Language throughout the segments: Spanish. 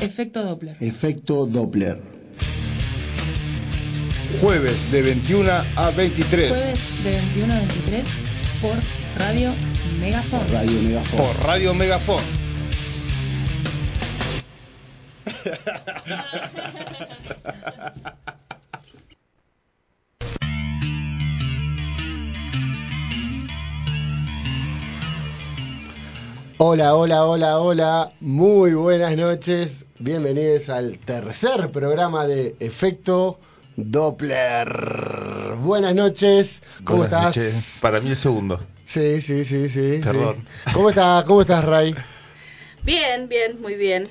Efecto Doppler. Efecto Doppler. Jueves de 21 a 23. Jueves de 21 a 23 por Radio Megafon. Por Radio Megafon. Por Radio Megafon. Hola, hola, hola, hola. Muy buenas noches. Bienvenidos al tercer programa de Efecto Doppler. Buenas noches. ¿Cómo Buenas estás? noches. Para mí el segundo. Sí, sí, sí, sí. Perdón. sí. ¿Cómo estás? ¿Cómo estás, Ray? Bien, bien, muy bien.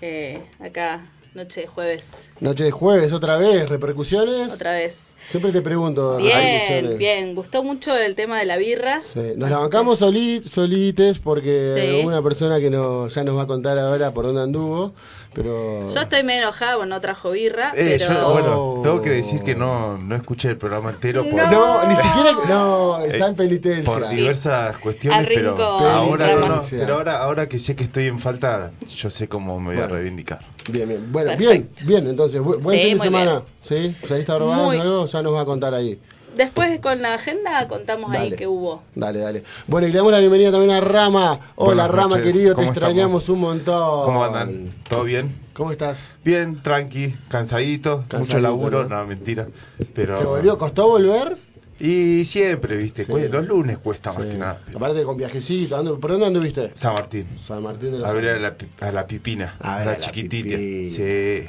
Eh, acá, noche de jueves, Noche de jueves, otra vez, repercusiones. otra vez. Siempre te pregunto. Bien, bien. Gustó mucho el tema de la birra. Sí, Nos la bancamos soli- solites porque Sí. una persona que no, ya nos va a contar ahora por dónde anduvo. Pero. Yo estoy medio enojada, bueno, no trajo birra, Eh, pero... yo, bueno, tengo que decir que no, no escuché el programa entero por, No, ni siquiera. No, está Eh, en penitencia. por diversas cuestiones, pero ahora, no, pero ahora, ahora que sé que estoy en falta, yo sé cómo me voy a reivindicar. Bien, bien. Bueno, Perfecto. bien, bien. Entonces, bu- buen Sí, fin de semana. ¿Sí? ¿Saliste a robar Muy- algo? Ya nos va a contar ahí. Después con la agenda contamos ahí que hubo. Dale, dale. Bueno, y le damos la bienvenida también a Rama. Hola, Buenas Rama, noches. querido. Te ¿Cómo extrañamos estamos? un montón. ¿Cómo andan? ¿Todo bien? ¿Cómo estás? Bien, tranqui, cansadito, mucho laburo, ¿no? no, mentira. Pero... ¿Se volvió? ¿Costó volver? Y siempre, viste, Sí. los lunes cuesta más que nada. Aparte con viajecito. ¿andu- ¿Por dónde anduviste? San Martín. San Martín de los A ver a la, a la pipina, A a, ver a la la chiquitita. pipina. Sí.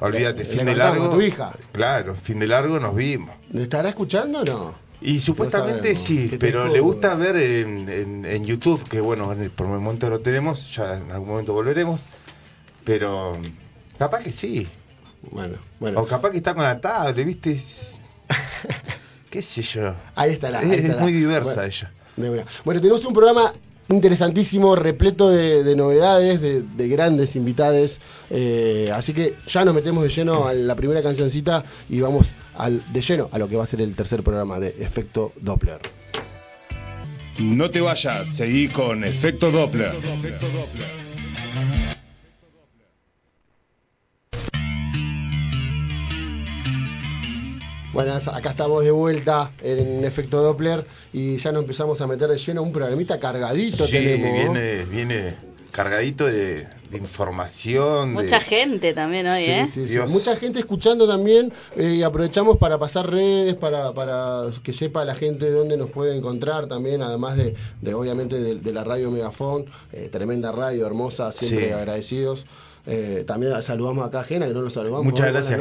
Olvídate, fin de largo. tu hija. Claro, fin de largo nos vimos. ¿Le estará escuchando o no? Y supuestamente sí, pero le gusta ver en, en, en YouTube, que bueno, por el momento lo tenemos, ya en algún momento volveremos. Pero capaz que sí. Bueno, bueno. O capaz que está con la tablet, ¿viste? Es- ¿Qué sé yo? Ahí está la. es ahí está es la. muy diversa Bueno, ella. Bueno, tenemos un programa interesantísimo, repleto de, de novedades, de, de grandes invitades. eh, así que ya nos metemos de lleno a la primera cancioncita y vamos al, de lleno a lo que va a ser el tercer programa de Efecto Doppler. No te vayas, seguí con Efecto Doppler. Bueno, acá estamos de vuelta en Efecto Doppler y ya nos empezamos a meter de lleno un programita cargadito Sí, tenemos. viene, viene cargadito de, de información. de- Mucha gente también hoy, Sí, ¿eh? sí, sí. Mucha gente escuchando también eh, y aprovechamos para pasar redes, para, para que sepa la gente dónde nos puede encontrar también, además de, de obviamente de, de la radio Megafon, eh, tremenda radio, hermosa, siempre Sí. agradecidos. Eh, también saludamos acá a Jena, que no lo saludamos. Muchas gracias.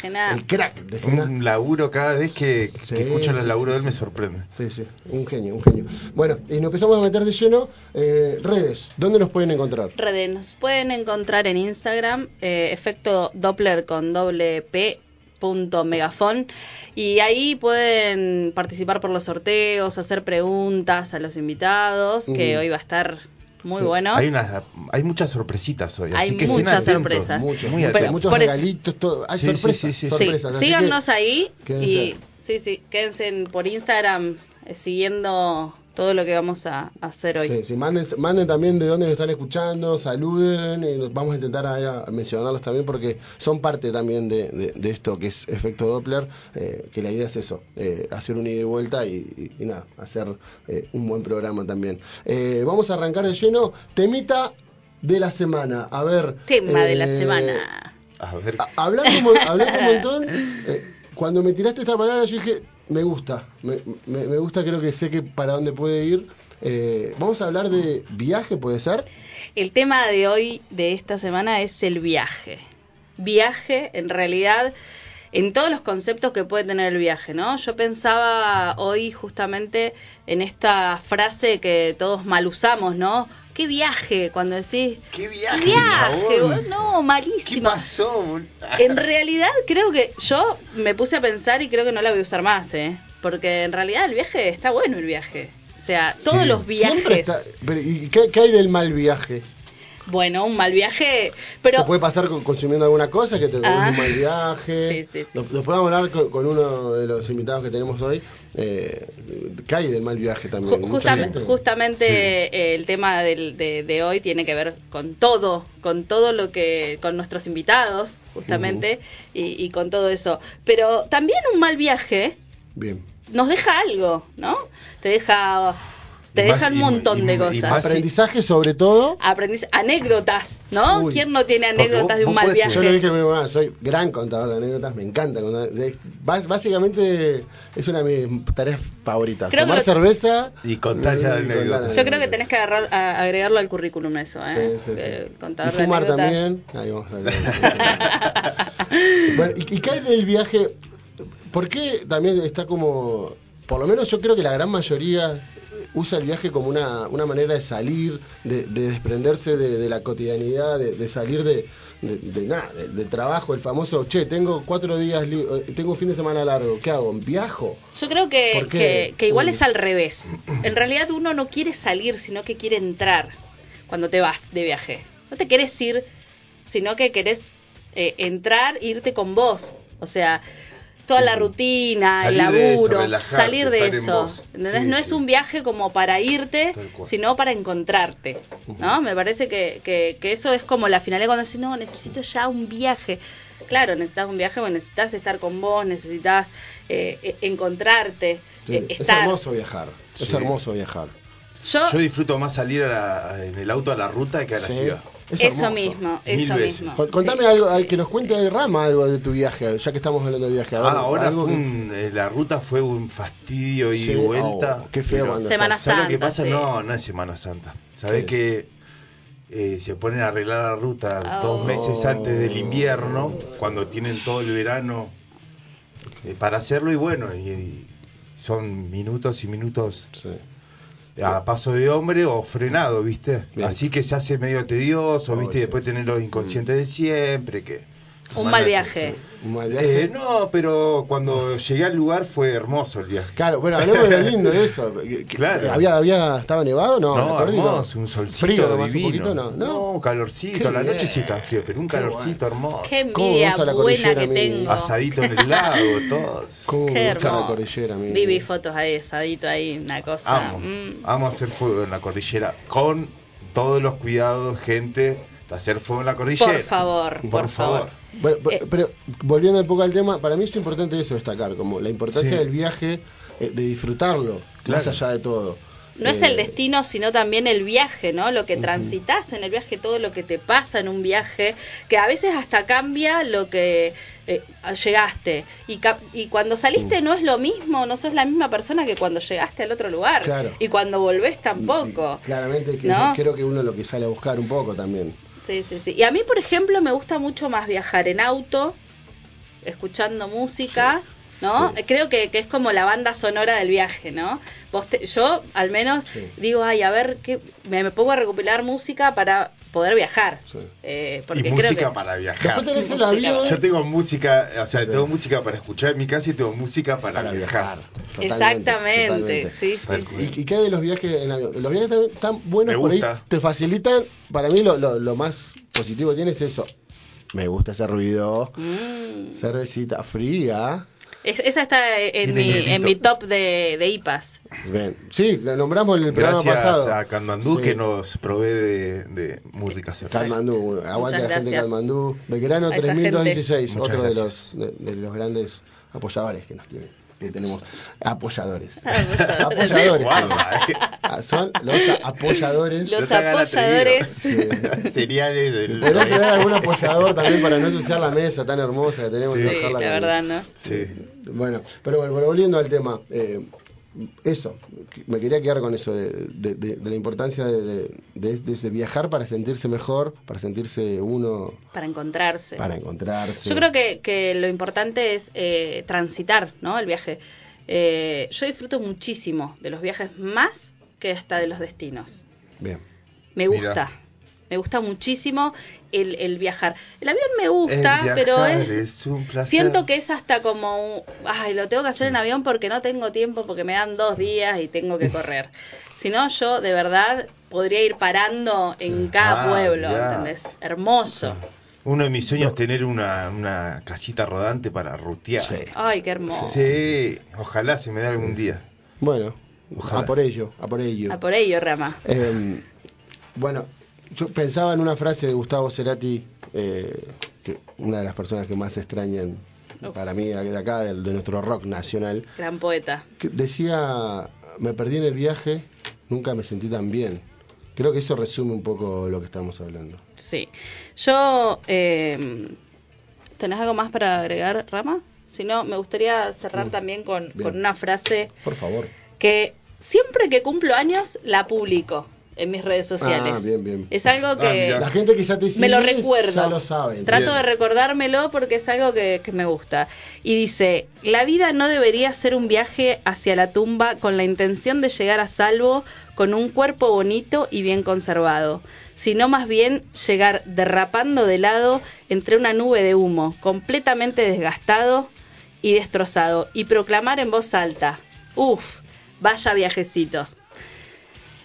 Jena. El crack de Jena. Un laburo cada vez que, que Sí, escucho sí, el laburo sí, de él me sorprende. Sí, sí, un genio, un genio. Bueno, y nos empezamos a meter de lleno. eh, redes, ¿dónde nos pueden encontrar? Redes, nos pueden encontrar en Instagram, eh, efecto Doppler con doble P punto megafon y ahí pueden participar por los sorteos, hacer preguntas a los invitados, que hoy va a estar muy Sí. bueno. Hay unas, hay muchas sorpresitas hoy. Hay así que estén muchas atentos. sorpresas. Muchos, Muy muchos, regalitos, todo. Hay Sí, sí, sorpresas, sí, sí, sí. Sí, sorpresas. así síganos que- ahí quédense. y sí, sí, quédense en- por Instagram eh, siguiendo todo lo que vamos a hacer hoy. Sí, sí, manden, manden también de dónde nos están escuchando, saluden, y nos vamos a intentar a, a mencionarlos también porque son parte también de, de- de esto que es efecto Doppler, eh, que la idea es eso, eh, hacer un ida y vuelta y, y- y nada, hacer eh, un buen programa también. Eh, vamos a arrancar de lleno, temita de la semana, a ver. Tema de la eh, semana. A ver, Hablando, hablando un montón, eh, cuando me tiraste esta palabra yo dije, me gusta, me, me- me gusta, creo que sé que para dónde puede ir. Eh, vamos a hablar de viaje, ¿puede ser? El tema de hoy, de esta semana, es el viaje. Viaje, en realidad, en todos los conceptos que puede tener el viaje, ¿no? Yo pensaba hoy justamente en esta frase que todos mal usamos, ¿no? ¿Qué viaje? Cuando decís... ¿Qué ¿Qué viaje, viaje? chabón? No, ¿qué malísimo. pasó? bol- En realidad creo que yo me puse a pensar y creo que no la voy a usar más, ¿eh? Porque en realidad el viaje está bueno el viaje. O sea, todos Sí. los viajes. está- ¿Y qué, qué hay del mal viaje? Bueno, un mal viaje, pero te puede pasar con- consumiendo alguna cosa que te Ah. un mal viaje. Sí, sí, sí. Nos- Después vamos a hablar con, con uno de los invitados que tenemos hoy, eh, hay del mal viaje también. Ju- justamente el tema del- de, de hoy tiene que ver con todo, con todo lo que, con nuestros invitados, justamente, y, y con todo eso. Pero también un mal viaje Bien. nos deja algo, ¿no? Te deja, te Y más- deja un y- montón y- de y cosas. más- Aprendizaje sobre todo. Aprendiz, anécdotas, ¿no? Uy. ¿Quién no tiene anécdotas vos- de un mal viaje? Yo lo dije primero, ah, soy gran contador de anécdotas, me encanta contar. bás- Básicamente es una de mis tareas favoritas. Creo que Tomar lo- cerveza Y contar y anécdotas. Yo creo que tenés que agarrar, a- agregarlo al currículum eso, ¿eh? Sí, sí, sí. Eh, Y contador de fumar anécdotas. también. Ahí vamos a bueno, ¿y, y qué hay del viaje? ¿Por qué también está como... Por lo menos yo creo que la gran mayoría usa el viaje como una, una manera de salir, de, de desprenderse de, de la cotidianidad, de, de salir de, de, nada, de, trabajo, el famoso, che, tengo cuatro días, li- eh, tengo un fin de semana largo, ¿qué hago? ¿Viajo? Yo creo que, que, que igual Mm. es al revés. En realidad uno no quiere salir, sino que quiere entrar cuando te vas de viaje. No te querés ir, sino que querés eh, entrar, irte con vos. O sea, toda la rutina, el Salir de eso, laburo, salir de eso. ¿Entendés? Sí, no es un viaje como para irte, sino para encontrarte. ¿no? Me parece que, que, que eso es como la finalidad cuando decís, no, necesito ya un viaje. Claro, necesitas un viaje, bueno, necesitas estar con vos, necesitas eh, eh, encontrarte, Sí, eh, es estar. hermoso viajar, es hermoso viajar. Yo, Yo disfruto más salir a la- en el auto a la ruta que a la Sí, ciudad. Es eso hermoso. mismo, Mil eso veces. mismo. Con- Contame sí. algo, que nos cuente Rama algo de tu viaje, ya que estamos hablando de viaje. Ver, Ah, ahora fue un- eh, la ruta fue un fastidio y Sí, vuelta. oh, qué feo Semana ¿Sabes lo que Santa, pasa? sí. No, no es Semana Santa. ¿Qué Sabes es? que eh, se ponen a arreglar la ruta Oh. dos meses antes del invierno, cuando tienen todo el verano eh, para hacerlo y bueno, y, y son minutos y minutos Sí. A paso de hombre o frenado, ¿viste? Bien. Así que se hace medio tedioso, Oh, ¿viste? sí. Y después tener los inconscientes de siempre, que... Un mal viaje. Un mal viaje. Eh, no, pero cuando llegué al lugar fue hermoso el viaje. Claro, bueno, hablemos de lo lindo de eso. Claro. ¿Había, había, ¿Estaba nevado? No, No, hermoso, No. un solcito Frío divino. un poquito, no. No, calorcito, Qué la noche sí está frío, pero un Qué calorcito hermoso. Qué ¿Cómo me envidia buena que tengo. Asadito en el lago, todos. ¿Cómo Qué gusta la hermoso. cordillera, fotos ahí, asadito ahí, una cosa. Amo, mm. amo hacer fuego en la cordillera con todos los cuidados, gente, hacer fuego en la cordillera. Por favor, por, Por favor. favor. Bueno, Eh, pero volviendo un poco al tema, para mí es importante eso destacar, como la importancia Sí. del viaje, eh, de disfrutarlo, más allá de todo. No es Eh, el destino, sino también el viaje, ¿no? Lo que transitas en el viaje, todo lo que te pasa en un viaje, que a veces hasta cambia lo que eh, llegaste. Y, cuando saliste Mm. no es lo mismo, no sos la misma persona que cuando llegaste al otro lugar. Claro. Y cuando volvés tampoco. y claramente que ¿no? creo que uno lo que sale a buscar un poco también. Sí, sí, sí. Y a mí, por ejemplo, me gusta mucho más viajar en auto, escuchando música, ¿no? sí. Creo que, que es como la banda sonora del viaje, ¿no? Vos te- yo, al menos, Sí. digo, ay, a ver, qué, me, me pongo a recopilar música para poder viajar. Sí. Eh, porque y creo música que- para viajar. Tenés el Música. avión Yo tengo música, o sea, Sí. tengo música para escuchar en mi casa y tengo música para, para viajar. viajar. Exactamente, totalmente. sí, sí. ¿Y, y qué de los viajes en avión? Los viajes también están buenos Me por ahí, te facilitan, para mí lo, lo, lo más positivo que tiene es eso. Me gusta ese ruido, Mm. cervecita fría. Es- esa está en mi, en mi top de, de IPAs. Ven. Sí, lo nombramos en el programa Gracias pasado. a Kanmandú Sí. que nos provee de, de muy ricas cervezas. Calmandú, aguante la gente de. Calmandú. Belgrano A esa 3216, gente. otro de los, de, de los grandes apoyadores que nos tienen. Que tenemos apoyadores. Apoyadores. Ah, Son los apoyadores. Los No la apoyadores. Sí. Cereales del. Podría tener algún apoyador también para no ensuciar la mesa tan hermosa que tenemos Sí. y Sí, la con- verdad, ¿no? Sí. Bueno, pero bueno, volviendo al tema, eh, eso, me quería quedar con eso, de, de- de- de la importancia de, de- de- de ese viajar para sentirse mejor, para sentirse uno, Para encontrarse. para encontrarse. Yo creo que, que lo importante es eh, transitar, ¿no? El viaje. Eh, yo disfruto muchísimo de los viajes más que hasta de los destinos. Bien. Me Mira. Me gusta muchísimo el, el viajar. El avión me gusta, El pero es, es un placer. siento que es hasta como, un, ay, lo tengo que hacer en avión porque no tengo tiempo, porque me dan dos días y tengo que correr. Si no, yo de verdad podría ir parando en cada Ah, pueblo. ¿entendés? Hermoso. Uno de mis sueños es tener una, una casita rodante para rutear. Sí. Ay, qué hermoso. Sí, ojalá se me dé algún día. Bueno, Ojalá. a por ello, a por ello. A por ello, Rama. Eh, bueno, yo pensaba en una frase de Gustavo Cerati, eh, que una de las personas que más extrañan Uf. para mí de acá, de, de nuestro rock nacional, Gran poeta. que decía, me perdí en el viaje, nunca me sentí tan bien. Creo que eso resume un poco lo que estamos hablando. Sí. Yo. Eh, ¿Tenés algo más para agregar, Rama? Si no, me gustaría cerrar Mm, también con, con una frase Por favor. que siempre que cumplo años la publico en mis redes sociales. Ah, bien, bien. Es algo que mirá. La gente que ya te sigue me lo recuerdo. ya lo sabe. Trato Bien. de recordármelo porque es algo que, que me gusta. Y dice, la vida no debería ser un viaje hacia la tumba con la intención de llegar a salvo con un cuerpo bonito y bien conservado, sino más bien llegar derrapando de lado entre una nube de humo, completamente desgastado y destrozado, y proclamar en voz alta, uff, vaya viajecito.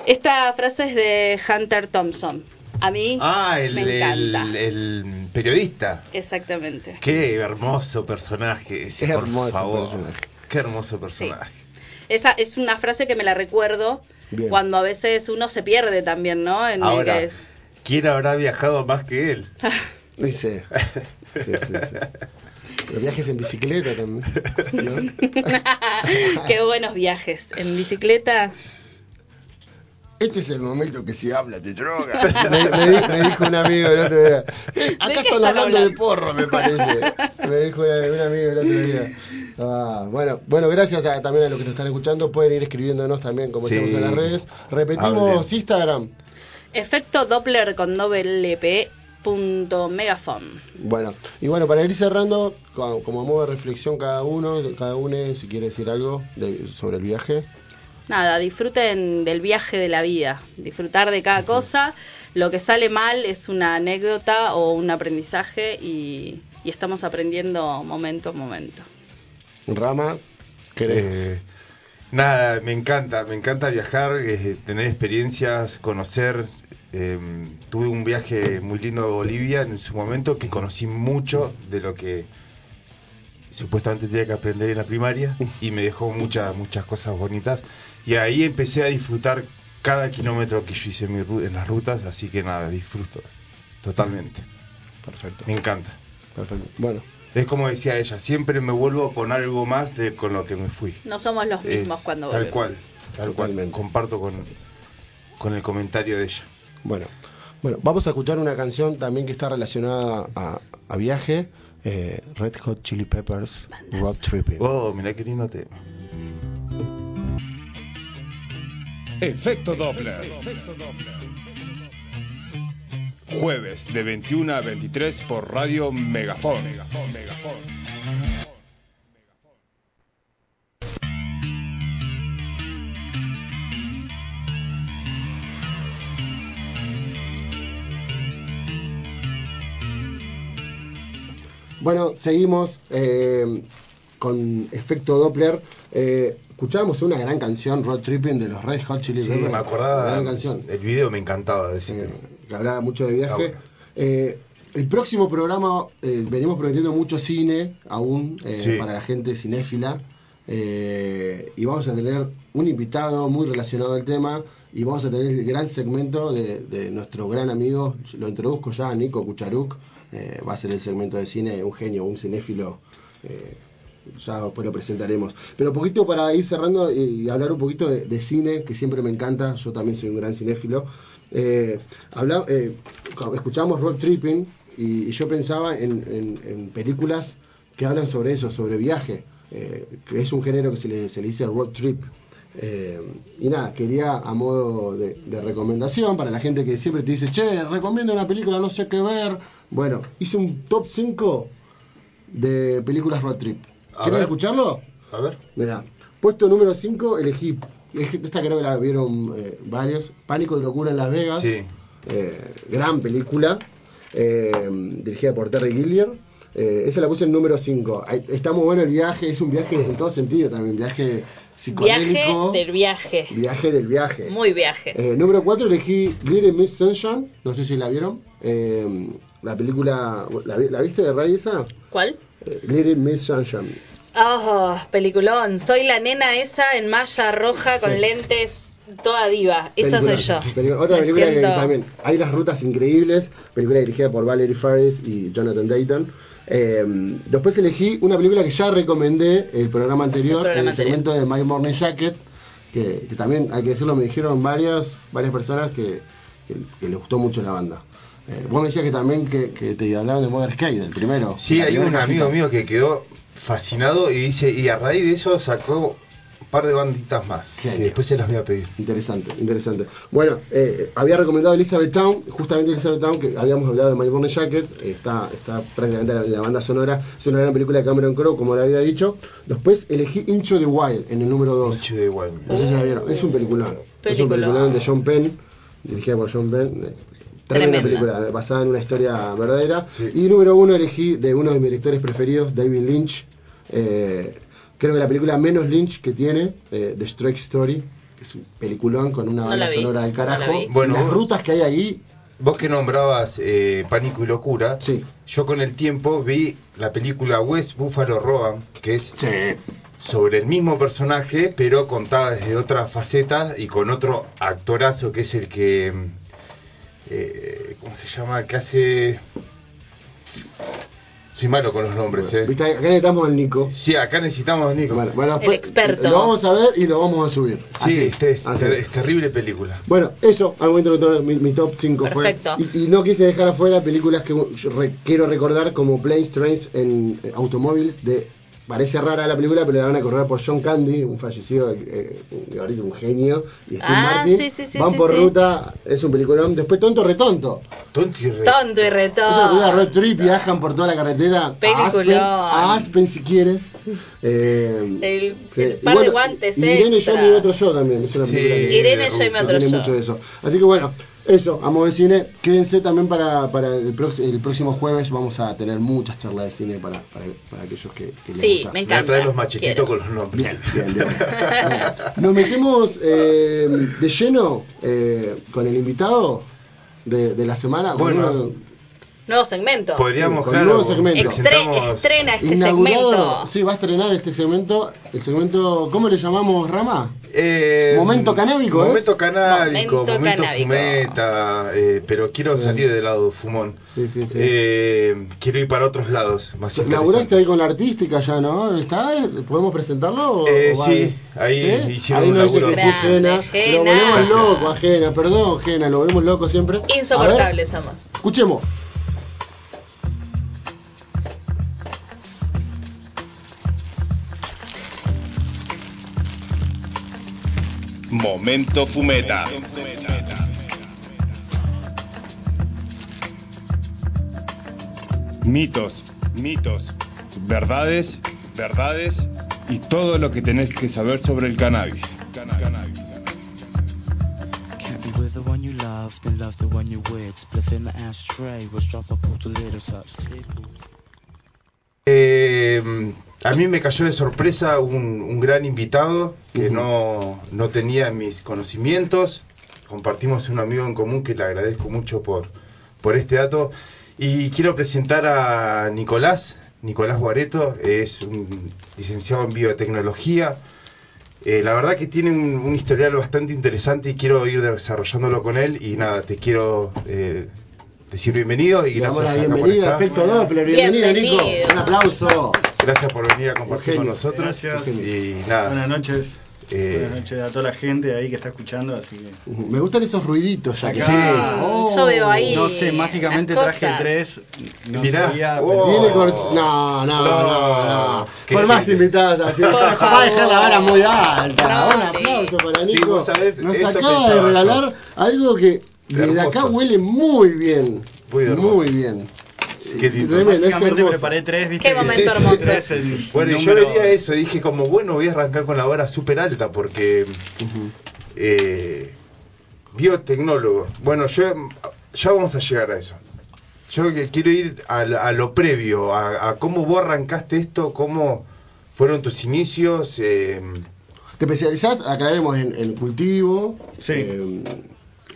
Esta frase es de Hunter Thompson. A mí Ah, el, me encanta. el, el periodista. Exactamente. Qué hermoso personaje ese, Qué por hermoso favor. personaje. Qué hermoso personaje. Esa es una frase que me la recuerdo Bien. cuando a veces uno se pierde también, ¿no? En el Ahora, que- ¿quién habrá viajado más que él? Dice. Sí, sí, sí. Pero viajes en bicicleta también. ¿no? Qué buenos viajes. En bicicleta. Este es el momento que se habla de drogas. me, me di- me dijo un amigo el otro día. "Eh, Acá están están hablando hablando? del porro, me parece. Me dijo un un amigo el otro día. Ah, bueno, bueno, gracias a- también a los que nos están escuchando. Pueden ir escribiéndonos también, como Sí. decíamos en las redes. Repetimos. Instagram. Efecto Doppler con doble P punto megafon. Bueno, y bueno, para ir cerrando, co- como modo de reflexión cada uno, cada uno, si quiere decir algo de- sobre el viaje. Nada, disfruten del viaje de la vida, disfrutar de cada cosa. Lo que sale mal es una anécdota o un aprendizaje y, y estamos aprendiendo momento a momento. Rama, ¿querés? Eh, nada, me encanta, me encanta viajar, eh, tener experiencias, conocer. eh, tuve un viaje muy lindo a Bolivia en su momento que conocí mucho de lo que supuestamente tenía que aprender en la primaria y me dejó muchas muchas cosas bonitas y ahí empecé a disfrutar cada kilómetro que yo hice en, mi ru- en las rutas, así que nada, disfruto totalmente. Perfecto. Me encanta. Perfecto. Bueno, Es como decía ella, siempre me vuelvo con algo más de con lo que me fui. No somos los mismos Es cuando tal volvemos. cual, tal cual. Comparto con, con el comentario de ella. Bueno, bueno, vamos a escuchar una canción también que está relacionada a, a viaje, eh, Red Hot Chili Peppers, Road Tripping. Oh, mirá qué lindo tema. Efecto Doppler. Jueves de 21 a 23 por Radio Megafon. Bueno, seguimos eh, con efecto Doppler. Eh, escuchábamos una gran canción, Road Tripping, de los Red Hot Chili Sí, Peppers. me acordaba. Una gran canción. El video me encantaba de ese eh, que hablaba mucho de viaje. Ah, bueno. Eh, el próximo programa, eh, venimos prometiendo mucho cine aún Sí. para la gente cinéfila. eh, y vamos a tener un invitado muy relacionado al tema. Y vamos a tener el gran segmento de, de nuestro gran amigo, lo introduzco ya, Nico Kucharuk. eh, va a ser el segmento de cine, un genio, un cinéfilo. eh, ya después lo presentaremos. Pero un poquito para ir cerrando y, hablar un poquito de, cine, que siempre me encanta, yo también soy un gran cinéfilo. Eh, habla- eh, cu- escuchamos Road Tripping y, yo pensaba en, películas que hablan sobre eso, sobre viaje, eh, que es un género que se le, dice road trip. Y nada, quería a modo de, de recomendación para la gente que siempre te dice, che, recomiendo una película, no sé qué ver. Bueno, hice un top 5 de películas road trip. ¿Quieren escucharlo? A ver. Mira, puesto número 5, elegí. Esta creo que la vieron eh, varios. Pánico de locura en Las Vegas. Sí. Eh, gran película. eh, dirigida por Terry Gillier. Eh, esa la puse en número 5. Está muy bueno el viaje, es un viaje en todo sentido también, viaje psicodélico. Viaje del viaje. Viaje del viaje. Muy viaje. Eh, número 4 elegí Little Miss Sunshine, no sé si la vieron. Eh, la película, ¿la, vi- la viste de raíz esa? ¿Cuál? Eh, Little Miss Sunshine. Oh, peliculón. Soy la nena esa en malla roja con Sí. lentes, toda diva. Esa soy yo. Película- otra Me película que también. Hay las rutas increíbles. Película dirigida por Valerie Faris y Jonathan Dayton. Eh, después elegí una película que ya recomendé el programa anterior, El programa en el anterior. segmento de My Morning Jacket. Que, que también, hay que decirlo, me dijeron varias, varias personas que, que, que les gustó mucho la banda. Eh, vos me decías que también que, que te hablaron de Mother Skate, el primero. Sí, hay un amigo mío que quedó fascinado y dice, y a raíz de eso sacó un par de banditas más, Genio. que después se las voy a pedir. Interesante, interesante. Bueno, eh, había recomendado Elizabeth Town, justamente Elizabeth Town, que habíamos hablado de My Morning Jacket, está, está prácticamente en la banda sonora, es una gran película de Cameron Crowe, como le había dicho. Después elegí Incho the Wild en el número 2. Mucho de Wayne. No sé si la vieron, es un peliculón. Es un Peliculón. de John Penn, dirigida por John Penn. eh, Tremenda Tremenda. película, basada en una historia verdadera. Sí. Y número uno elegí de uno de mis directores preferidos, David Lynch. Eh, creo que la película menos Lynch que tiene, eh, The Strike Story, es un peliculón con una No banda vi, sonora del no la carajo. Bueno, las rutas que hay ahí, Vos que nombrabas eh, Pánico y Locura, Sí. yo con el tiempo vi la película West Buffalo Roban, que es sí. sobre el mismo personaje, pero contada desde otra faceta y con otro actorazo que es el que. eh, ¿Cómo se llama? Que hace. Soy malo con los nombres, ¿eh? Viste, acá necesitamos al Nico. Sí, acá necesitamos a Nico. Bueno, bueno, El después experto. Lo vamos a ver y lo vamos a subir. sí, Así, este es, así. ter- es terrible película. Bueno, eso, algo introductorio, mi, mi top 5 fue. Perfecto. Y, y no quise dejar afuera películas que yo re- quiero recordar como Planes, Trains en eh, Automóviles de parece rara la película, pero la van a correr por John Candy, un fallecido, eh, un, ahorita un genio, y Steve Ah, Martin. sí, sí, sí, van sí, por sí. ruta, es un peliculón. Después Tonto Retonto. Tonto y re- Tonto y Esa película retón. road trip, viajan por toda la carretera. A Peliculón. Aspen, a Aspen si quieres. Eh, El- sí. el Y par de guantes y Irene extra. yo mi otro yo también. Es una Sí, película que- Irene, yo y otro tiene yo. mucho de eso. Así que bueno, eso, amo de cine. Quédense también para, para el, el próximo jueves. Vamos a tener muchas charlas de cine para, para, para aquellos que, que les Sí, gusta. me Me voy a encanta. traer los machetitos Quiero. con los nombres. Bien, bien, bien. Nos metemos eh, de lleno eh, con el invitado de, de la semana. con Bueno. uno- Nuevo segmento. Podríamos, Sí, con claro, nuevo segmento. Presentamos- estrena este inaugurado- segmento. Sí, va a estrenar este segmento. El segmento, ¿cómo le llamamos, Rama? Eh, Momento canábico, ¿es? Momento canábico, Momento momento, canábico. fumeta, eh, pero quiero Sí. salir del lado fumón. Sí, sí, sí. Eh, quiero ir para otros lados, más Laburaste ahí con la artística ya, ¿no? ¿Está? ¿Podemos presentarlo? o- Eh, o sí, ahí ¿Sí? hicieron ahí un nos dice laburo. que sí, Grande, Gena. Lo volvemos Gracias. loco a Gena, perdón, Gena, lo volvemos loco siempre. Insoportables somos. escuchemos. Momento Fumeta. Mitos, mitos, verdades, verdades y todo lo que tenés que saber sobre el cannabis. Cannabis. Can't be with the one you love, then love the one you're with. Spliff in the ashtray, was drop a pull a little touch tickles. Eh, a mí me cayó de sorpresa un, un gran invitado que no, no tenía en mis conocimientos. Compartimos un amigo en común que le agradezco mucho por, por este dato. Y quiero presentar a Nicolás, Nicolás Guareto, es un licenciado en biotecnología. Eh, la verdad que tiene un, un historial bastante interesante y quiero ir desarrollándolo con él. Y nada, te quiero eh, decir bienvenido y Le damos gracias la acá por bienvenida, estar. efecto Doppler, bienvenido, Bienvenido. Nico. Un aplauso. Gracias por venir a compartir Genio. con nosotros. Gracias. Y nada, Buenas noches. Eh, Buenas noches a toda la gente ahí que está escuchando, así que... Me gustan esos ruiditos ya que Acá- Oh. Yo veo ahí. No sé, mágicamente traje tres. No Mirá, sabía, oh. pero- Viene con... No, no, no, no. ¿Qué Por más invitadas así. Va a dejar la vara muy alta. No, Un aplauso para Sí, Nico. vos sabés, Nos acaba de regalar yo. algo que desde acá huele muy bien. Muy bien. Qué lindo. Es Mágicamente hermoso. preparé tres, ¿viste? Qué momento sí, sí, hermoso. tres en Bueno, y yo número- veía eso, dije como, bueno, voy a arrancar con la vara súper alta porque eh, biotecnólogo. Bueno, yo ya vamos a llegar a eso. yo que quiero ir a, a lo previo, a, a cómo vos arrancaste esto, cómo fueron tus inicios. eh, Te especializás, aclaremos, en, en cultivo. Sí. eh,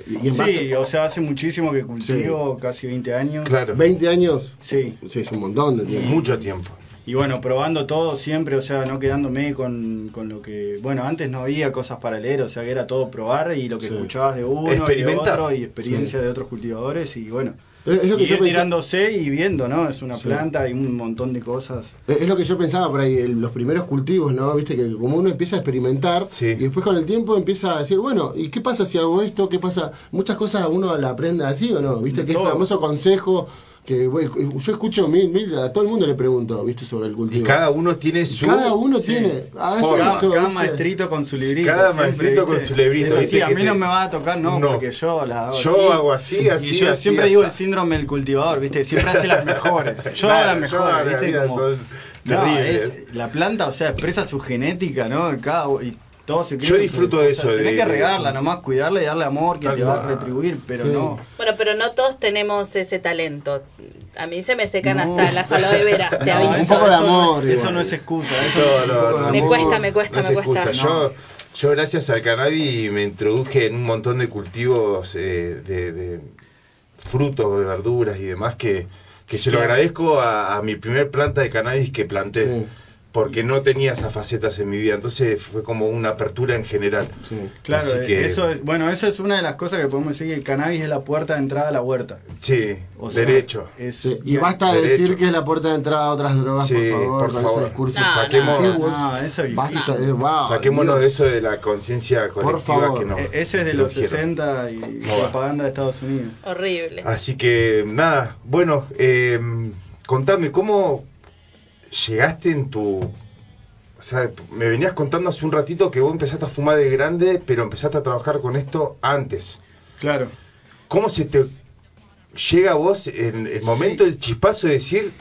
y en Sí, base- o sea, hace muchísimo que cultivo, casi 20 años. claro, 20 años. Sí, Sí, es un montón de tiempo. mucho tiempo. y bueno, probando todo siempre, o sea, no quedándome con, con lo que... Bueno, antes no había cosas para leer, o sea, que era todo probar y lo que Sí. escuchabas de uno y de otro y experiencia de otros cultivadores y bueno. Es, es lo que y yo ir tirándose y viendo, ¿no? Es una Sí. planta y un montón de cosas. Es es lo que yo pensaba por ahí, el- los primeros cultivos, ¿no? Viste que como uno empieza a experimentar Sí. y después con el tiempo empieza a decir, bueno, ¿y qué pasa si hago esto? ¿Qué pasa? Muchas cosas uno la aprende así o no, ¿viste? Que es el Todo. famoso consejo que bueno, yo escucho mil, mil, a todo el mundo le pregunto, ¿viste? Sobre el Y cultivo. cada uno tiene Y su... cada uno Sí. tiene. Ah. Cada, todo, maestrito con su librito. Cada siempre, maestrito con su librito, ¿viste? a mí te- no me va a tocar, no, No. porque yo la hago Yo así. hago así, así, Y yo así, siempre así. digo el síndrome del cultivador, ¿viste? Siempre hace las mejores. Yo hago las mejores, ¿viste? Como- son No, terribles. es- la planta, o sea, expresa su genética, ¿no? Cada, y todo se Yo disfruto de eso, Tenés de- que de- regarla nomás, cuidarla y darle amor que te va a retribuir, pero Sí. no. Bueno, pero no todos tenemos ese talento. A mí se me secan No. hasta las aloe vera, te No, aviso. un poco de eso no amor, es- eso no es excusa. Eso No, no, es no, excusa. no. Me amor, cuesta, me cuesta, No me es cuesta. Yo, yo gracias al cannabis me introduje en un montón de cultivos eh, de, de frutos, de verduras y demás que, que se lo agradezco a, a mi primer planta de cannabis que planté. Sí. Porque no tenía esas facetas en mi vida, entonces fue como una apertura en general. Sí. Claro, Así que- eso es, bueno, eso es una de las cosas que podemos decir que el cannabis es la puerta de entrada a la huerta. Sí, O sea, derecho. es- Sí, Y basta Derecho. decir que es la puerta de entrada a otras drogas, Sí, por favor, por favor. ese discurso No, Saquemos- no, no, eso es Basta, eh, wow, Saquémonos Dios. de eso de la conciencia colectiva favor. que nos E- Ese es de los nos quiero. 60 y No propaganda de Estados Unidos. Horrible. Así que nada, bueno, eh, contame, ¿cómo llegaste en tu... O sea, me venías contando hace un ratito que vos empezaste a fumar de grande, pero empezaste a trabajar con esto antes. Claro. ¿Cómo se te llega a vos en el momento Sí. del chispazo de decir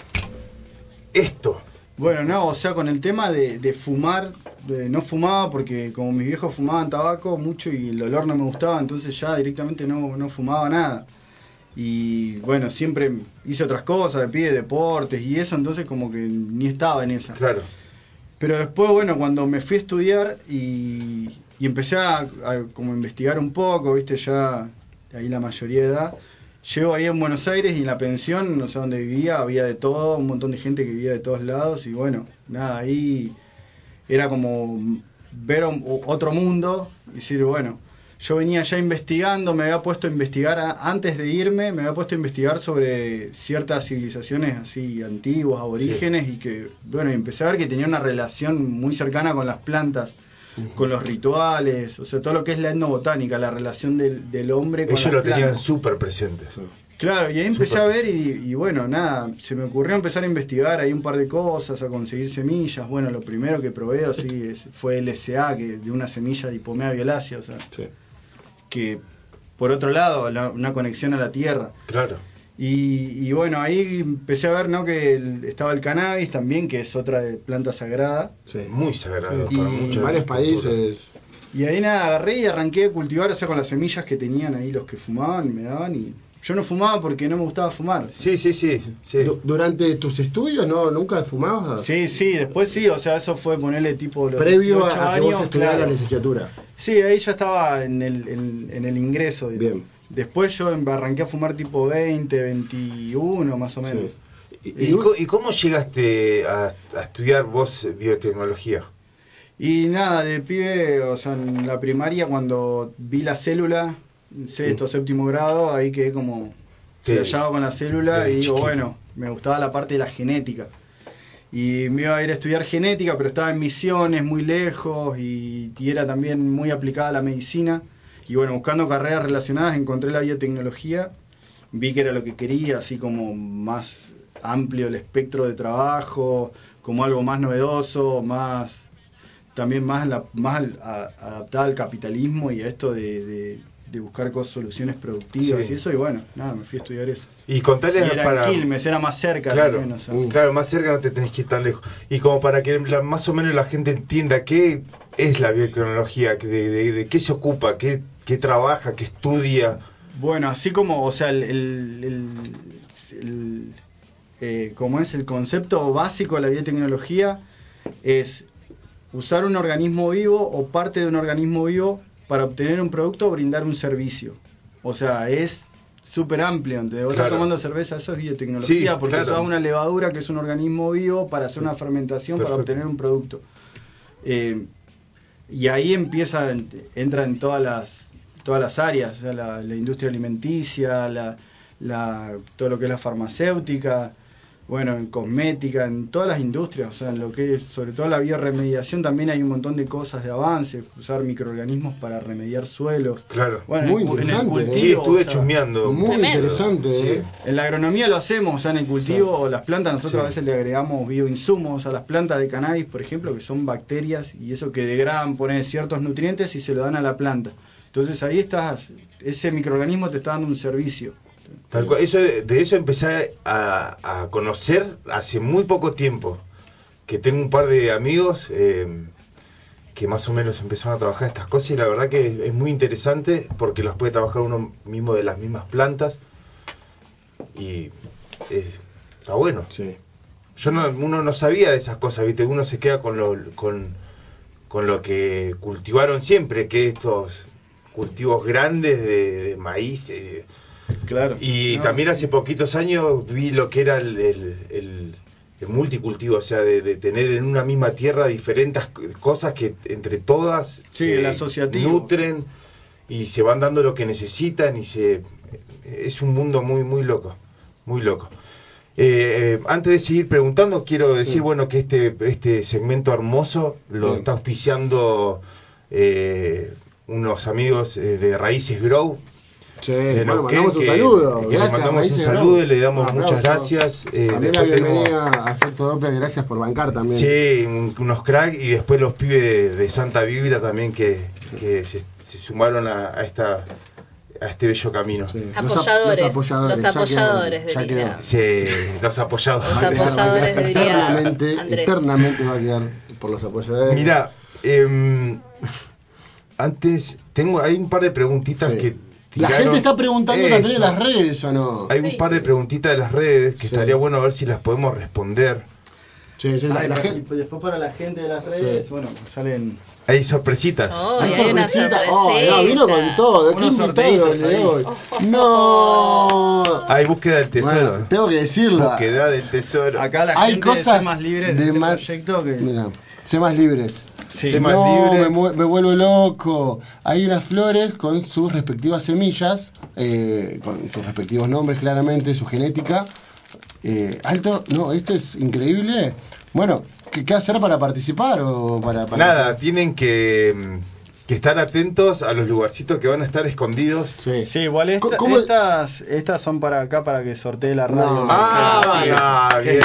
esto? Bueno, no, o sea, con el tema de, de fumar, de- no fumaba porque como mis viejos fumaban tabaco mucho y el olor no me gustaba, entonces ya directamente no, no fumaba nada. Y bueno, siempre hice otras cosas, de pie deportes y eso, entonces como que ni estaba en esa. Claro. Pero después, bueno, cuando me fui a estudiar y, y empecé a, a como investigar un poco, viste, ya ahí la mayoría de edad, llego ahí en Buenos Aires y en la pensión, no sé dónde vivía, había de todo, un montón de gente que vivía de todos lados y bueno, nada, ahí era como ver un- otro mundo y decir, bueno, yo venía ya investigando, me había puesto a investigar, a- antes de irme, me había puesto a investigar sobre ciertas civilizaciones así antiguas, aborígenes, y que, bueno, y empecé a ver que tenía una relación muy cercana con las plantas, con los rituales, o sea, todo lo que es la etnobotánica, la relación del, del hombre con Ellos las lo tenían súper presente. Claro, y ahí empecé a ver y, y bueno, nada, se me ocurrió empezar a investigar ahí un par de cosas, a conseguir semillas. Bueno, lo primero que probé así es- fue el SA, que de una semilla de hipomea violácea, o sea, Sí. Que por otro lado, la- una conexión a la tierra. Claro. Y, y bueno, ahí empecé a ver ¿no? que el- estaba el cannabis también, que es otra de planta sagrada. Sí. Muy sagrado Y para en muchos En varios países. Y ahí nada, agarré y arranqué a cultivar, o sea, con las semillas que tenían ahí los que fumaban y me daban. Y yo no fumaba porque no me gustaba fumar. Sí, sí, sí. sí. Du- Durante tus estudios, ¿no? ¿Nunca fumabas? Sí, sí, después sí, o sea, eso fue ponerle tipo los Previo 18 a, a que vos estudiaras claro. la licenciatura. Sí, ahí ya estaba en el, en, en el ingreso. Bien. Después yo em- arranqué a fumar tipo 20, 21 más o menos. Sí. ¿Y, co- y cómo llegaste a, a estudiar vos eh, biotecnología? Y nada, de pibe, o sea, en la primaria cuando vi la célula, sexto, séptimo grado, ahí quedé como Sí. flashado con la célula y digo, chiquito. bueno, me gustaba la parte de la genética. Y me iba a ir a estudiar genética, pero estaba en misiones, muy lejos, y, y era también muy aplicada a la medicina. Y bueno, buscando carreras relacionadas, encontré la biotecnología, vi que era lo que quería, así como más amplio el espectro de trabajo, como algo más novedoso, más también más, la, más al- a- adaptada al capitalismo y a esto de, de- de buscar cosas, soluciones productivas Sí. y eso, y bueno, nada, me fui a estudiar eso. Y Y contales era para... Quilmes, era más cerca Claro, también, o sea. Mm. claro, más cerca no te tenés que ir tan lejos. Y como para que la- más o menos la gente entienda qué es la biotecnología, de, de- de qué se ocupa, qué, qué trabaja, qué estudia. Bueno, así como, o sea, el, el- el, eh, como es el concepto básico de la biotecnología, es usar un organismo vivo o parte de un organismo vivo para obtener un producto o brindar un servicio. O sea, es súper amplio. Entonces, vos estás Claro. tomando cerveza, eso es biotecnología, Sí, porque claro. usás una levadura que es un organismo vivo para hacer una fermentación para obtener un producto. Eh, y ahí empieza, entra en todas las, todas las áreas, o sea, la, la industria alimenticia, la, la- todo lo que es la farmacéutica, bueno, en cosmética, en todas las industrias, o sea, en lo que es, sobre todo la bioremediación también hay un montón de cosas de avance, usar microorganismos para remediar suelos. Claro. Bueno, Muy en, cu- en el interesante, ¿eh? cultivo, Sí, estuve o sea. Muy Tremendo. interesante, Sí. ¿eh? en la agronomía lo hacemos, o sea, en el cultivo o las plantas nosotros Sí. a veces le agregamos bioinsumos a las plantas de cannabis, por ejemplo, que son bacterias y eso que degradan, ponen ciertos nutrientes y se lo dan a la planta. Entonces ahí estás, ese microorganismo te está dando un servicio. Tal cual. Eso, de eso empecé a, a conocer hace muy poco tiempo. Que tengo un par de amigos eh, que más o menos empezaron a trabajar estas cosas y la verdad que es, es muy interesante porque las puede trabajar uno mismo de las mismas plantas y eh, está bueno. Sí. Yo no, uno no sabía de esas cosas, ¿viste? Uno se queda con lo, con, con lo que cultivaron siempre, que estos cultivos grandes de, de maíz. eh, Claro. y No, también sí. hace poquitos años vi lo que era el, el- el- el multicultivo, o sea, de, de tener en una misma tierra diferentes cosas que entre todas Sí, el asociativo. nutren y se van dando lo que necesitan y se es un mundo muy muy loco, muy loco. Eh, eh, antes de seguir preguntando, quiero decir Sí. bueno que este este segmento hermoso lo está auspiciando eh, unos amigos eh, de Raíces Grow, Sí, bueno, mandamos un que- saludo. que le gracias, mandamos Raíces un saludo y le damos Un muchas gracias. Eh, también la después tenemos- bienvenida a Efecto Doppler, gracias por bancar también. Sí, un- unos crack y después los pibes de, de Santa Biblia también que, que se, se sumaron a, a esta a este bello camino. Sí. Los Apoyadores, los apoyadores, los ya apoyadores, ya diría. quedó. Se- los apoyados. Los apoyadores, eternamente, Andrés. eternamente va a quedar por los apoyadores. Mira, em, antes tengo hay un par de preguntitas Sí. que la gente está preguntando Eso. también en las redes o no. Hay un Sí. par de preguntitas de las redes que Sí. estaría bueno a ver si las podemos responder. Sí, sí, la, Ay, la pa- gente. y después para la gente de las redes, Sí. bueno, salen Hay sorpresitas. Oh, Hay y hay una sorpresita. Oh, no, vino con todo. ¿Qué Unos ahí. hoy? No. Hay búsqueda del tesoro. Bueno, tengo que decirlo. Búsqueda del tesoro. acá la Hay gente cosas de más libres de de este más. proyecto que Mira, sé más libres. Sí. No, libres. Me, vuelvo loco. Hay unas flores con sus respectivas semillas, eh, con sus respectivos nombres claramente, su genética. Eh, alto, no, esto es increíble. Bueno, ¿qué, qué hacer para participar o para, para Nada, tienen que, mm, que estar atentos a los lugarcitos que van a estar escondidos. Sí. Sí, igual esta- Co- ¿cómo- estas estas son para acá para que sortee la radio. No. Ah, Sí. ah, bien.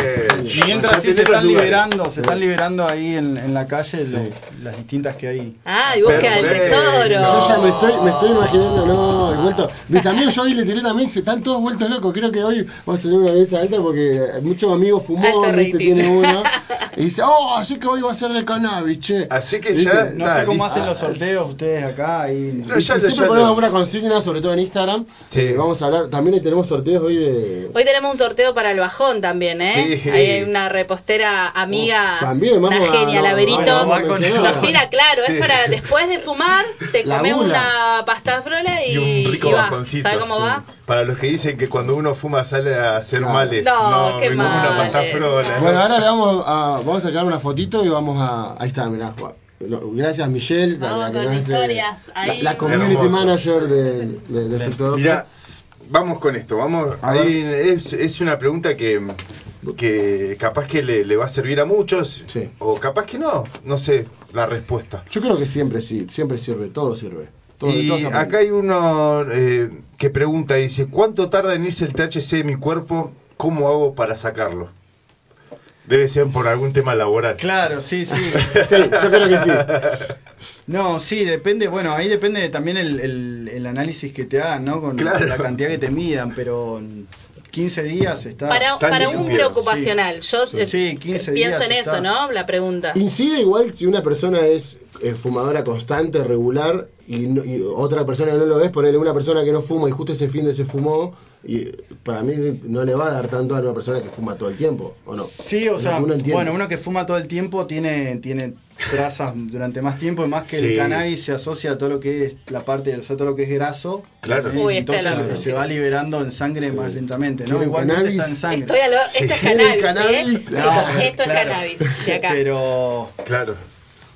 Mientras sí se están liberando, se Sí. están liberando ahí en, en la calle Sí. los- las distintas que hay. Ah, y búsqueda del Perfecto. tesoro. Yo ya me estoy, me estoy imaginando, no, he vuelto. Mis amigos, yo hoy le tiré también, se están todos vueltos locos. Creo que hoy vamos a tener una mesa alta porque muchos amigos fumó, Alto ¿viste? tiene uno. Y dice, oh, así que hoy va a ser de cannabis, che. Así que ¿Viste? ya- No sé cómo hacen los sorteos ustedes acá. No, Y ya lo- siempre ya ponemos lo- una consigna, sobre todo en Instagram. Sí. Eh, vamos a hablar, también tenemos sorteos hoy de. Hoy tenemos un sorteo para el bajón también, ¿eh? Sí. Ahí hay una repostera amiga, Oh, también, vamos una a- genia, no, Laberito. Nos tira claro, Sí. es para después de fumar, te La comes una pasta frola y, Y un rico y va. bajoncito. ¿Sabes cómo va? Para los que dicen que cuando uno fuma sale a hacer Claro. males. No, qué me como una males. pasta frola. Bueno, ahora le vamos a, vamos a sacar una fotito y vamos a. Ahí está, mirá. No, Gracias, Michelle, la, Vamos la que con nos hace- historias la, community Hermoso. manager de, de, de Efecto Doppler. Mira, vamos con esto. Vamos, A ahí es, es una pregunta que, que capaz que le, le va a servir a muchos Sí. o capaz que no. No sé la respuesta. Yo creo que siempre sí, siempre sirve, todo sirve. Todo, y todo acá hay uno eh, que pregunta, dice, ¿cuánto tarda en irse el THC de mi cuerpo? ¿Cómo hago para sacarlo? Debe ser por algún tema laboral. Claro, sí, sí. Sí, yo creo que sí. No, sí, depende, bueno, ahí depende también el, el- el análisis que te hagan, ¿no? Con Claro. la cantidad que te midan, pero en 15 días está... Para, Tan para un preocupacional, yo Sí, eh, sí, 15 pienso días en eso. ¿no? La pregunta. Incide igual si una persona es eh, fumadora constante, regular, y, no- y otra persona que no lo ves, ponerle una persona que no fuma y justo ese fin de se fumó, y para mí no le va a dar tanto a una persona que fuma todo el tiempo, ¿o no? Sí, o Es sea, uno bueno, uno que fuma todo el tiempo tiene, tiene trazas durante más tiempo, y más que Sí. el cannabis se asocia a todo lo que es la parte, o sea, todo lo que es graso. Claro. ¿eh? Uy, entonces la- se va liberando en sangre más lentamente, ¿no? ¿Quieren Igualmente está en sangre. Estoy a lo, esto es ¿Quieren cannabis, cannabis? ¿eh? Chicos, Ah, esto claro. es cannabis de acá. Pero, Claro.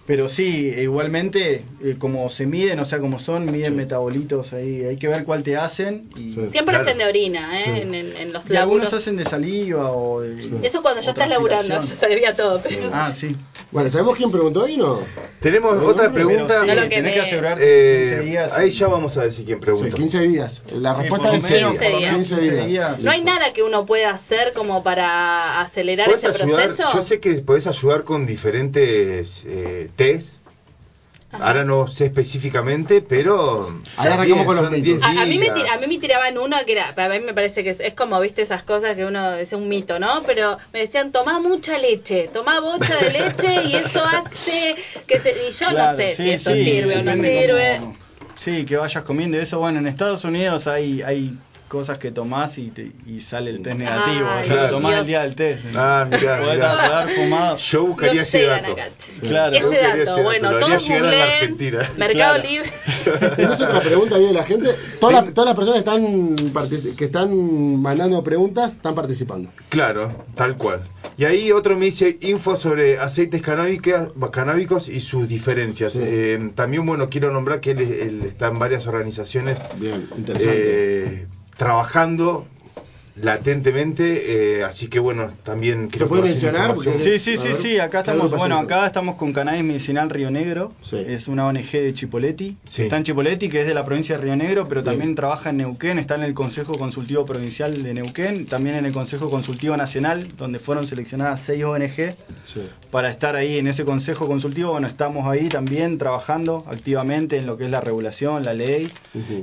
Pero sí, igualmente, eh, como se miden, o sea, como son, miden metabolitos ahí, hay que ver cuál te hacen. Y, Sí. Siempre Claro. hacen de orina, ¿eh? Sí. En, en- en los y algunos hacen de saliva o de. Eso cuando ya estás laburando, se debía todo. Pero... Ah, sí. Bueno, ¿sabemos quién preguntó ahí no? Tenemos Pero otra sí, pregunta. No lo sí, que tenés me- que asegurarte Eh, 15 días. ahí ya vamos a decir quién Sí, pregunta. 15 días. La Sí, respuesta es lo menos, 15 por lo días. menos 15 días. No hay nada que uno pueda hacer como para acelerar ¿Puedes ese ayudar? proceso. Yo sé que podés ayudar con diferentes eh, test. Ajá. Ahora no sé específicamente, pero. Arrancamos bien, con los son mitos. 10 A, a mí me días. tira- a mí me tiraban uno que era, para mí me parece que es, es como, viste, esas cosas que uno dice un mito, ¿no? Pero me decían, toma mucha leche, toma bocha de leche y eso hace que se... Y yo no sé sí, si eso sí, sirve o no sirve. sí, que vayas comiendo eso. Bueno, en Estados Unidos hay, hay cosas que tomás y, te- y sale el test negativo. Ay, o sea, Claro. lo tomás Dios. el día del test. Ah, mirá, Podés mirá. fumado. Yo buscaría No ese dato. Claro. Ese dato, ese dato, bueno, haría todos googleen. Mercado Claro. Libre. ¿Tienes otra pregunta ahí de la gente? Todas, las, todas las personas que están, partici- que están mandando preguntas están participando. Claro, tal cual. Y ahí otro me dice info sobre aceites canábicos y sus diferencias. Sí. Eh, también, bueno, quiero nombrar que él, él está en varias organizaciones Bien, interesante. eh, trabajando latentemente, eh, así que bueno, también ¿Se quiero puede mencionar? Porque- Sí, sí, sí, sí, acá ¿qué estamos, bueno, acá estamos con Cannabis Medicinal Río Negro, Sí. es una ONG de Chipoleti, Sí. está en Chipoleti, que es de la provincia de Río Negro, pero Bien. también trabaja en Neuquén, está en el Consejo Consultivo Provincial de Neuquén, también en el Consejo Consultivo Nacional, donde fueron seleccionadas seis ONG Sí. para estar ahí en ese Consejo Consultivo, bueno, estamos ahí también trabajando activamente en lo que es la regulación, la ley,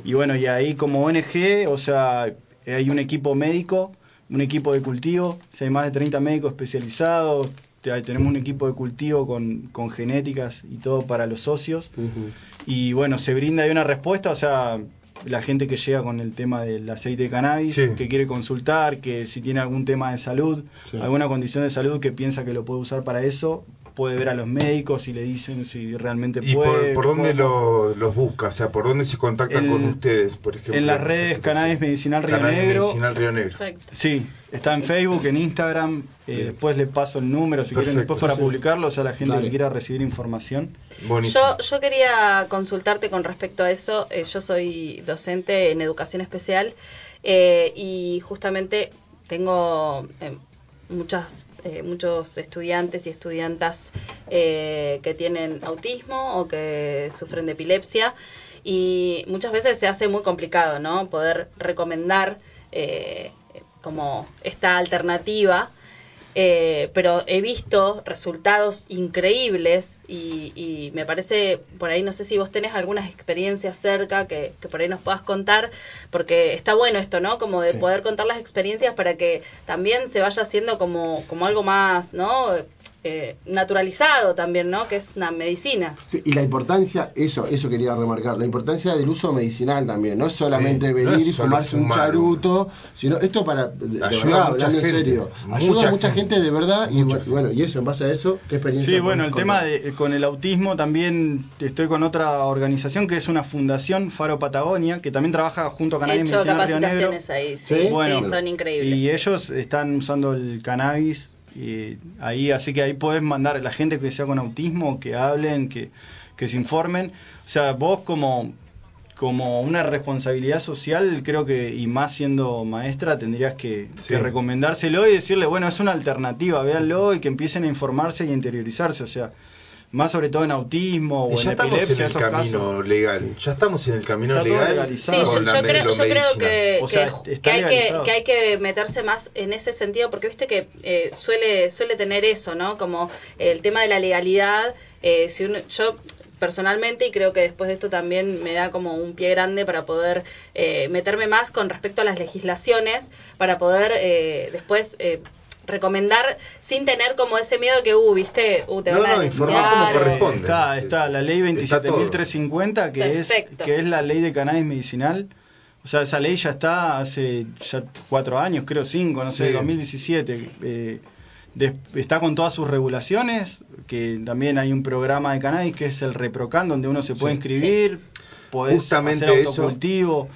y bueno, y ahí como ONG, o sea, hay un equipo médico, un equipo de cultivo, sea, hay más de 30 médicos especializados, tenemos un equipo de cultivo con, con genéticas y todo para los socios. Y bueno, se brinda ahí una respuesta, o sea, la gente que llega con el tema del aceite de cannabis, Sí. que quiere consultar, que si tiene algún tema de salud, Sí. alguna condición de salud que piensa que lo puede usar para eso, puede ver a los médicos y le dicen si realmente ¿Y puede. por, por dónde lo- los busca? O sea, ¿por dónde se contactan En- con ustedes, por ejemplo? En las redes? Cannabis Medicinal Río Cannabis Negro. Medicinal Río Negro. Perfecto. Sí, está en Facebook, en Instagram. eh, después le paso el número si quieren Perfecto. después para Sí. publicarlos a la gente Dale. que quiera recibir información. Buenísimo. Yo, yo quería consultarte con respecto a eso. Eh, yo soy docente en educación especial eh, y justamente tengo eh, muchas, eh, muchos estudiantes y estudiantas eh, que tienen autismo o que sufren de epilepsia y muchas veces se hace muy complicado, ¿no? Poder recomendar eh, como esta alternativa. Eh, pero he visto resultados increíbles y, y me parece, por ahí no sé si vos tenés algunas experiencias cerca que, que por ahí nos puedas contar, porque está bueno esto, ¿no? Como de Sí. poder contar las experiencias para que también se vaya haciendo como, como algo más, ¿no? Eh, naturalizado también, ¿no? Que es una medicina. Sí, y la importancia, eso, eso quería remarcar, la importancia del uso medicinal también, no es solamente Sí, no venir es y fumarse un fumar. charuto, sino esto para, de, de Ayuda verdad, a mucha hablando en serio, mucha ayuda a mucha gente. gente de verdad y bueno, y eso, en base a eso, ¿qué experiencia? Sí, bueno, el tema de con el autismo también estoy con otra organización que es una fundación Faro Patagonia que también trabaja junto a He Cannabis hecho Medicinal Río Negro. capacitaciones ahí, sí, ¿Sí? sí, Bueno. son increíbles. Y ellos están usando el cannabis y ahí, así que ahí podés mandar a la gente que sea con autismo, que hablen, que, que se informen. O sea, vos como, como una responsabilidad social, creo que, y más siendo maestra, tendrías que, Sí. que recomendárselo y decirle, bueno, es una alternativa, véanlo y que empiecen a informarse y interiorizarse. O sea, más sobre todo en autismo Y o ya en estamos en epilepsia, el esos camino casos. legal. Ya estamos en el camino Está todo legal. Sí, legalizado. yo, la yo creo, yo creo que, O sea, que está hay que, legalizado. que hay que meterse más en ese sentido, porque viste que eh, suele suele tener eso, ¿no? Como el tema de la legalidad. eh, si uno, yo personalmente, y creo que después de esto también me da como un pie grande para poder eh, meterme más con respecto a las legislaciones, para poder eh, después... eh, recomendar sin tener como ese miedo que, uh, viste, uh, te No, van a no, informar como corresponde. Está, Sí, está sí. la ley Está todo. 27.350, que es, que es la ley de cannabis medicinal. O sea, esa ley ya está hace ya cuatro años, creo cinco, no sé, Sí. 2017. Eh, des- está con todas sus regulaciones, que también hay un programa de cannabis que es el Reprocan, donde uno se puede Sí. inscribir, podés Justamente hacer autocultivo.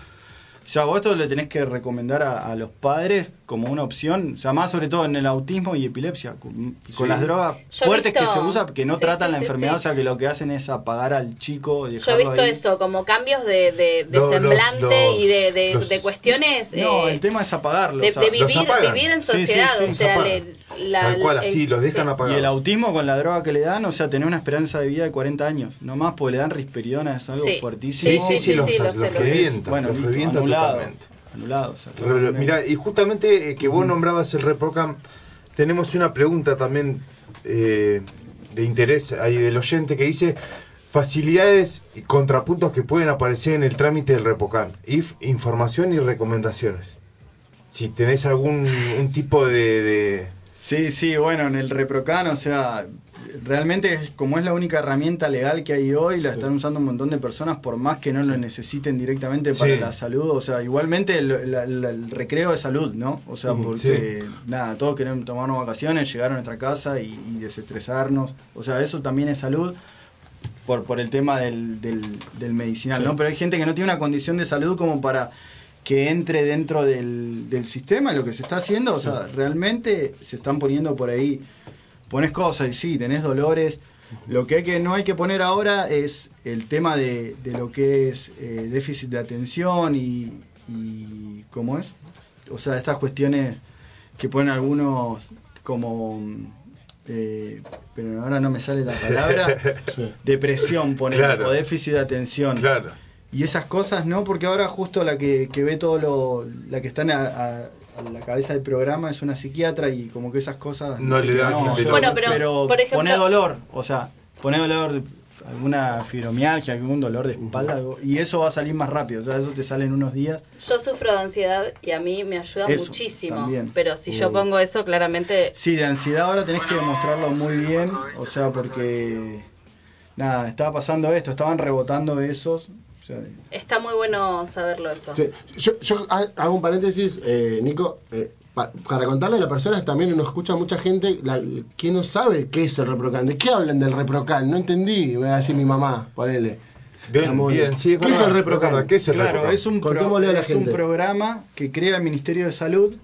Sea, vos esto le tenés que recomendar a, a los padres como una opción, o sea, más sobre todo en el autismo y epilepsia, con, con Sí. las drogas Yo fuertes que visto- se usan, que no Sí, tratan sí, la sí, enfermedad, sí. o sea, que lo que hacen es apagar al chico y Yo he visto ahí. eso, como cambios de, de, de Los- semblante los- y de, de, los- de cuestiones No, eh, el tema es apagarlo. de, o sea, vivir, vivir en Sí, sí, sociedad. sí, o sea, le- la- Tal cual, el- así, los dejan sí. Y apagados. el autismo con la droga que le dan, o sea, tener una esperanza de vida de 40 años. No más porque le dan risperidona, es algo Sí. fuertísimo. Sí, sí, sí, sí, los, sí, lo los sé, lo sé. revienta, Bueno, los listo, revienta anulado. totalmente. Anulado, o sea, y justamente eh, que vos nombrabas el Reprocam, tenemos una pregunta también eh, de interés ahí del oyente que dice facilidades y contrapuntos que pueden aparecer en el trámite del Reprocan, if, información y recomendaciones. Si tenés algún un tipo de, de- Sí, sí, bueno, en el Reprocan, o sea, realmente como es la única herramienta legal que hay hoy, la están usando un montón de personas por más que no lo necesiten directamente para Sí. la salud, o sea, igualmente el, la- la- el recreo de salud, ¿no? O sea, Ujú, porque nada, todos queremos tomarnos vacaciones, llegar a nuestra casa y, y desestresarnos, o sea, eso también es salud. Por, por el tema del, del, del medicinal. ¿no? Pero hay gente que no tiene una condición de salud como para que entre dentro del, del sistema, lo que se está haciendo, o sea, realmente se están poniendo por ahí, pones cosas y sí, tenés dolores. Lo que, hay que no hay que poner ahora es el tema de, de lo que es eh, déficit de atención y, y. ¿Cómo es? O sea, estas cuestiones que ponen algunos como. eh, pero ahora no me sale la palabra. Sí. Depresión, poner, Claro. o déficit de atención. Claro. Y esas cosas no, porque ahora justo la que, que ve todo lo, la que está a, a- a la cabeza del programa es una psiquiatra y como que esas cosas No dice le dan no. Bueno, pero, por ejemplo- pone dolor, o sea, pone dolor, alguna fibromialgia, algún dolor de espalda, algo, y eso va a salir más rápido, o sea, eso te sale en unos días. Yo sufro de ansiedad y a mí me ayuda Eso, muchísimo. también. Pero si yo pongo eso, claramente Sí, de ansiedad ahora tenés que demostrarlo muy bien, o sea, porque nada, estaba pasando esto, estaban rebotando esos, está muy bueno saberlo eso. Sí. Yo, yo ha- hago un paréntesis, eh, Nico, eh, pa- para contarle a las personas también nos escucha mucha gente la, que no sabe qué es el reprocan. ¿De qué hablan del reprocan? No entendí, me va a decir mi mamá, ponele. Bien, bien, sí, es ¿Qué es el reprocan? ¿qué es el Claro, Reprocan? es un, pro- Contémosle a la es un gente. programa que crea el Ministerio de Salud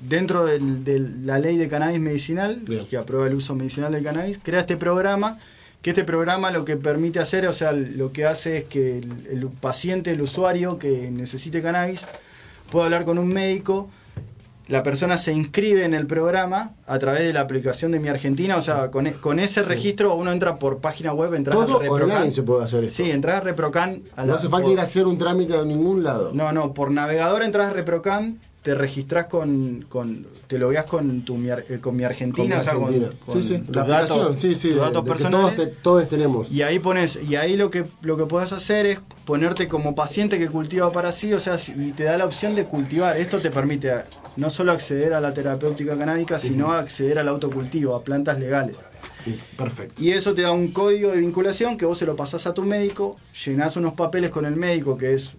dentro del- de la ley de cannabis medicinal, Bien. que aprueba el uso medicinal del cannabis, crea este programa, que este programa lo que permite hacer, o sea, lo que hace es que el, el paciente, el usuario que necesite cannabis, pueda hablar con un médico, la persona se inscribe en el programa a través de la aplicación de Mi Argentina, o sea, con, e- con ese registro uno entra por página web, entras Todo Reprocan. online se puede hacer esto. Sí, entras a Reprocan. A no la- hace falta por- ir a hacer un trámite a ningún lado. no, no, por navegador entras a Reprocan, te registrás con, con te logueas con tu mi, eh, con mi Argentina, Con o sea, con, sí, tus datos, sí, tus de- datos de que personales. todos, te- todos tenemos. Y ahí pones, y ahí lo que lo que puedes hacer es ponerte como paciente que cultiva para sí, o sea, y te da la opción de cultivar. Esto te permite no solo acceder a la terapéutica canábica, sino acceder al autocultivo, a plantas legales. Perfecto. Y eso te da un código de vinculación que vos se lo pasás a tu médico, llenás unos papeles con el médico que es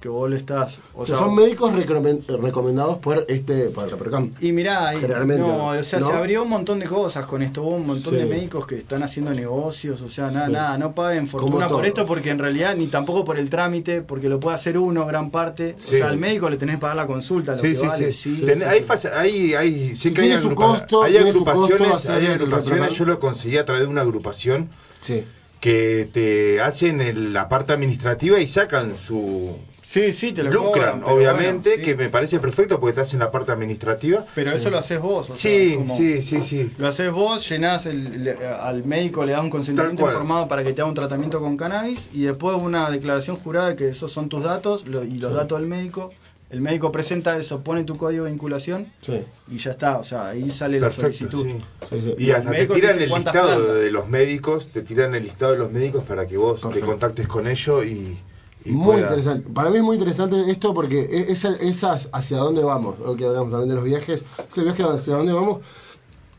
que vos le estás, o sea, son médicos recomen- recomendados por este por el y mirá, ahí- Generalmente, no, o sea, ¿no? se abrió un montón de cosas con esto, hubo un montón Sí. de médicos que están haciendo negocios, o sea, nada, Sí. nada, no paguen fortuna por esto porque en realidad ni tampoco por el trámite, porque lo puede hacer uno gran parte, Sí. o sea, al médico le tenés que pagar la consulta, lo Sí, que sí, vale, sí. sí, Ten- sí, hay, hay, hay, que hay, agrupa- costo, agrupaciones, hay agrupaciones, yo lo conseguí a través de una agrupación Sí. que te hacen el- la parte administrativa y sacan su Sí, sí, te lo lucran, cobran, obviamente, bueno, sí. que me parece perfecto porque te hacen la parte administrativa. Pero eso lo haces vos, o sea, Sí, como- sí, sí, sí. Lo haces vos, llenás el, le- al médico, le das un consentimiento informado para que te haga un tratamiento con cannabis y después una declaración jurada que esos son tus datos lo- y los Sí. datos del médico. El médico presenta eso, pone tu código de vinculación Sí. y ya está, o sea, ahí sale la Perfecto, solicitud. sí. Sí, sí. Y el hasta te tiran el listado plantas. de los médicos, te tiran el listado de los médicos para que vos Perfecto. te contactes con ellos y, y Muy puedas- interesante. Para mí es muy interesante esto porque es, es, es hacia dónde vamos. Lo que hablamos también de los viajes. Ese viaje hacia dónde vamos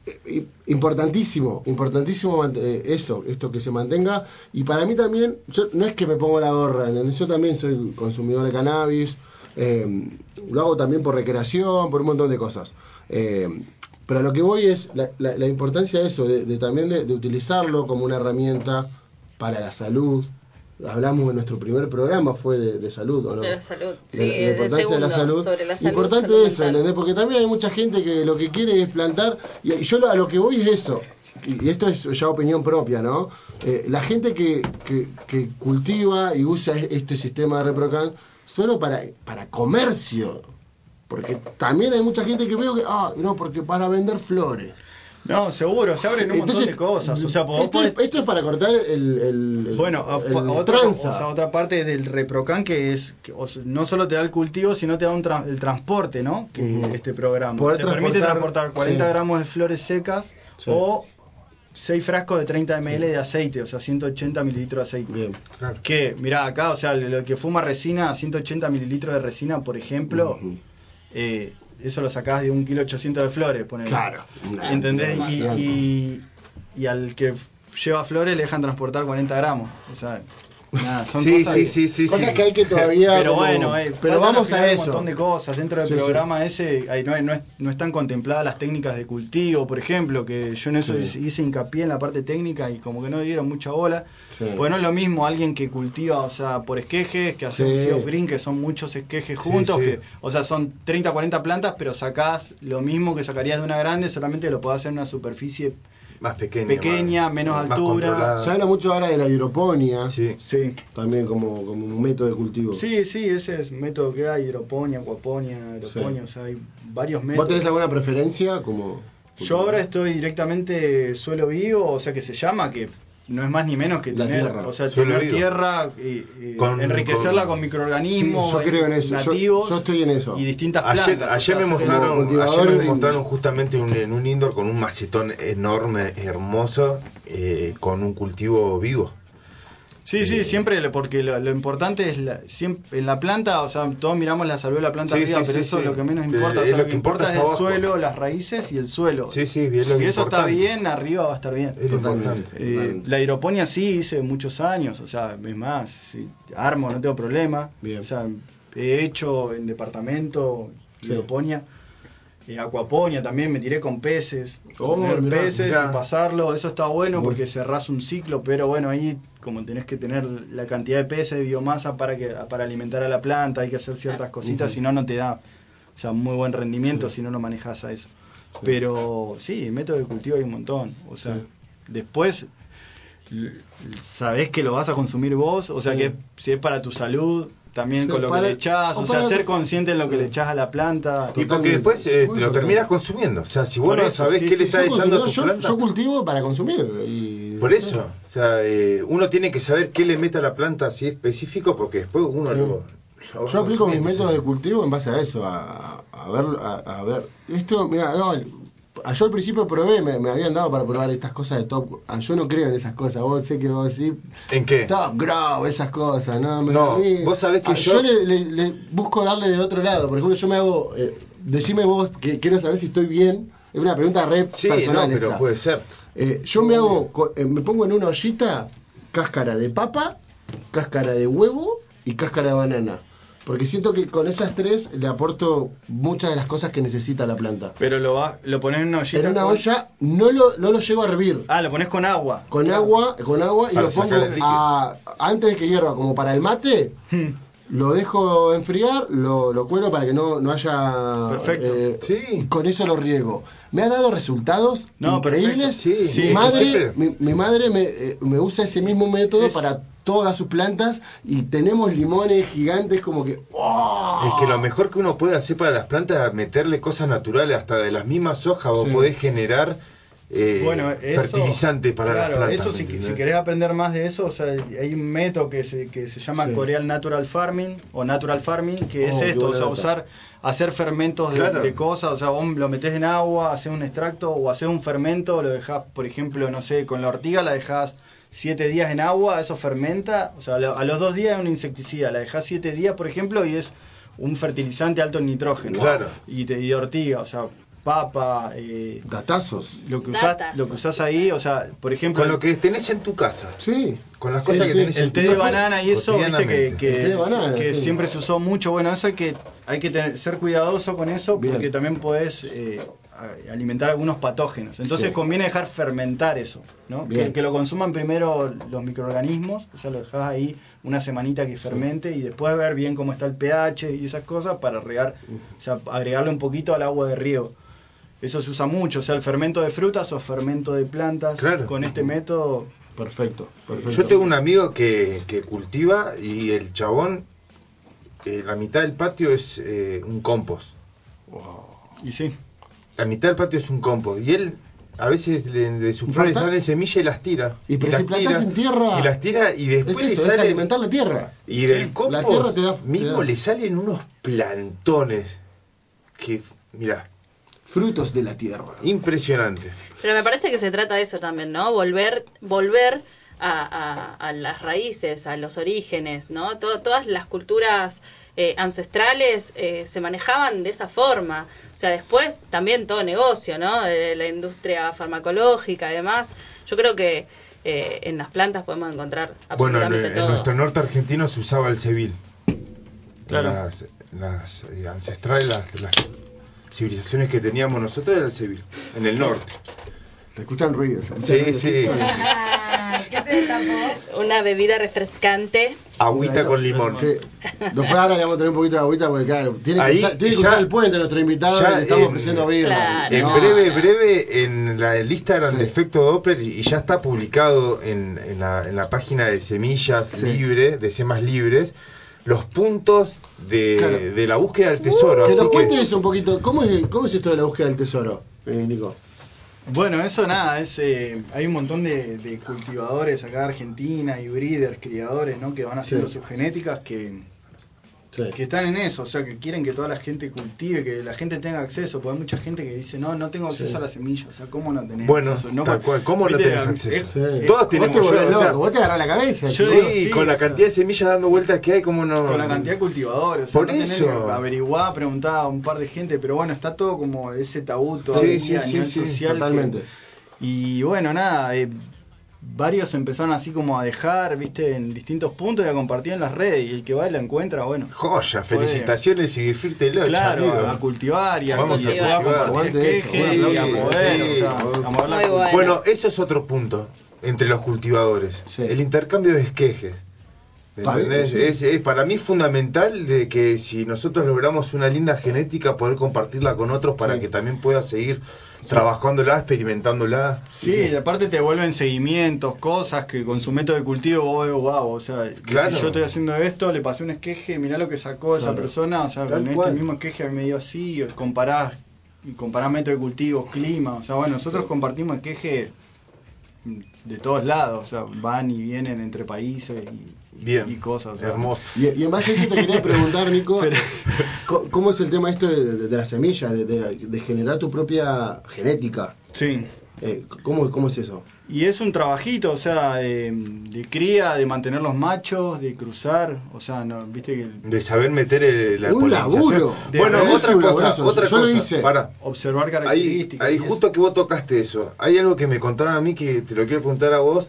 eh, importantísimo, importantísimo eh, eso, esto que se mantenga. Y para mí también, yo no es que me pongo la gorra, ¿entendés? yo también soy consumidor de cannabis, eh, lo hago también por recreación, por un montón de cosas. Eh, pero a lo que voy es la, la- la importancia de eso, de, de también de, de utilizarlo como una herramienta para la salud. Hablamos en nuestro primer programa, fue de, de salud, ¿o no? De la salud, sí, De la- importancia de la salud. sobre la salud, Importante eso. ¿entendés? Porque también hay mucha gente que lo que quiere es plantar, y, y yo lo- a lo que voy es eso, y, esto es ya opinión propia, ¿no? Eh, la gente que, que, que cultiva y usa este sistema de ReproCan solo para, para comercio, porque también hay mucha gente que veo que, ah, no, porque para vender flores. No, seguro, se abren un montón de cosas. O sea, esto, podés- esto es para cortar el, Bueno, el otra, o sea, otra parte del reprocan que es que, no solo te da el cultivo, sino te da un tra- el transporte, ¿no? Que Ujú. este programa Poder te permite transportar, transportar 40 sí. gramos de flores secas Sí. o 6 frascos de 30 ml de aceite, o sea, 180 mililitros de aceite. Bien. Que, mirá, acá, o sea, lo que fuma resina, 180 mililitros de resina, por ejemplo, Ujú. eh, eso lo sacás de un kilo 800 de flores, ponele. Claro. ¿Entendés? una- Y, y, y al que lleva flores le dejan transportar 40 gramos. O sea, nada, son Sí, cosas sí, que- sí, sí, cosas sí. que hay que todavía. Pero como- bueno, eh, pero vamos a eso. un montón de cosas. Dentro del Sí, sí. programa ese ahí no, no, es- no están contempladas las técnicas de cultivo, por ejemplo, que yo en eso Sí. hice, hincapié en la parte técnica y como que no dieron mucha bola. Sí. Pues no es lo mismo alguien que cultiva, o sea, por esquejes, que hace un Sí. sea of green, que son muchos esquejes Sí, juntos, sí. que, o sea, son 30, 40 plantas, pero sacás lo mismo que sacarías de una grande, solamente lo podés hacer en una superficie Más pequeña. Pequeña, más- menos más altura. controlada. Se habla mucho ahora de la hidroponía, Sí. Sí. también como, como un método de cultivo. Sí, sí, ese es un método que hay, hidroponía, acuaponía, aeroponía, o sea, hay varios ¿Vos métodos. tenés alguna preferencia? como Yo ahora estoy directamente suelo vivo, o sea que se llama, que no es más ni menos que La tener, tierra. o sea, tener tierra, y, y Con- enriquecerla con, con- microorganismos Sí, yo creo en eso, yo- nativos yo estoy en eso. y distintas plantas. Ayer, o ayer sea, me mostraron, ayer me mostraron justamente un- en un indoor con un macetón enorme, hermoso, eh, con un cultivo vivo. Sí, sí, siempre, le- porque lo, lo importante es la, siempre, en la planta, o sea, todos miramos la salud de la planta Sí, arriba, sí, pero sí, eso sí. es lo que menos Eh, importa, o sea, lo lo que importa importa es el suelo, las raíces y el suelo. Sí, sí, bien si lo eso está bien, arriba va a estar bien. Es Totalmente. importante. Eh, la hidroponía sí hice muchos años, o sea, es más, sí, armo, no tengo problema. Bien. O sea, he hecho en departamento Sí. hidroponía, eh, acuaponía también, me tiré con peces, Oh, tener mirá, peces mirá. y pasarlo, eso está bueno porque cerrás un ciclo, pero bueno, ahí como tenés que tener la cantidad de peces de biomasa para que para alimentar a la planta, hay que hacer ciertas cositas, Ujú. si no no te da, o sea, muy buen rendimiento si no lo manejas a eso. Pero sí, método de cultivo hay un montón, o sea, Sí. después sabés que lo vas a consumir vos, o sea que si es para tu salud, también Sí, con lo para- que le echás, o o sea, ser consciente en lo que le echás a la planta. Y porque después eh, te lo terminas consumiendo. O sea, si vos Por no eso, sabés sí, qué sí, le estás echando a tu yo, planta. yo cultivo para consumir. Y, Por eso, o sea, eh, uno tiene que saber qué le mete a la planta así específico porque después uno Sí. lo... lo va Yo aplico mis métodos de cultivo en base a eso, a, a ver, a, a ver. Esto, mira, no, yo al principio probé, me, me habían dado para probar estas cosas de top. ah, Yo no creo en esas cosas, vos sé que vos decís ¿En qué? top grow, esas cosas, ¿no? Me- No, vos sabés que ah, yo- le, le- le busco darle de otro lado. Por ejemplo, yo me hago. Eh, decime vos, que quiero saber si estoy bien. Es una pregunta re Sí, personal. no, pero esta. puede ser. Eh, yo me hago, eh, me pongo en una ollita cáscara de papa, cáscara de huevo y cáscara de banana. Porque siento que con esas tres le aporto muchas de las cosas que necesita la planta. Pero lo va, lo pones en una ollita. En una con- olla no lo, no lo llego a hervir. Ah, lo pones con agua. Con agua, con agua y Para lo pongo a, antes de que hierva, como para el mate, Hmm. Lo dejo enfriar, lo, lo cuelo para que no, no haya. Perfecto. eh, Sí. Con eso lo riego. Me ha dado resultados No, increíbles. perfecto. Sí, mi, sí, madre, mi, mi madre me, eh, me usa ese mismo método Es- para todas sus plantas y tenemos limones gigantes como que. ¡oh! Es que lo mejor que uno puede hacer para las plantas es meterle cosas naturales, hasta de las mismas hojas, vos Sí. podés generar eh, Bueno, eso, fertilizantes para claro, las plantas. Eso, ¿me si, si querés aprender más de eso, o sea, hay un método que se, que se llama Sí. Coreal Natural Farming o Natural Farming, que es Oh, esto, o sea, usar, hacer fermentos de, Claro. de cosas, o sea, vos lo metés en agua, haces un extracto o haces un fermento, lo dejás, por ejemplo, no sé, con la ortiga la dejás siete días en agua, eso fermenta, o sea, a lo- a los dos días es un insecticida, la dejás siete días, por ejemplo, y es un fertilizante alto en nitrógeno. Claro. Y, te, y de ortiga, o sea, papa, eh, Datazos. lo que usás, lo que usás ahí, o sea, por ejemplo, Con lo que tenés en tu casa. Sí. Con las el, cosas que tenés el en té tu de casa banana y eso, viste que, que, banana, sí. siempre se usó mucho. Bueno, eso hay que, hay que tener- ser cuidadoso con eso Bien. porque también podés eh, alimentar algunos patógenos. Entonces Sí. conviene dejar fermentar eso, ¿no? Que lo consuman primero los microorganismos, o sea, lo dejás ahí una semanita que fermente y después ver bien cómo está el pH y esas cosas para regar, o sea, agregarle un poquito al agua de riego. Eso se usa mucho, o sea, el fermento de frutas o fermento de plantas. Claro. Con este método Perfecto, perfecto. Yo tengo un amigo que, que cultiva y el chabón, eh, la mitad del patio es eh, un compost. Y sí. La mitad del patio es un compost. Y él a veces le- de sus ¿Y flores salen semillas y las tira. Y pero las si plantás tira, en tierra- Y las tira y Es después eso, le es salen. alimentar la tierra. Y del la compost tierra te da- te mismo da- le salen unos plantones. Que, mira, Frutos de la tierra. impresionante. Pero me parece que se trata de eso también, ¿no? Volver, volver a, a- a las raíces, a los orígenes, ¿no? To- todas las culturas eh, ancestrales eh, se manejaban de esa forma. O sea, después también todo negocio, ¿no? Eh, la industria farmacológica y demás. Yo creo que eh, en las plantas podemos encontrar Bueno, en, absolutamente en todo. nuestro norte argentino se usaba el civil. Claro. Las, las, eh, ancestrales, las, las civilizaciones que teníamos nosotros era el civil, en el norte. Se escuchan ruidos. se escuchan Sí, ruidos. sí. ¿Qué te? Una bebida refrescante. Agüita con limón. Sí. Después ahora le vamos a tener un poquito de agüita porque claro, tiene que, Ahí cruzar, tiene que ya- cruzar el puente nuestro invitado ya y le estamos en- ofreciendo birra. Claro. En No, breve, breve, en la, el Instagram Sí. de Efecto Doppler y ya está publicado en, en la, en la página de Semillas Sí. Libre, de Semas Libres, los puntos de, Claro. de la búsqueda del tesoro. que así nos que- cuente eso un poquito. ¿Cómo es, ¿Cómo es esto de la búsqueda del tesoro, eh, Nico? Bueno, eso nada, es, eh, hay un montón de, de cultivadores acá de Argentina y breeders, criadores, ¿no? Que van haciendo Sí. sus genéticas que, Sí. que están en eso, o sea, que quieren que toda la gente cultive, que la gente tenga acceso, porque hay mucha gente que dice, no, no tengo acceso Sí. a la semilla, o sea, ¿cómo no tenés Bueno, acceso? No, tal cual, ¿cómo no tenés es- acceso? Sí. Todos Vos tenemos te volvés yo, o sea- vos te agarrás la cabeza. Yo sí. Con la cantidad de semillas dando vueltas que hay, como no. con la cantidad de cultivadores, o sea, Por no tenés eso. que averiguar, preguntar a un par de gente, pero bueno, está todo como ese tabú sí, a sí, nivel social. que- Totalmente. Y bueno, nada, eh, varios empezaron así como a dejar, viste, en distintos puntos y a compartir en las redes. Y el que va y la encuentra, bueno, Joya, Puede- felicitaciones y disfrútelo, claro, amigo. a, a cultivar y a, Vamos y a después a cultivar. compartir Aguante eso, queje y a mover, sí, o sea, a mover la bueno. Bueno, eso es otro punto entre los cultivadores. Sí. El intercambio de esquejes. ¿Entendés? Es, es- para mí es fundamental de que si nosotros logramos una linda genética, poder compartirla con otros para Sí. que también pueda seguir trabajándola, experimentándola. Sí, y aparte te vuelven seguimientos, cosas que con su método de cultivo vos ves, wow, o sea, Claro. si yo estoy haciendo esto, le pasé un esqueje, mirá lo que sacó esa persona, o sea, Tal con este mismo esqueje me dio así, comparás, comparás método de cultivo, clima, o sea, bueno, nosotros compartimos esqueje de todos lados, o sea, van y vienen entre países y, Bien, y cosas. o sea. hermoso. Y, y en base a eso te quería preguntar, Nico, Pero- Sí. Eh, ¿cómo, ¿Cómo es eso? Y es un trabajito, o sea, de cría, de mantener los machos, de cruzar, o sea, no, viste que el- De saber meter el- la Un polinización. laburo. De Bueno, otra cosa, laburazo. otra Yo lo cosa. hice. Pará. observar características. ahí eso. justo que vos tocaste eso, hay algo que me contaron a mí que te lo quiero preguntar a vos.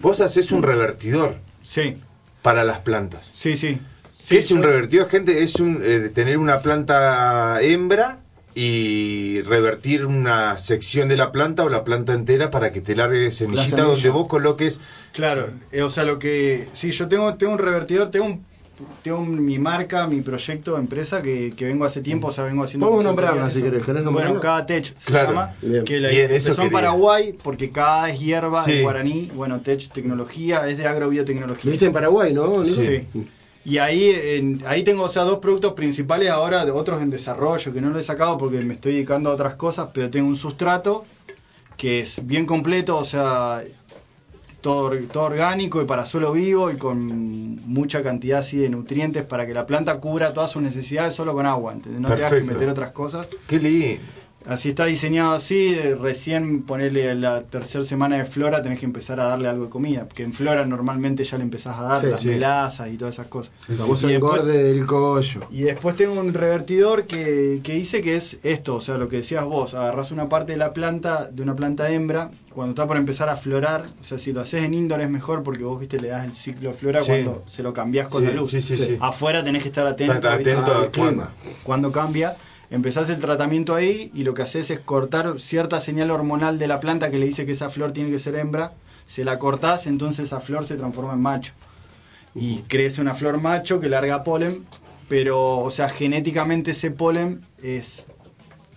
Vos haces un revertidor Sí, para las plantas. sí, sí. ¿Qué es un yo- revertido, gente? Es un, eh, tener una planta hembra y revertir una sección de la planta o la planta entera para que te largue semillita donde vos coloques. Claro, eh, o sea, lo que. Sí, yo tengo, tengo un revertidor, tengo un. Tengo mi marca, mi proyecto, empresa que, que vengo hace tiempo, o sea, vengo haciendo. Podemos nombrarla, si querés, ¿querés Bueno, nombrarla? KTech se Claro. llama, Bien. que la empezó en. Paraguay, porque cada es hierba Sí. en guaraní, bueno, Tech Tecnología, es de agrobiotecnología. Viviste en Paraguay, ¿no? Sí. Y ahí, en- ahí tengo o sea, dos productos principales ahora, otros en desarrollo, que no lo he sacado porque me estoy dedicando a otras cosas, pero tengo un sustrato que es bien completo, o sea, todo, todo orgánico y para suelo vivo y con mucha cantidad así de nutrientes para que la planta cubra todas sus necesidades solo con agua, ¿entendés? No te tengas que meter otras cosas. Qué lindo. Así está diseñado así, de recién ponerle la tercera semana de flora tenés que empezar a darle algo de comida, porque en flora normalmente ya le empezás a dar Sí, las sí. melazas y todas esas cosas. El famoso Y después- engorde del collo. Y después tengo un revertidor que, que hice que es esto, o sea, lo que decías vos, agarrás una parte de la planta, de una planta hembra, cuando está por empezar a florar, o sea, si lo haces en indoor es mejor porque vos, viste, le das el ciclo de flora Sí. cuando se lo cambiás con Sí, la luz. sí, sí, sí. Afuera tenés que estar atento, atento al clima. cuando cambia, empezás el tratamiento ahí y lo que haces es cortar cierta señal hormonal de la planta que le dice que esa flor tiene que ser hembra, se la cortás, entonces esa flor se transforma en macho. Y crece una flor macho que larga polen, pero, o sea, genéticamente ese polen es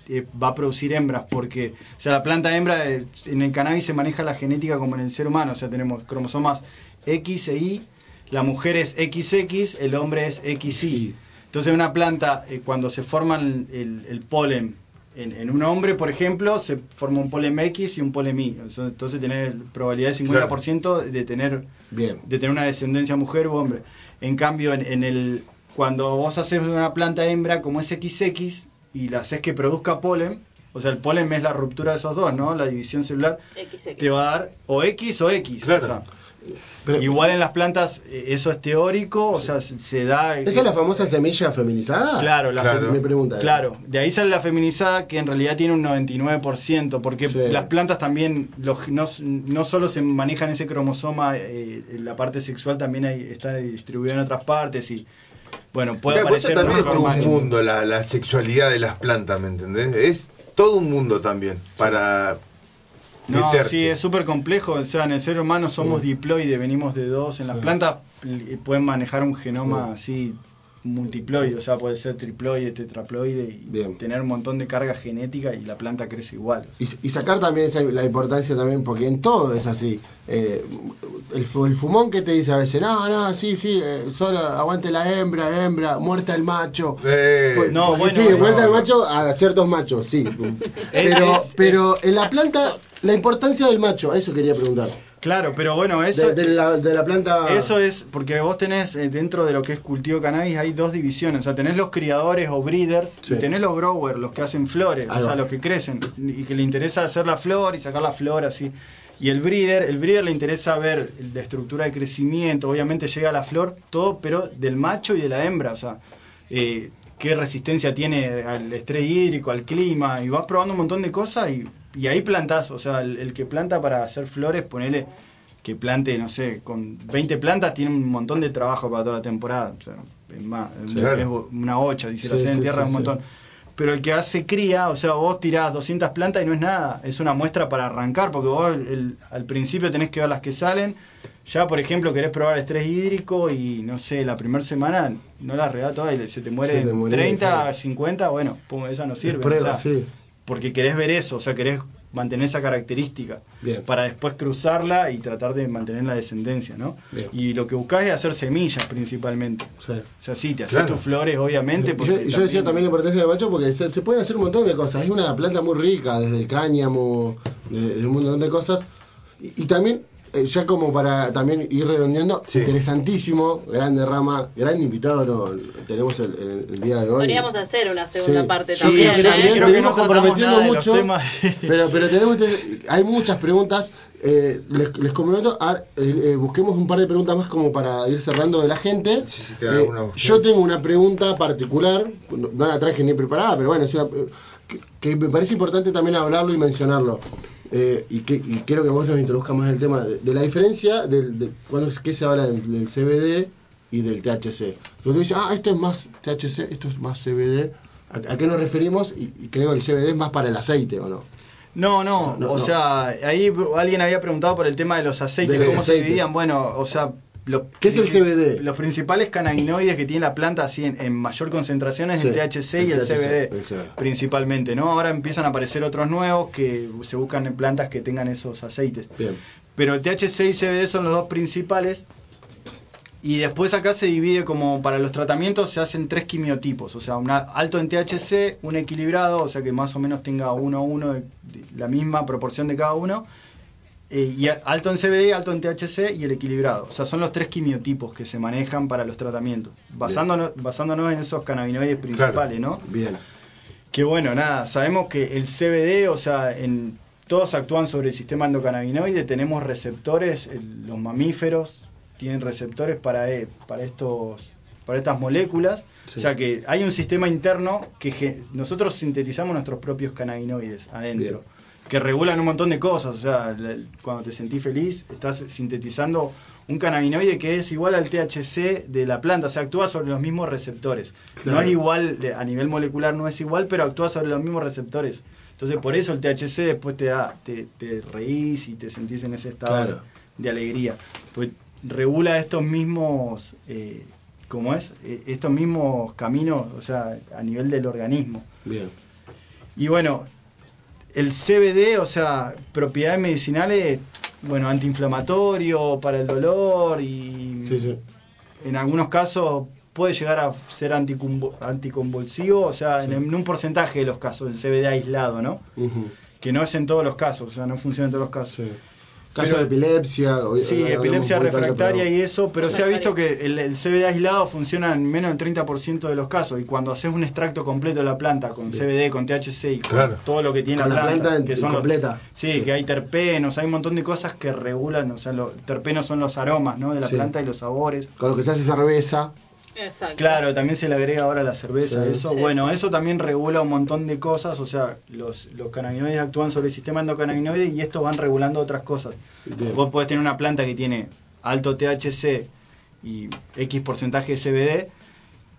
eh, va a producir hembras porque, o sea, la planta hembra eh, en el cannabis se maneja la genética como en el ser humano, o sea, tenemos cromosomas X e Y, la mujer es XX, el hombre es XY. Entonces una planta, eh, cuando se forma el, el- el polen en, en un hombre, por ejemplo, se forma un polen X y un polen Y. Entonces, tenés probabilidad de 50% de tener Bien. de tener una descendencia mujer u hombre. En cambio, en, en el cuando vos haces una planta hembra como es XX y la haces que produzca polen, o sea, el polen es la ruptura de esos dos, ¿no? La división celular XX. te va a dar o X o X. Claro. o sea, Pero- igual en las plantas eh, eso es teórico, o sea, se, da... ¿Esa es la famosa semilla feminizada? Claro, la Claro. Mi pregunta. Claro, de ahí sale la feminizada que en realidad tiene un 99%, porque Sí. las plantas también los- no, no solo se manejan ese cromosoma, eh, la parte sexual también hay- está distribuida en otras partes y bueno, puede eso aparecer también es un mundo, la, la sexualidad de las plantas, ¿me entendés? Es todo un mundo también para No, meterse. sí, es súper complejo, o sea, en el ser humano somos diploide, venimos de dos, en las Sí. plantas eh, pueden manejar un genoma Sí. así multiploide, o sea, puede ser triploide, tetraploide y Bien. tener un montón de carga genética y la planta crece igual. o sea. Y, y sacar también esa- la importancia también, porque en todo es así. Eh, el, fu- el fumón que te dice a veces, no, no, sí, sí, eh, solo aguante la hembra, hembra, muerta el macho. Eh, Pues, no, bueno, sí, no, al no. macho a ciertos machos, sí. pero, es- pero en la planta, la importancia del macho, eso quería preguntar. Claro, pero bueno, eso... de, de la, de la planta. Eso es porque vos tenés eh, dentro de lo que es cultivo de cannabis hay dos divisiones, o sea, tenés los criadores o breeders Sí. y tenés los growers, los que hacen flores, Ahí o sea, los que crecen y que le interesa hacer la flor y sacar la flor así. Y el breeder, el breeder le interesa ver la estructura de crecimiento, obviamente llega a la flor, todo, pero del macho y de la hembra, o sea, eh, qué resistencia tiene al estrés hídrico, al clima, y vas probando un montón de cosas y, y ahí plantás, o sea, el, el que planta para hacer flores, ponele que plante, no sé, con 20 plantas tiene un montón de trabajo para toda la temporada, o sea, es más, Sí. es una ocha, dice la Sí, en tierra sí, un sí. montón. Pero el que hace cría, o sea, vos tirás 200 plantas y no es nada, es una muestra para arrancar, porque vos el- el- al principio tenés que ver las que salen. Ya, por ejemplo, querés probar estrés hídrico y no sé, la primera semana no las regás todas y se te Se muere te muere, 30, sí. 50, bueno, pum, esa no sirve. Prueba, o sea, sí. Porque querés ver eso, o sea, querés mantener esa característica Bien. para después cruzarla y tratar de mantener la descendencia, ¿no? Bien. Y lo que buscás es hacer semillas principalmente. Sí. O sea, sí, te haces Claro. tus flores, obviamente. Porque yo, decía también la importancia del macho porque se, se pueden hacer un montón de cosas. Es una planta muy rica, desde el cáñamo, de, de un montón de cosas. Y, y también, ya como para también ir redondeando, Sí. interesantísimo, grande rama, gran invitado lo, tenemos el, el- el día de hoy. Podríamos hacer una segunda Sí. parte Sí, también, que ¿eh? también Creo que no comprometiendo nada de los mucho, temas. pero, pero tenemos hay muchas preguntas. Eh, les, les comprometo, a, eh, eh, busquemos un par de preguntas más como para ir cerrando de la gente. Sí, sí, te da Eh, una- yo tengo una pregunta particular, no, no la traje ni preparada, pero bueno, es una- que, que me parece importante también hablarlo y mencionarlo. Eh, y, que, y quiero que vos nos introduzcas más el tema de, de la diferencia del, de cuando es que se habla del, del CBD y del THC. Cuando dice, ah, esto es más THC, esto es más CBD. ¿A, a qué nos referimos? Y, y creo que el CBD es más para el aceite, ¿o no? No, no, No, no, o no. sea, ahí alguien había preguntado por el tema de los aceites, De cómo se dividían. Bueno, o sea, lo- ¿Qué es el CBD? Los principales cannabinoides que tiene la planta así en, en mayor concentración es Sí, el THC y el el, THC, CBD, el CBD. principalmente, ¿no? Ahora empiezan a aparecer otros nuevos que se buscan en plantas que tengan esos aceites. Bien. Pero el THC y CBD son los dos principales. Y después acá se divide como para los tratamientos se hacen tres quimiotipos, o sea, un alto en THC, un equilibrado, o sea que más o menos tenga uno a uno, de- de la misma proporción de cada uno, eh, y alto en CBD, alto en THC y el equilibrado. O sea, son los tres quimiotipos que se manejan para los tratamientos, basándonos, basándonos en esos cannabinoides principales, ¿no? Bien. Que bueno, nada, sabemos que el CBD, o sea, en todos actúan sobre el sistema endocannabinoide, tenemos receptores, el- los mamíferos tienen receptores para, eh, para estos para estas moléculas, Sí. o sea que hay un sistema interno que nosotros sintetizamos nuestros propios cannabinoides adentro, que regulan un montón de cosas, o sea, cuando te sentís feliz estás sintetizando un cannabinoide que es igual al THC de la planta, o sea, actúa sobre los mismos receptores. Claro. No es igual, de- a nivel molecular no es igual, pero actúa sobre los mismos receptores. Entonces por eso el THC después te da, te, te reís y te sentís en ese estado Claro. de, de alegría. Pues regula estos mismos, eh, ¿cómo es? Eh, estos mismos caminos, o sea, a nivel del organismo. Bien. Y bueno, el CBD, o sea, propiedades medicinales, bueno, antiinflamatorio, para el dolor y Sí, sí. en algunos casos puede llegar a ser anticonvulsivo, o sea, en, en un porcentaje de los casos, el CBD aislado, ¿no? Ujú. Que no es en todos los casos, o sea, no funciona en todos los casos. Sí. Caso Pero- de epilepsia. obvi- Sí, epilepsia refractaria pero- y eso, pero se ha visto que el, el CBD aislado funciona en menos del 30% de los casos y cuando haces un extracto completo de la planta con CBD, con THC y con Claro. todo lo que tiene Con la la planta, planta en- que son los- completa. sí, Sí. que hay terpenos, hay un montón de cosas que regulan, o sea, los terpenos son los aromas, ¿no? De la Sí. planta y los sabores. Con lo que se hace cerveza. Exacto. Claro, también se le agrega ahora la cerveza, Sí. eso. Sí. Bueno, eso también regula un montón de cosas, o sea, los, los cannabinoides actúan sobre el sistema endocannabinoide y estos van regulando otras cosas. Bien. Vos podés tener una planta que tiene alto THC y X porcentaje de CBD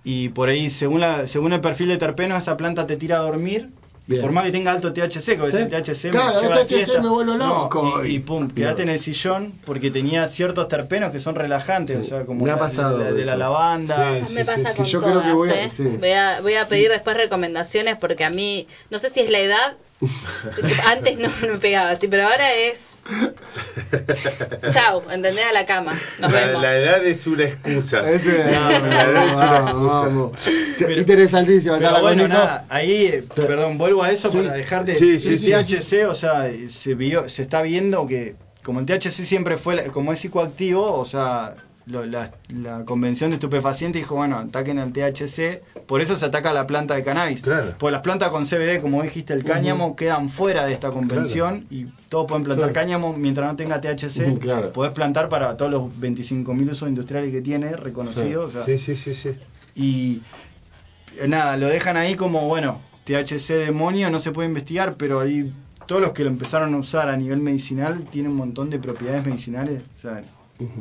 y por ahí, según, la, según el perfil de terpenos, esa planta te tira a dormir. Bien. Por más que tenga alto THC, que a veces Sí. el THC Claro, me lleva el THC fiesta. me vuelvo No, loco. y, y pum, quedate en el sillón porque tenía ciertos terpenos que son relajantes, o sea, como Me ha pasado la- de la lavanda. Sí, me pasa con yo creo que voy a- ¿eh? sí. voy, a, voy a pedir después recomendaciones porque a mí, no sé si es la edad, antes no me pegaba así, pero ahora es... Chau, entendé a la cama, nos La, vemos. la edad es una excusa. Ese, La edad es una excusa. Pero- Interesantísimo. Pero bueno, nada, ahí, eh, Pero- perdón, vuelvo a eso Sí. para dejarte. Sí, sí, el sí. THC, o sea, se vio, se está viendo que como el THC siempre fue, como es psicoactivo, o sea, lo- la, la convención de estupefacientes dijo, bueno, ataquen al THC, por eso se ataca la planta de cannabis. Claro. Pues las plantas con CBD, como dijiste, el cáñamo, quedan fuera de esta convención y todos pueden plantar cáñamo mientras no tenga THC. Claro. Podés plantar para todos los 25.000 usos industriales que tiene, reconocidos. o sea, Sí, sí, sí, sí. y eh, nada, lo dejan ahí como, bueno, THC demonio, no se puede investigar, pero ahí todos los que lo empezaron a usar a nivel medicinal tienen un montón de propiedades medicinales, o sea,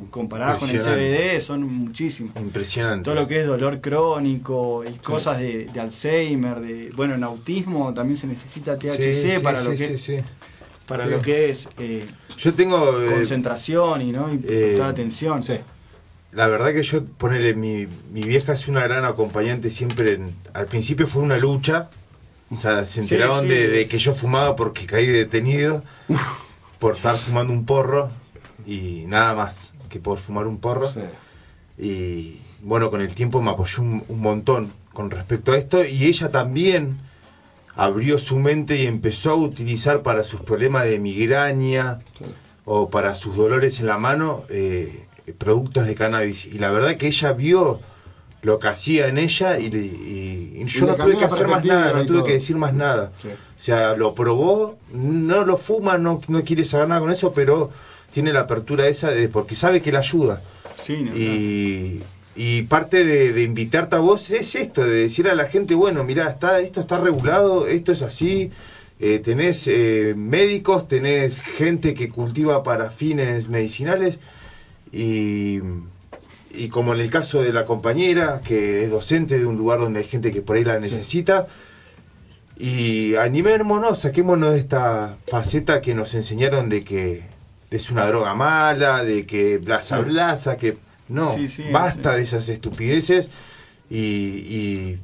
Comparadas con el. CBD son muchísimas. Impresionante. Todo lo que es dolor crónico y cosas de, de Alzheimer, de bueno, en autismo también se necesita THC Sí, para sí, lo que sí. para Sí. lo que es eh, Yo tengo. eh, concentración y no y eh, prestar atención. La verdad que yo, ponerle, mi, mi vieja es una gran acompañante siempre. en- al principio fue una lucha. O sea, se enteraron de, de que yo fumaba porque caí detenido por estar fumando un porro y nada más que por fumar un porro. Sí. Y bueno, con el tiempo me apoyó un, un montón con respecto a esto y ella también abrió su mente y empezó a utilizar para sus problemas de migraña o para sus dolores en la mano eh, productos de cannabis. Y la verdad que ella vio lo que hacía en ella y, y- y yo no tuve que hacer más nada, no tuve todo. que decir más nada. Sí. O sea, lo probó, no lo fuma, no, no quiere saber nada con eso, pero tiene la apertura esa de porque sabe que le ayuda. Sí, no, no. Y, y parte de, de invitarte a vos es esto, de decir a la gente, bueno, mira, está, esto está regulado, esto es así, eh, tenés eh, médicos, tenés gente que cultiva para fines medicinales y, y como en el caso de la compañera, que es docente de un lugar donde hay gente que por ahí la necesita, y animémonos, saquémonos de esta faceta que nos enseñaron de que es una droga mala, de que blasa Sí. blasa, que no, Sí, sí, basta sí. de esas estupideces y, y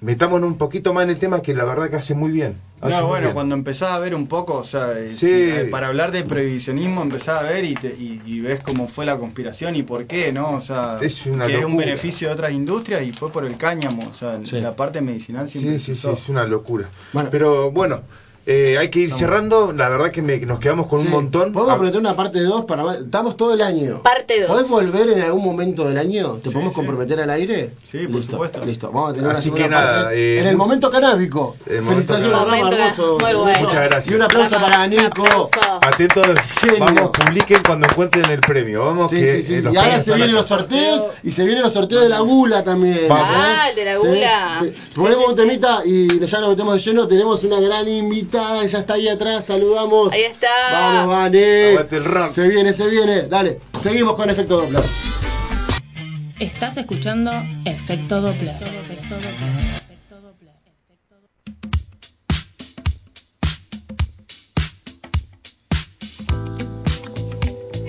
metámonos un poquito más en el tema que la verdad que hace muy bien. Hace No, muy bueno, bien. cuando empezás a ver un poco, o sea, eh, Sí. si, eh, para hablar de prohibicionismo empezás a ver y, te- y, y ves cómo fue la conspiración y por qué, ¿no? O sea, Es una que es un beneficio de otras industrias y fue por el cáñamo, o sea, Sí. la parte medicinal siempre Sí, sí, sí, es una locura. Bueno. Pero bueno, eh, hay que ir cerrando. La verdad que me- nos quedamos con Sí. un montón. Podemos Ah, prometer una parte 2 para. Estamos todo el año. Parte dos. ¿Podés volver en algún momento del año? ¿Te Sí, podemos sí. comprometer al aire? Sí, por listo, supuesto. Listo, vamos a tener una Así que nada, parte. eh, en el momento canábico. el momento Felicitaciones. Rama, hermoso. Muy bueno. Muchas gracias. Y un aplauso Rama, para un Nico. Atentos, Genio. vamos, publiquen cuando encuentren el premio. Vamos, Sí, que sí, sí. eh, los Y ahora se vienen los sorteos y se vienen los sorteos de la gula también. Vamos. Ah, de la gula. Ponemos un temita y ya nos metemos de lleno. Tenemos una gran invitada, ya está ahí atrás. Saludamos. Ahí está. Vamos, Vane. Aguante el rock. Se viene, se viene. Dale, seguimos con efecto Doppler. Estás escuchando Efecto Doppler. Efecto Doppler. Efecto Doppler. Efecto Doppler.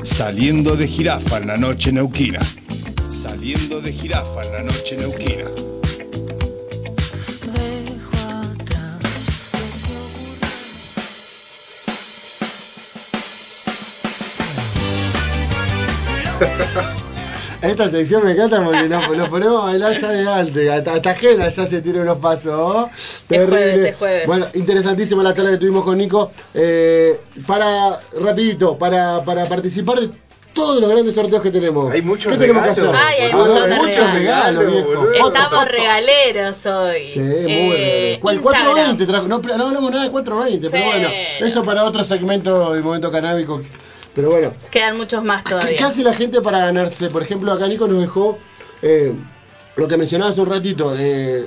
Saliendo de jirafa en la noche neuquina. Saliendo de jirafa en la noche neuquina. Esta sección me encanta porque nos, nos ponemos a bailar ya de antes. Hasta, hasta Gela ya se tira unos pasos. ¿oh? Es jueves, es jueves. Bueno, interesantísima la charla que tuvimos con Nico. Eh, para, rapidito, para, para participar de todos los grandes sorteos que tenemos. Hay muchos ¿Qué tenemos que hacer? regalos. Ay, hay un Ah, montón de Muchos regalos. regalos, viejo. Estamos regaleros hoy. Sí, muy Eh, bien. ¿Cuál? Instagram. 420 trajo. No, no hablamos nada de 420, pero bueno, eso para otro segmento del momento canábico. Pero bueno, Quedan muchos más ¿qué, todavía. qué hace la gente para ganarse? Por ejemplo, acá Nico nos dejó eh, lo que mencionaba hace un ratito: eh,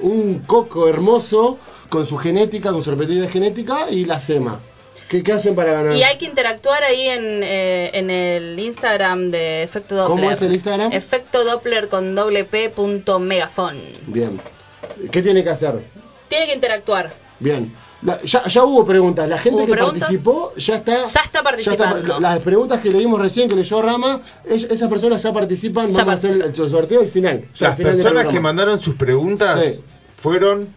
un coco hermoso con su genética, con su repetibilidad genética y la SEMA. ¿Qué, qué hacen para ganar? Y hay que interactuar ahí en, eh, en el Instagram de Efecto Doppler. ¿Cómo es el Instagram? Efecto Doppler con doble P punto megafon. Bien. ¿Qué tiene que hacer? Tiene que interactuar. Bien. La- ya, ya hubo preguntas. La gente ¿Hubo que preguntas? participó ya está. Ya está participando. las preguntas que leímos recién, que leyó Rama, es- esas personas ya participan. Ya Vamos a hacer el, el sorteo al final. al Las final personas que mandaron sus preguntas Sí. fueron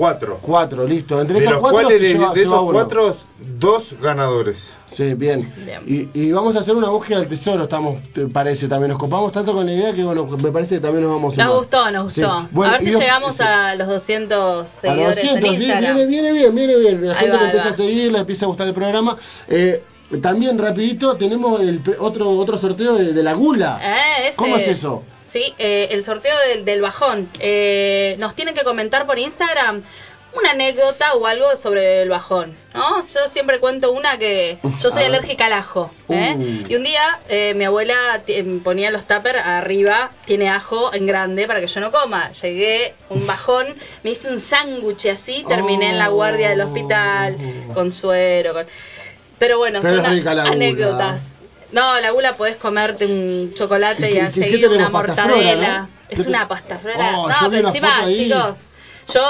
cuatro. Cuatro, listo. Entre De esas los cuatro cuales de, lleva- esos cuatro, dos ganadores. Sí, bien. Bien. Y, y vamos a hacer una búsqueda del tesoro, estamos, te parece también. Nos copamos tanto con la idea que bueno, me parece que también nos vamos a Nos gustó, nos Sí. gustó. Bueno, a ver si llegamos sí. a los 200 A los seguidores 200, en Instagram. viene, viene bien, viene bien. La Ahí gente va, lo empieza va. a seguir, le empieza a gustar el programa. Eh, también, rapidito, tenemos el pre- otro otro sorteo de, de la gula. Eh, ese- ¿Cómo es eso? Sí, eh, el sorteo del, del bajón. Eh, nos tienen que comentar por Instagram una anécdota o algo sobre el bajón, ¿no? Yo siempre cuento una que yo soy alérgica al ajo, ¿eh? Uh. Y un día eh, mi abuela ti- ponía los tuppers arriba, tiene ajo en grande para que yo no coma. Llegué, un bajón, me hice un sándwich así, terminé en la guardia del hospital, Oh. con suero, con... Pero bueno, son anécdotas. No, la gula podés comerte un chocolate ¿Y qué- a qué- qué una mortadela. flora, ¿no? Es ¿Qué te- una pasta flora. Oh, no, pero encima, chicos, yo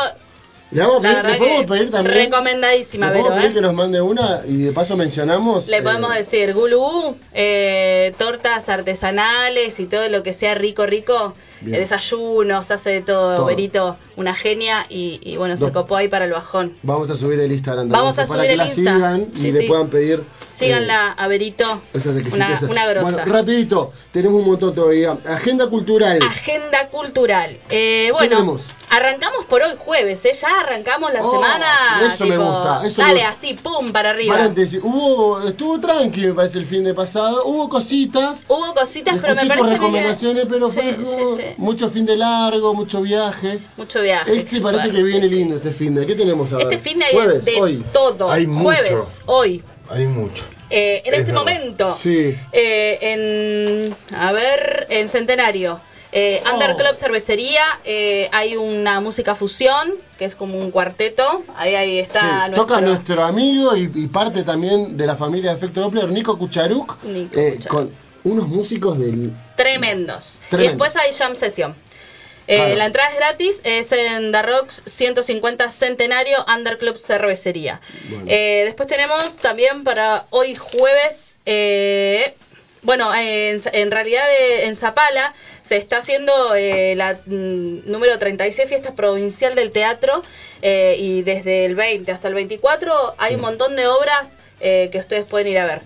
Le, vamos pedir, le podemos que pedir también. recomendadísima, le podemos Vero, pedir ¿eh? que nos mande una y de paso mencionamos. Le eh, podemos decir, gulú, eh, tortas artesanales y todo lo que sea rico, rico, eh, desayunos, hace de todo, Todo. Berito, una genia y, y bueno, se No. copó ahí para el bajón. Vamos a subir el Instagram también, Vamos a para subir que el la sigan y Sí, le sí. puedan pedir. Síganla a Berito, eh, esas una, exquisiteces. una grosa. Bueno, rapidito, tenemos un montón todavía. Agenda cultural. Agenda cultural. Eh, bueno, tenemos? Arrancamos por hoy jueves, ¿eh? Ya arrancamos la Oh, semana. eso me gusta, eso dale, me- así, pum, para arriba. Paréntesis, hubo, estuvo tranqui me parece el fin de pasado, hubo cositas, Hubo cositas, pero me parece recomendaciones, pero fue Sí, como sí, sí. mucho fin de largo, mucho viaje. Mucho viaje. Este parece suerte, que viene lindo este fin de. ¿Qué tenemos ahora? Este fin de, Jueves, de hoy. todo. Hay mucho. Jueves, hoy. Hay mucho. Eh, en Es este verdad. momento. Sí. eh, en. A ver, en Centenario. Eh, Oh. Under Club Cervecería, eh, hay una música fusión, que es como un cuarteto. Ahí, ahí está Sí, nuestro. Toca nuestro amigo y, y parte también de la familia de Efecto Doppler, Nico Kucharuk, Nico eh, Kucharuk. con unos músicos del... Tremendos. Tremendo. Y después hay Jam Session. Eh, Claro. La entrada es gratis, es en The Rocks 150 Centenario Underclub Cervecería. Bueno. Eh, después tenemos también para hoy jueves, eh, bueno, en, en realidad en Zapala se está haciendo eh, la mm, número 36 Fiesta Provincial del Teatro eh, y desde el 20 hasta el 24 hay un montón de obras eh, que ustedes pueden ir a ver.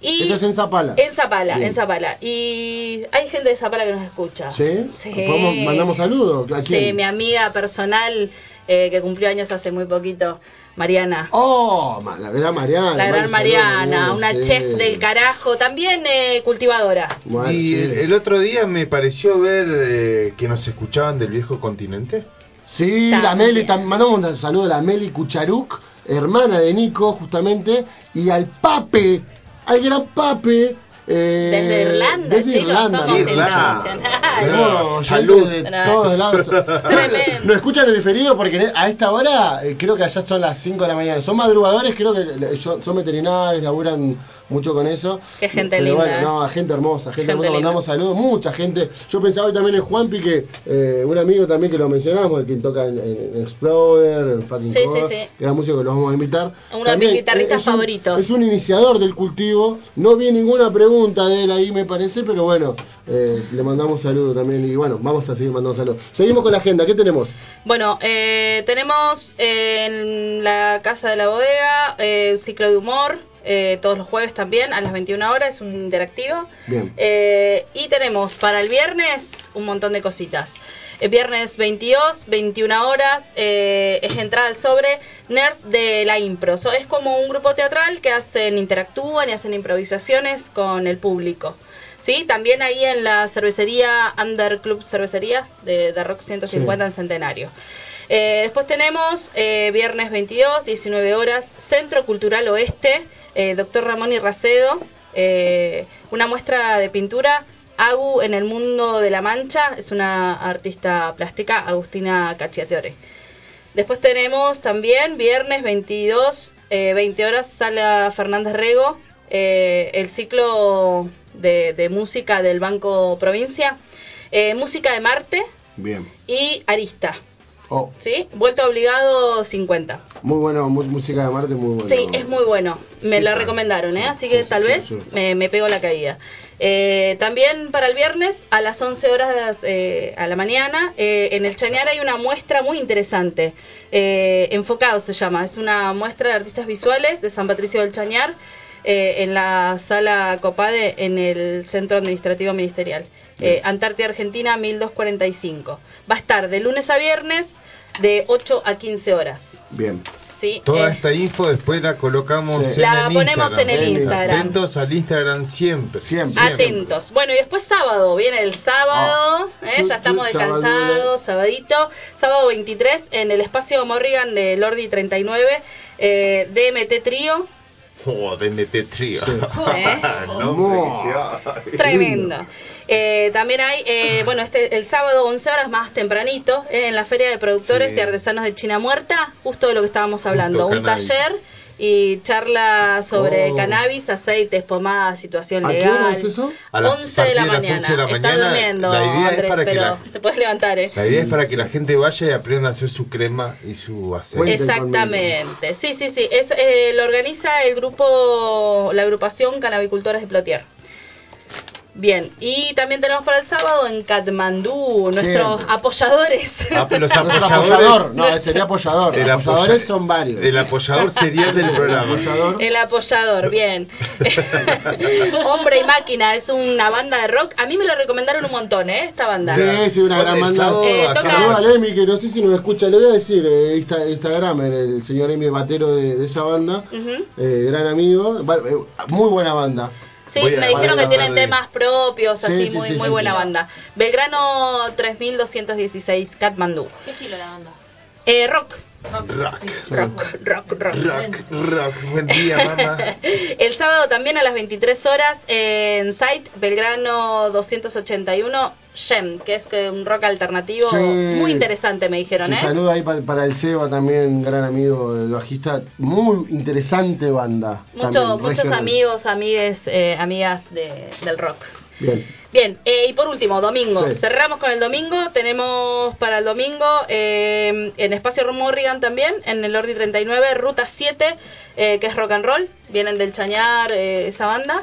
Y Esto es en Zapala. en Zapala, Bien. en Zapala. Y hay gente de Zapala que nos escucha. ¿Sí? Sí. ¿Podemos- mandamos saludos? ¿A quién? Sí, mi amiga personal, eh, que cumplió años hace muy poquito, Mariana. Oh, la gran Mariana. La gran Mariana, una sí. chef del carajo, también eh, cultivadora. Bueno, Y sí. el, el otro día me pareció ver eh, que nos escuchaban del viejo continente. Sí, la. Meli, mandamos un saludo a la Meli Cucharuc, hermana de Nico, justamente, y al Pape, al gran Pape. Eh, Desde Irlanda, desde chicos, Irlanda, somos Irlanda. internacionales. Salud. de todos lados. Nos escuchan en diferido porque a esta hora eh, creo que allá son las 5 de la mañana. Son madrugadores, creo que son son veterinarios, laburan mucho con eso. Qué gente Pero linda, Bueno, eh. no, gente hermosa, gente, Gente hermosa. linda. Mandamos saludos, mucha gente. Yo pensaba hoy también en Juanpi, que eh, un amigo también que lo mencionamos, el que toca en, en Exploder, en Fucking Sí, sí, sí. gran músico que lo vamos a invitar. Uno de mis guitarristas es favoritos. Es un iniciador del cultivo. No vi ninguna pregunta de él ahí, me parece, pero bueno, eh, le mandamos saludos también. Y bueno, vamos a seguir mandando saludos. Seguimos con la agenda, ¿qué tenemos? Bueno, eh, tenemos eh, en la Casa de la Bodega eh, un ciclo de humor, eh, todos los jueves también, a las 21 horas, es un interactivo. Bien. Eh, y tenemos para el viernes un montón de cositas. El viernes 22, 21 horas, eh, es entrada al sobre Nerds de la Impro. So, es como un grupo teatral que hacen, interactúan y hacen improvisaciones con el público. ¿Sí? También ahí en la cervecería Under Club Cervecería de, de Rock 150 en Centenario. Eh, después tenemos eh, viernes 22, 19 horas, Centro Cultural Oeste, eh, Doctor Ramón y Racedo, eh, una muestra de pintura, Agu en el mundo de la mancha, es una artista plástica, Agustina Cacciatore. Después tenemos también viernes 22, eh, 20 horas, Sala Fernández Rego, eh, el ciclo de, de música del Banco Provincia, eh, música de Marte Bien. y Arista. Oh, ¿Sí? Vuelto obligado 50. muy bueno, mu- música de Marte, muy bueno. Sí, es muy bueno. Me ¿Qué lo tal? recomendaron, ¿eh? Sí, Así sí, que sí, tal vez. Me, me pego la caída. Eh, también para el viernes a las 11 horas eh, a la mañana eh, en el Chañar hay una muestra muy interesante. Eh, Enfocado se llama. Es una muestra de artistas visuales de San Patricio del Chañar eh, en la sala Copade en el Centro Administrativo Ministerial. Eh, Antártida Argentina 1245. Va a estar de lunes a viernes de 8 a 15 horas. Bien. ¿sí? Toda Eh, esta info después la colocamos Sí. en La el ponemos en el Instagram. Atentos al Instagram siempre. Siempre. Atentos. Bueno, y después sábado, viene el sábado, Ah. ¿eh? ya estamos descansados, sabadito, sábado 23 en el espacio Morrigan de Lordi 39, eh, DMT Trío, Oh, DMT Trio. Sí. No. Tremendo. Eh, también hay, eh, bueno, este el sábado 11 horas más tempranito, eh, en la Feria de Productores Sí. y Artesanos de China Muerta, justo de lo que estábamos hablando, un taller y charla sobre Oh. cannabis, aceites, pomadas, situación ¿A qué legal. hora es eso? A las 11 de la de las mañana. 11 de la mañana, durmiendo, la idea es Andrés, que pero la- te puedes levantar, ¿eh? La idea es para que la gente vaya y aprenda a hacer su crema y su aceite. Exactamente. Sí, sí, sí. Es, eh, lo organiza el grupo, la agrupación Canabicultores de Plotier. Bien, y también tenemos para el sábado en Katmandú, nuestros apoyadores. Ah, pero los apoyadores. apoyador, no, sería apoyador. El Los apoyadores apoya- son varios. El apoyador serial del El programa. apoyador. El apoyador, bien. Hombre y máquina es una banda de rock. A mí me lo recomendaron un montón, ¿eh? Esta banda. Sí, sí, una gran el banda. Eh, toca- Emi, que no sé si nos escucha, le voy a decir, eh, Insta- Instagram, el señor Emi Batero de, de esa banda, eh, gran amigo, eh, muy buena banda. Sí, me dijeron que tienen temas propios, Sí, así, sí, muy, sí, muy sí, buena sí. banda. Belgrano 3216, Katmandú. ¿Qué estilo la banda? Eh, rock. Rock. Rock, rock, rock. Rock, rock. Buen día, mamá. El sábado también a las 23 horas en Site Belgrano 281 Gem, que es un rock alternativo Sí. muy interesante, me dijeron, Un ¿eh? saludo ahí pa- para el Seba también, gran amigo del bajista, muy interesante banda. Mucho- también, muchos regional. amigos, amigues, eh, amigas de- del rock. Bien, Bien, eh, y por último, domingo. Sí. Cerramos con el domingo. Tenemos para el domingo eh, en Espacio Morrigan también, en el Ordi 39, Ruta 7, eh, que es rock and roll. Vienen del Chañar, eh, esa banda.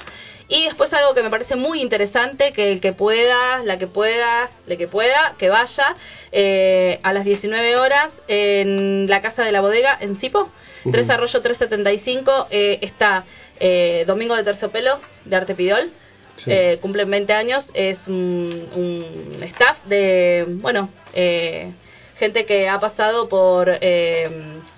Y después algo que me parece muy interesante, que el que pueda, la que pueda, la que pueda, que vaya eh, a las 19 horas en la Casa de la Bodega en Cipo, 3 Ujú. Arroyo 375, eh, está eh, Domingo de Terciopelo de Arte Pidol. Sí. Eh, cumplen 20 años, es un, un staff de, bueno, eh, gente que ha pasado por eh,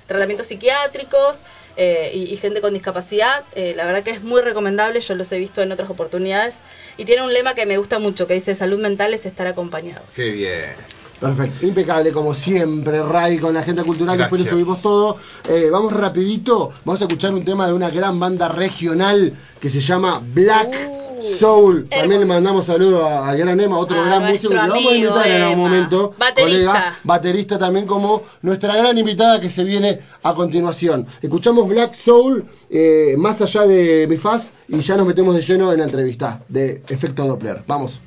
tratamientos psiquiátricos eh, y, y gente con discapacidad. Eh, la verdad que es muy recomendable, yo los he visto en otras oportunidades. Y tiene un lema que me gusta mucho, que dice salud mental es estar acompañados. Qué bien. Perfecto, impecable como siempre, Ray, con la agenda cultural, después Gracias. subimos todo. Eh, vamos rapidito, vamos a escuchar un tema de una gran banda regional que se llama Black Uh, Soul. También le mandamos saludos a- al gran Emma, otro A gran músico que lo vamos a invitar en algún momento. Baterista. Colega, baterista también como nuestra gran invitada que se viene a continuación. Escuchamos Black Soul, eh, más allá de mi faz, y ya nos metemos de lleno en la entrevista de Efecto Doppler. Vamos.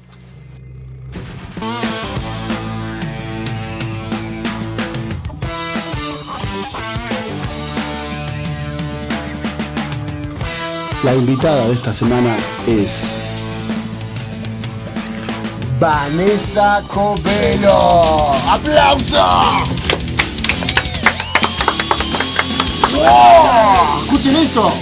La invitada de esta semana es Vanessa Covelo. ¡Aplauso! ¡Wow! Escuchen esto.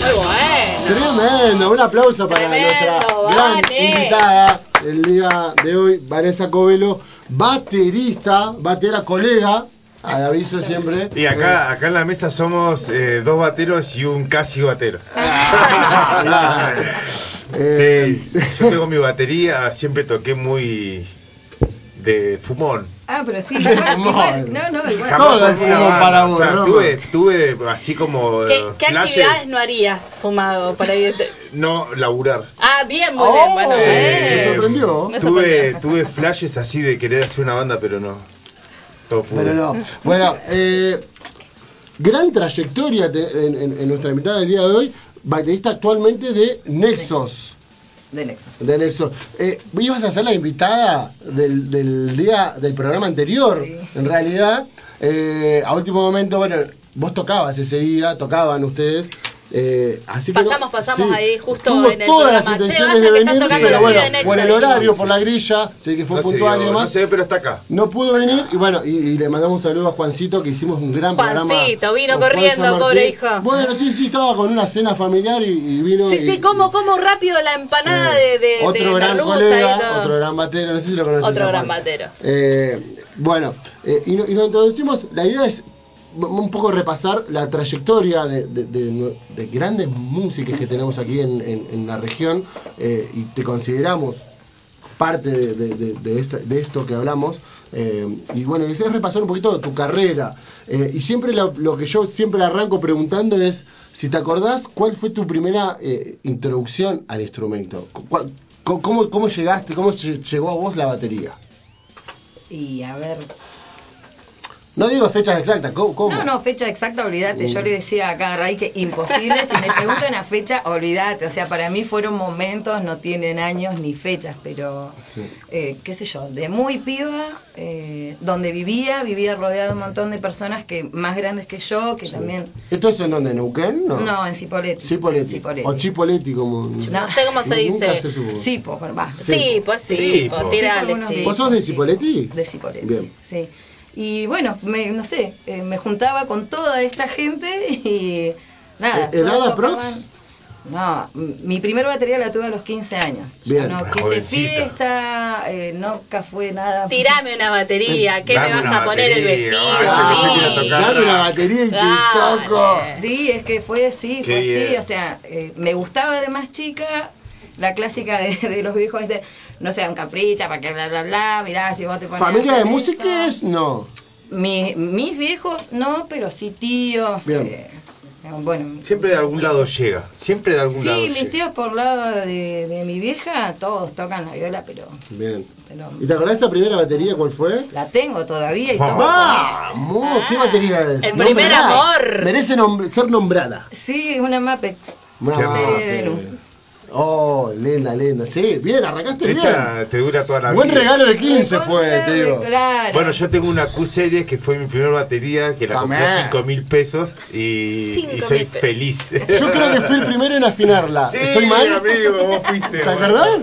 Muy bueno. Tremendo, un aplauso para Tremendo, nuestra gran invitada el día de hoy, Vanessa Covelo, baterista, batera colega, al aviso siempre. Y acá, acá en la mesa somos eh, dos bateros y un casi batero. Eh, Sí, yo tengo mi batería, siempre toqué muy de fumón. Ah, pero sí, igual, igual, no, no, igual. Jamás. Todo una fumón para o vos, sea, ¿no? tuve, tuve así como ¿Qué, eh, qué flashes, actividades no harías fumado para irte? no laburar. Ah, bien, muy Oh, bien. Bueno, me eh. sorprendió. Me Tuve, sorprendió. tuve flashes así de querer hacer una banda, pero no. Todo pudo. Pero no. Bueno, eh, gran trayectoria te- en, en- en nuestra invitada del día de hoy, baterista actualmente de Nexos. De Nexus. De Nexos. Eh, ibas a ser la invitada del, del día del programa anterior, Sí. en realidad. Eh, a último momento, bueno, vos tocabas ese día, tocaban ustedes. Eh, así que Pasamos, pasamos ahí justo tuvo en el todas las programa. Che, intenciones vaya de venir, tocando pero los bueno, por el horario, Sí, por sí. la grilla, sé que fue no puntual y demás. pero está acá. No pudo venir y bueno, y, y le mandamos un saludo a Juancito que hicimos un gran programa. Juancito, vino corriendo, pobre hijo. Bueno, sí, sí, estaba con una cena familiar y, y vino. Sí, y- sí, como, como rápido la empanada Sí. de, de, Otro de gran colega, otro gran batero, no sé si lo conoces. Otro gran batero. Eh, bueno, eh, y, no- y nos introducimos, la idea es un poco repasar la trayectoria de, de- de- de grandes músicas que tenemos aquí en, la región eh, y te consideramos parte de, esto que hablamos. eh, y bueno, es repasar un poquito de tu carrera. Eh, y siempre lo, que yo siempre arranco preguntando es, si te acordás, ¿cuál fue tu primera eh, introducción al instrumento? Co- ¿Cómo, ¿Cómo llegaste, cómo lle- llegó a vos la batería? Y a ver. No digo fechas exactas, ¿cómo? cómo? No, no, fecha exacta, olvídate. Yo le decía acá a Ray que imposible. Si me preguntan una fecha, olvídate. O sea, para mí fueron momentos, no tienen años ni fechas, pero. Sí. eh, qué sé yo, de muy piba, eh, donde vivía, vivía rodeado de un montón de personas que más grandes que yo, que también. ¿Esto es en donde? ¿En ¿Neuquén? No. No, en Cipolletti. Cipoletti. Cipolletti. O Chipoletti, como. No sé cómo se Nunca dice. se supo. Sí, pues, bueno, va. Sí, pues sí, Sí, pues po. tirale, Sí, por. ¿Vos sos de Cipoletti? De Cipolletti. Bien. Sí. Y bueno, me, no sé, eh, me juntaba con toda esta gente y nada. Eh, ¿edad aprox? No, mi primer batería la tuve a los 15 años. Yo Bien. no Ah, quise jovencita. fiesta, eh, nunca fue nada. Tirame una batería, ¿qué me vas a poner el vestido? yo Sí. tocar. Dame una batería y te Dale. toco. Sí, es que fue así, fue así. O sea, eh, me gustaba de más chica la clásica de, de los viejos, este, no sean capricha, para que bla, bla, bla, mirá, si vos te pones ¿Familia de músicos? No. Mi- mis viejos no, pero sí tíos. Bien. eh, bueno, Siempre de algún lado llega. Siempre de algún Sí, lado mis llega. tíos por lado de, de mi vieja, todos tocan la viola, pero, Bien. pero ¿Y te acordás de esa primera batería cuál fue? la tengo todavía y Vamos. toco con. ¡Vamos! ¿Qué Ah, batería es? el primer amor. Merece nom- ser nombrada. Sí, una Muppet. Una Oh, linda, linda. Sí, bien, arrancaste bien. Esa te dura toda la Buen vida. regalo de 15 fue, te digo. Claro. Bueno, yo tengo una Q-Series que fue mi primera batería, que la compré a 5 mil pesos y, Cinco y soy mil pesos. feliz. Yo creo que fui el primero en afinarla. Sí, ¿Estoy mal? amigo, vos fuiste. ¿Te acordás?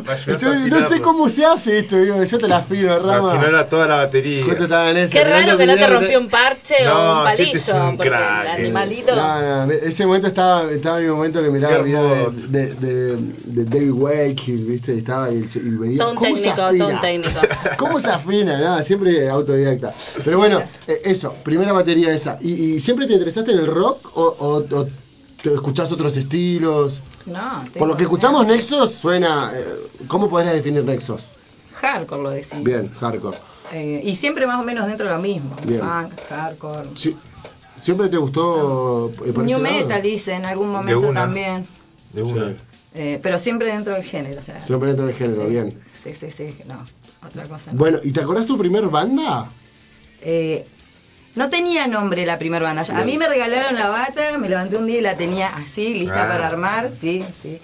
no sé cómo se hace esto, digo, yo te la afino, Rama. Al final a toda la batería. Ese, Qué raro que no te rompió un parche o un este es palillo, un porque crack, el animalito... No, no, ese momento estaba, estaba mi momento que miraba videos de, de, de David Wakehill, ¿viste? Estaba y, y veía Todo un cómo se técnico, afina. todo un técnico. ¿Cómo se afina? Nada, siempre autodidacta. Pero bueno, eh, eso, primera batería esa. ¿Y, y siempre te interesaste en el rock o, o, o te escuchás otros estilos? No, Por lo que escuchamos, Nexos suena. eh, ¿Cómo podrías definir Nexos? Hardcore lo decimos. Bien, hardcore. Eh, y siempre más o menos dentro de lo mismo. Bien. Punk, hardcore. Sí. ¿Siempre te gustó eh, New? Metal hice en algún momento una. también. De una. Sí. Eh, pero siempre dentro del género. O sea, Siempre dentro del género, sí, bien. Sí, sí, sí. No, otra cosa. no. Bueno, ¿y te acordás tu primer banda? Eh, no tenía nombre la primera banda. A mí me regalaron la bata, me levanté un día y la tenía así, lista Ah. para armar, sí, sí.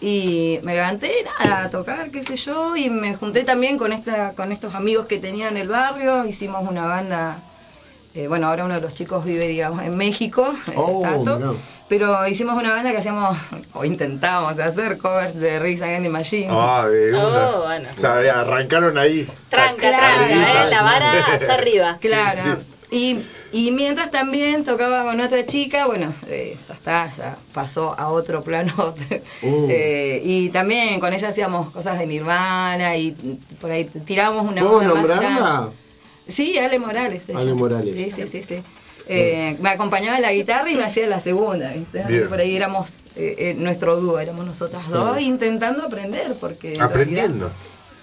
Y me levanté, nada, a tocar, qué sé yo, y me junté también con esta, con estos amigos que tenía en el barrio, hicimos una banda, eh, bueno, ahora uno de los chicos vive, digamos, en México, Oh, Tato, pero hicimos una banda que hacíamos, o intentábamos hacer covers de Risa Against the Machine. Ah, de una. Oh, bueno. O sea, arrancaron ahí. Tranca, Claro. tranca, ¿eh? La vara allá arriba. Claro. Sí, Y, y mientras también tocaba con otra chica, bueno, eh, ya está, ya pasó a otro plano. Uh. Eh, y también con ella hacíamos cosas de Nirvana y por ahí tirábamos una ¿Puedo onda más. Sí, Ale Morales. Ale Morales. Sí, sí, sí. sí. Eh, me acompañaba en la guitarra y me hacía la segunda. Por ahí éramos eh, eh, nuestro dúo, éramos nosotras Sí. dos intentando aprender. porque en Aprendiendo. realidad-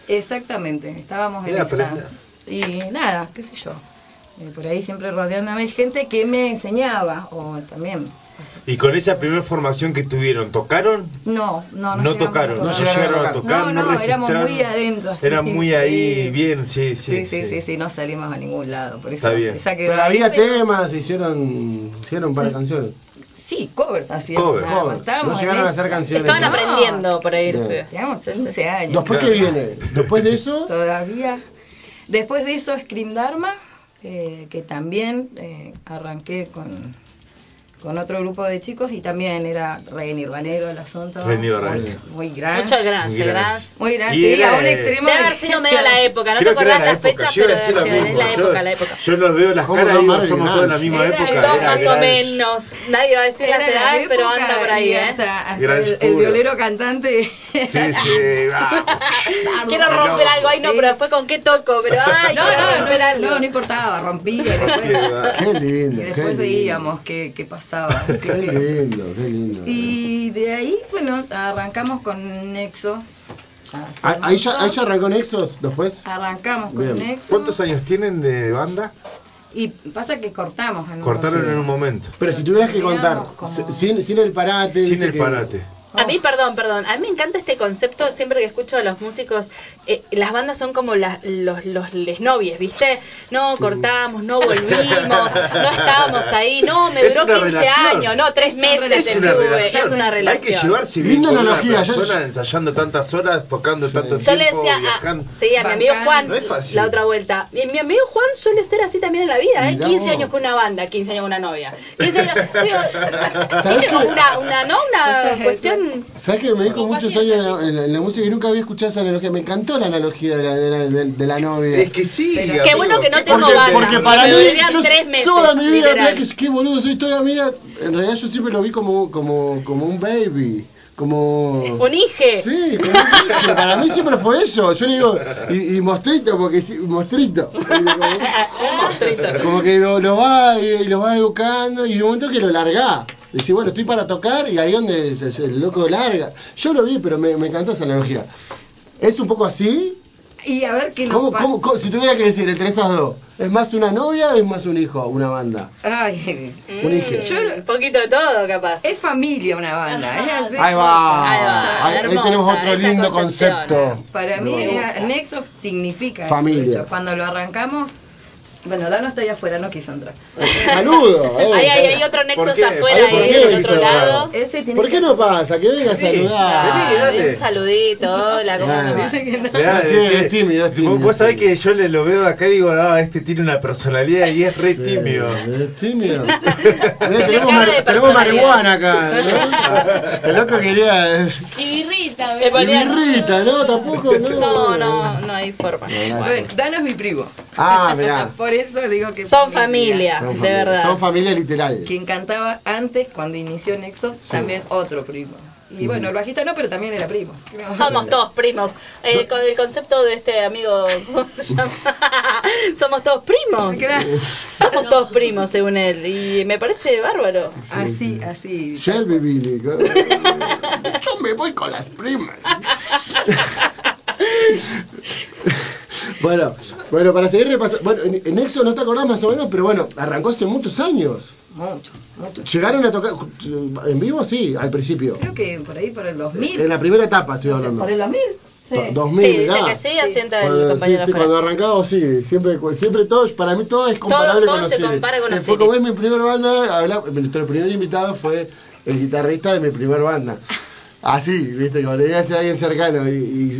Exactamente, estábamos en esa. Y nada, qué sé yo. Eh, por ahí siempre rodeándome de gente que me enseñaba, o también. Y con esa primera formación que tuvieron, ¿tocaron? No, no, no, No, tocaron, no tocar. llegaron a llegaron a tocar. No, no, no, éramos muy adentro, así. Era muy ahí, Sí. bien, sí, sí. Sí, sí, sí, sí, no salimos a ningún lado. Por eso Está bien. esa quedó Pero ahí, había pero- temas, hicieron, hicieron un par de canciones. Sí, covers hacíamos. Covers. Covers. No llegaron a hacer canciones. Estaban ¿no? aprendiendo por ahí. Teníamos 15 años. ¿Después qué viene? Después de eso, Todavía. Después de eso, Scream Dharma, eh, que también eh, arranqué con, con otro grupo de chicos y también era re nirvanero el asunto. Re nirvanero. Muy, muy grande. Mucho grande, Muy grande. sí, era a un extremo. Debe de haber sido medio la época, no Creo te acordás la las época, fechas, yo iba pero es la Yo- época, la época. Yo los veo las ¿Cómo caras y no, somos todos de la misma Era época. más o menos. Nadie va a decir las edades, pero época anda por ahí, y ¿eh? Hasta, hasta Grunge el, violero cantante. Sí, sí. Quiero romper algo ahí, no, Sí. pero después con qué toco, pero ay, No, no, no, no, no importaba, rompía y después, qué lindo, y después veíamos qué, qué pasaba. Así Qué que- lindo, qué lindo. Y de ahí, bueno, arrancamos con Nexos. Ah, Ahí ya, ya arrancó Nexos después. Arrancamos con Bien. Nexos. ¿Cuántos años tienen de banda? Y pasa que cortamos. en un Cortaron en un momento. Pero si tuvieras que contar, como- sin, sin el parate. Sin el que- parate. A mí, perdón, perdón, a mí me encanta este concepto, siempre que escucho a los músicos, eh, las bandas son como las, los, los les novies, ¿viste? No cortamos, no volvimos, no estábamos ahí, no, me Es duró una 15 relación. años, no, tres meses Es una relación. es una relación. Hay que llevarse bien Linda con una analogía, yo- persona ensayando tantas horas, tocando tanto Yo le tiempo, decía, a, sí, a mi amigo. Juan, No es fácil. la otra vuelta. Mi, mi amigo Juan suele ser así también en la vida, ¿eh? Mirá 15 vos. años con una banda, 15 años con una novia. 15 años, digo, una, una, ¿no? Una Ese ¿Sabes que me dedico Como muchos años en la, en la- en la música y nunca había escuchado esa analogía? Me encantó la analogía de la, de la, de- de la novia. Es que sí. Pero- Qué bueno que no ¿qué tengo porque, banda. porque para mí, durían yo tres meses, toda mi vida, mirá que, qué boludo soy toda mi vida. En realidad yo siempre lo vi como, como, como un baby, como... Un hije. Sí, como un hijo. para mí siempre fue eso. Yo le digo, y, y mostrito, porque sí, mostrito. Un monstruito. Como que lo, lo va y lo va educando y en un momento que lo larga. Decir, bueno, estoy para tocar y ahí donde el, el loco larga. Yo lo vi, pero me, me encantó esa analogía. ¿Es un poco así? Y a ver qué ¿Cómo, cómo, cómo- si tuviera que decir entre esas dos, ¿es más una novia o es más un hijo, una banda? Ay, Un hijo. Yo- Un poquito de todo, capaz. es familia una banda. es así. Ahí va. Ahí va, Ahí, ahí hermosa tenemos otro lindo concepto. Para mí. Nexo significa Familia. eso. Cuando lo arrancamos, Bueno, Dano está ahí afuera, no quiso entrar. Saludo. eh. Ahí hay, hay otro qué? afuera, ahí ¿por qué del otro lado. Ese tiene ¿Por qué que- no pasa? Que venga a Sí, saludar. vení. Un saludito, hola, ¿cómo Ah. no? Dice que no. Mirá, es tímido, es tímido, Vos, sabés que yo le lo veo acá y digo, no, este tiene una personalidad y es re tímido. Es tímido. Tenemos, mar- tenemos marihuana acá, ¿no? El loco quería. Y Rita, Te ponía- Birrita, ¿no? Tampoco, no. No, no, no hay forma. Bueno, Dano es mi primo. Ah, mirá. Por eso digo que Son familia, Son de familia, verdad. Son familia literal. Quien cantaba antes, cuando inició Nexo, también otro primo. Y bueno, el bajista no, pero también era primo. Somos todos primos. Eh, con el concepto de este amigo, ¿cómo se llama? Somos todos primos. Claro. Somos todos primos, según él. Y me parece bárbaro. Así, así. Shelby Billy. Yo me voy con las primas. bueno, bueno, para seguir repasando. Bueno, en, en Exo no te acordás más o menos, pero bueno, arrancó hace muchos años. Muchos, muchos. Llegaron a tocar en vivo, sí, al principio. Creo que por ahí, por el 2000. En la primera etapa estoy hablando. ¿Por el 2000? Sí. Do- 2000, Sí, dice mirá. que sí, asienta el Cuando, sí, compañero sí, afuera. cuando arrancado, sí, siempre, siempre todo, para mí todo es comparable todo con se Osiris. compara con Eh, Osiris. como es mi primera banda, habla, nuestro primer invitado fue el guitarrista de mi primer banda. Así, viste, como tenía que ser alguien cercano. Y,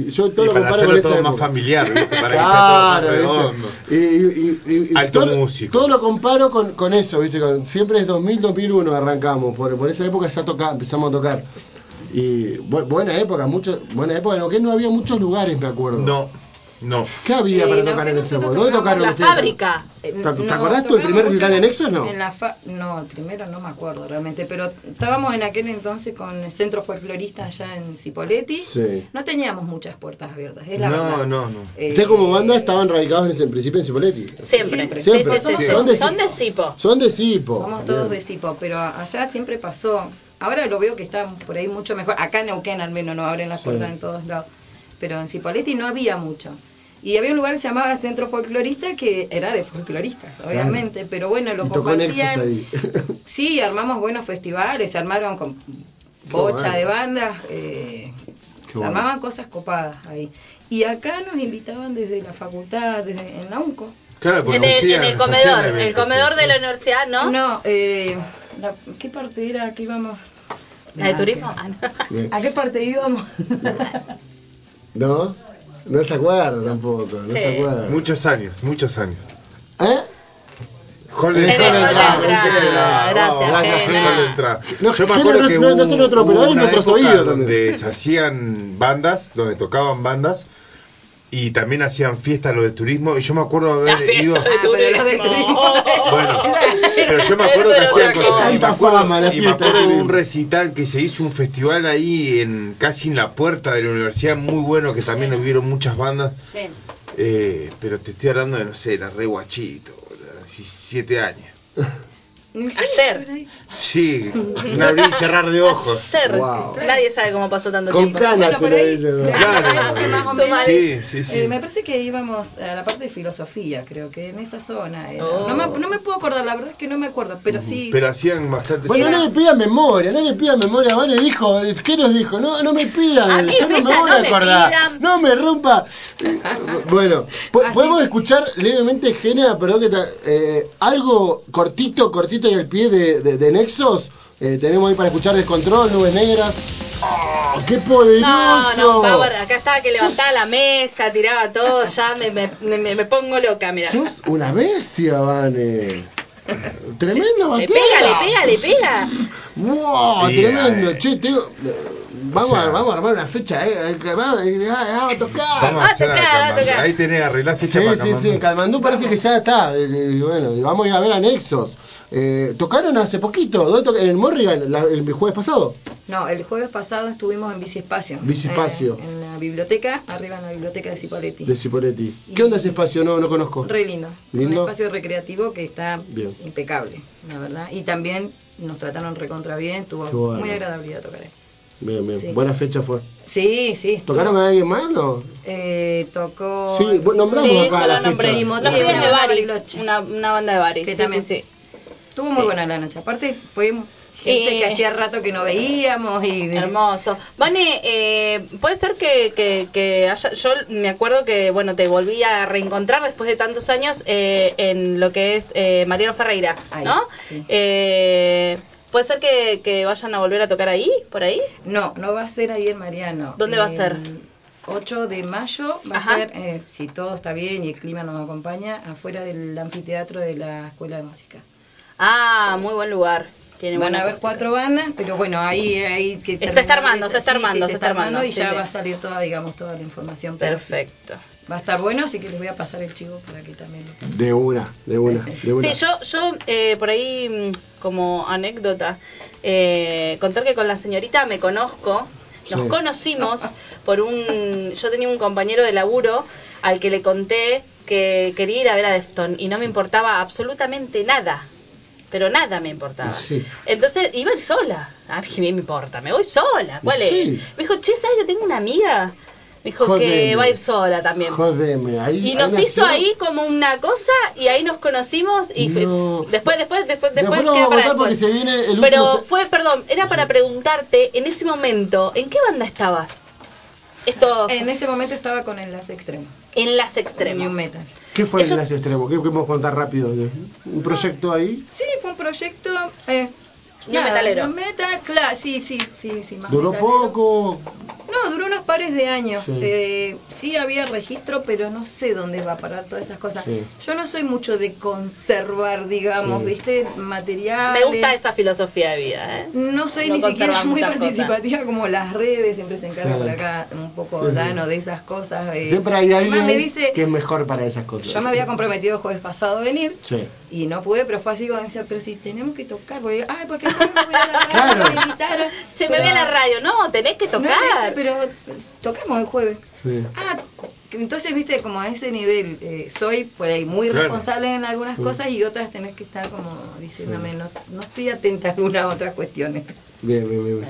y yo todo Y lo comparo con esa todo más familiar, ¿viste? Para que sea todo más. ¿viste? Y, y- y- y Alto todo, músico. todo lo comparo con, con eso, ¿viste? Con- siempre es 2000, 2001 arrancamos. Por, por esa época ya toca, empezamos a tocar. Y bu- buena época, mucho, buena época. En no había muchos lugares, me acuerdo. No, no. ¿Qué había Eh, para no, tocar en ese época? ¿Dónde tocaron La ustedes? fábrica. Eh, ¿Te- te no, acordás tu primer recital en Nexos, no? En la fa- no, el primero no me acuerdo realmente, pero estábamos en aquel entonces con el centro folclorista allá en Cipoletti. Sí. No teníamos muchas puertas abiertas, es la No, verdad. no, no. Eh, Ustedes como banda estaban radicados en, principio en Cipoletti. Siempre. Siempre. Sí, Siempre. sí, sí, Sí. sí. Son de Son de Sipo. Sipo. Son de Cipo. Somos todos Bien. de Cipo, pero allá siempre pasó. Ahora lo veo que está por ahí mucho mejor. Acá en Neuquén al menos no abren las Sí. puertas en todos lados. Pero en Cipoletti no había mucho. Y había un lugar que se llamaba Centro Folclorista que era de folcloristas, obviamente. Pero bueno, lo Y compartían. ahí. Sí, armamos buenos festivales, se armaron con bocha bueno. de bandas, eh, se bueno. armaban cosas copadas ahí. Y acá nos invitaban desde la facultad, desde en la UNCO. Claro, porque En el, hacían- en el comedor, el eventos, comedor sí, de sí. la universidad, ¿no? No, eh, la- ¿qué parte era que íbamos? ¿La de Ah, turismo? Ah, no. ¿A qué parte íbamos? ¿No? No se acuerda tampoco, no Sí. se acuerda. Muchos años, muchos años. ¿Eh? Hall de En el entrada, hall de vamos, entrada, vamos, gracias, de entrada. No, Yo me acuerdo no- que no- no hubo, nuestros época oídos donde se hacían bandas, donde tocaban bandas y también hacían fiestas lo de turismo y yo me acuerdo haber ido de Ah, pero lo de turismo. Bueno, pero yo me acuerdo que hacían cosas. cosa. Y me acuerdo, fama, la y me acuerdo de un recital que se hizo un festival ahí en casi en la puerta de la universidad, muy bueno, que también hubieron muchas bandas. Sí. Eh, pero te estoy hablando de, no sé, era re guachito, boludo, 17 años. Ayer. Sí, un abrir y cerrar de ojos. Wow. Nadie sabe cómo pasó tanto Con tiempo. canas Bueno, ahí, de Claro. esa época más o menos, Sí, sí, sí. eh, me parece que íbamos a la parte de filosofía, creo que en esa zona. era. Oh. No, me, no me puedo acordar, la verdad es que no me acuerdo, pero sí. Pero hacían bastante. Bueno, Era- no le pidan memoria, no le pidan memoria. Vale, dijo, ¿qué nos dijo? No, no me pidan, yo no me voy no a acordar. No me rompa. bueno, po- Así podemos escuchar levemente, Genia, perdón que te, eh, algo cortito, cortito y al pie de, de, de Nexos. Eh, tenemos ahí para escuchar Descontrol, Nubes Negras. ¡Oh, ¡Qué poderoso! No, no, Power, acá estaba que levantaba Sos- la mesa, tiraba todo, ya me, me, me, me pongo loca, mira. Sos una bestia, Vane. Tremendo Le batera. pega, le pega, le pega. ¡Wow! Sí, tremendo. eh. Che, eh, vamos, O sea- a, vamos a armar una fecha, ¿eh? Vamos, eh, ah, vamos a tocar. Vamos Ah, a hacer tocar, a ah, tocar. Ahí tenés, arreglá fecha Sí, para sí, sí. Camandú. En Calmandú parece que ya está. eh, eh, bueno, y vamos a ir a ver a Nexos. Eh, tocaron hace poquito, ¿dónde toca- en el Morrigan, la- el jueves pasado. No, el jueves pasado estuvimos en Bici Espacio. Bici Espacio. eh, en la biblioteca, arriba en la biblioteca de Cipoletti. De Cipoletti. ¿Qué onda ese espacio? No, no conozco. Re lindo. ¿Lindo? Un espacio recreativo que está Bien. impecable, la verdad. Y también nos trataron recontra bien, estuvo bueno. muy agradable a tocar ahí. Bien, bien. Sí. Buena fecha fue. Sí, sí. ¿Tocaron a alguien más no? Eh, tocó. Sí, nombramos Sí, acá yo la nombré. fecha. De Bari, una, una banda de Bari, Que sí, sí, también. sí. Estuvo muy Sí. buena la noche. Aparte, fue gente Eh, que hacía rato que no veíamos y Hermoso. Vane, eh, puede ser que, que, que haya, yo me acuerdo que, bueno, te volví a reencontrar después de tantos años eh, en lo que es eh, Mariano Ferreira, Ahí, ¿no? sí. Eh, puede ser que, que vayan a volver a tocar ahí, por ahí. No, no va a ser ahí en Mariano. ¿Dónde va a ser? 8 de mayo va Ajá. a ser, eh, si todo está bien y el clima nos acompaña, afuera del anfiteatro de la Escuela de Música. Ah, muy buen lugar. Tiene Van a haber acústica. cuatro bandas, pero bueno, ahí hay que... Se está armando, se está sí, sí, armando, se se está armando, y sí, ya sí. va a salir toda, digamos, toda la información. Perfecto. va a estar bueno, así que les voy a pasar el chivo para que también... lo- De una, de una, de una. Sí, yo, yo eh, por ahí, mm, como anécdota, eh, contar que con la señorita me conozco, nos Sí. conocimos por un... Yo tenía un compañero de laburo al que le conté que quería ir a ver a Defton y no me importaba absolutamente nada. Pero nada me importaba. Sí. Entonces iba a ir sola. A mí me importa, me voy sola. ¿Cuál Sí. es? Me dijo, che, ¿sabes que tengo una amiga? Me dijo que va a ir sola también. Jodeme, ahí. Y nos ahí hizo nació- ahí como una cosa y ahí nos conocimos y No. después, después, después, después, Después para porque después. se viene el Pero último se- fue, perdón, era para preguntarte en ese momento, ¿en qué banda estabas? Esto En ese momento estaba con Enlace Extremo, enlace New extremo. Metal. ¿Qué fue Eso- el enlace extremo? ¿Qué, podemos contar rápido? ¿Un proyecto ahí? Sí, fue un proyecto... Eh, New metalero. new metal, claro, sí, sí, sí, sí. más ¿Duró metalero. poco? No, duró unos pares de años. Sí. Eh, sí había registro, pero no sé dónde va a parar todas esas cosas. Sí. Yo no soy mucho de conservar, digamos, Sí. ¿viste? Materiales. Me gusta esa filosofía de vida, ¿eh? No soy No ni siquiera muy participativa como las redes, siempre se encarga Sí. por acá un poco Sí, sí. Dano de esas cosas. eh. Siempre hay alguien me dice, que es mejor para esas cosas. yo me había comprometido el jueves pasado a venir Sí. y no pude, pero fue así como decía, pero si tenemos que tocar, porque, ay, porque no me voy a la radio, Claro. me. Che, me Pero- voy a la radio. No, tenés que tocar. pero pues, tocamos el jueves. Sí. Ah, entonces, viste, como a ese nivel, eh, soy por ahí muy Claro. responsable en algunas Sí. cosas y otras tenés que estar como diciéndome, no, no estoy atenta a algunas otras cuestiones. Bien, bien, bien. bien.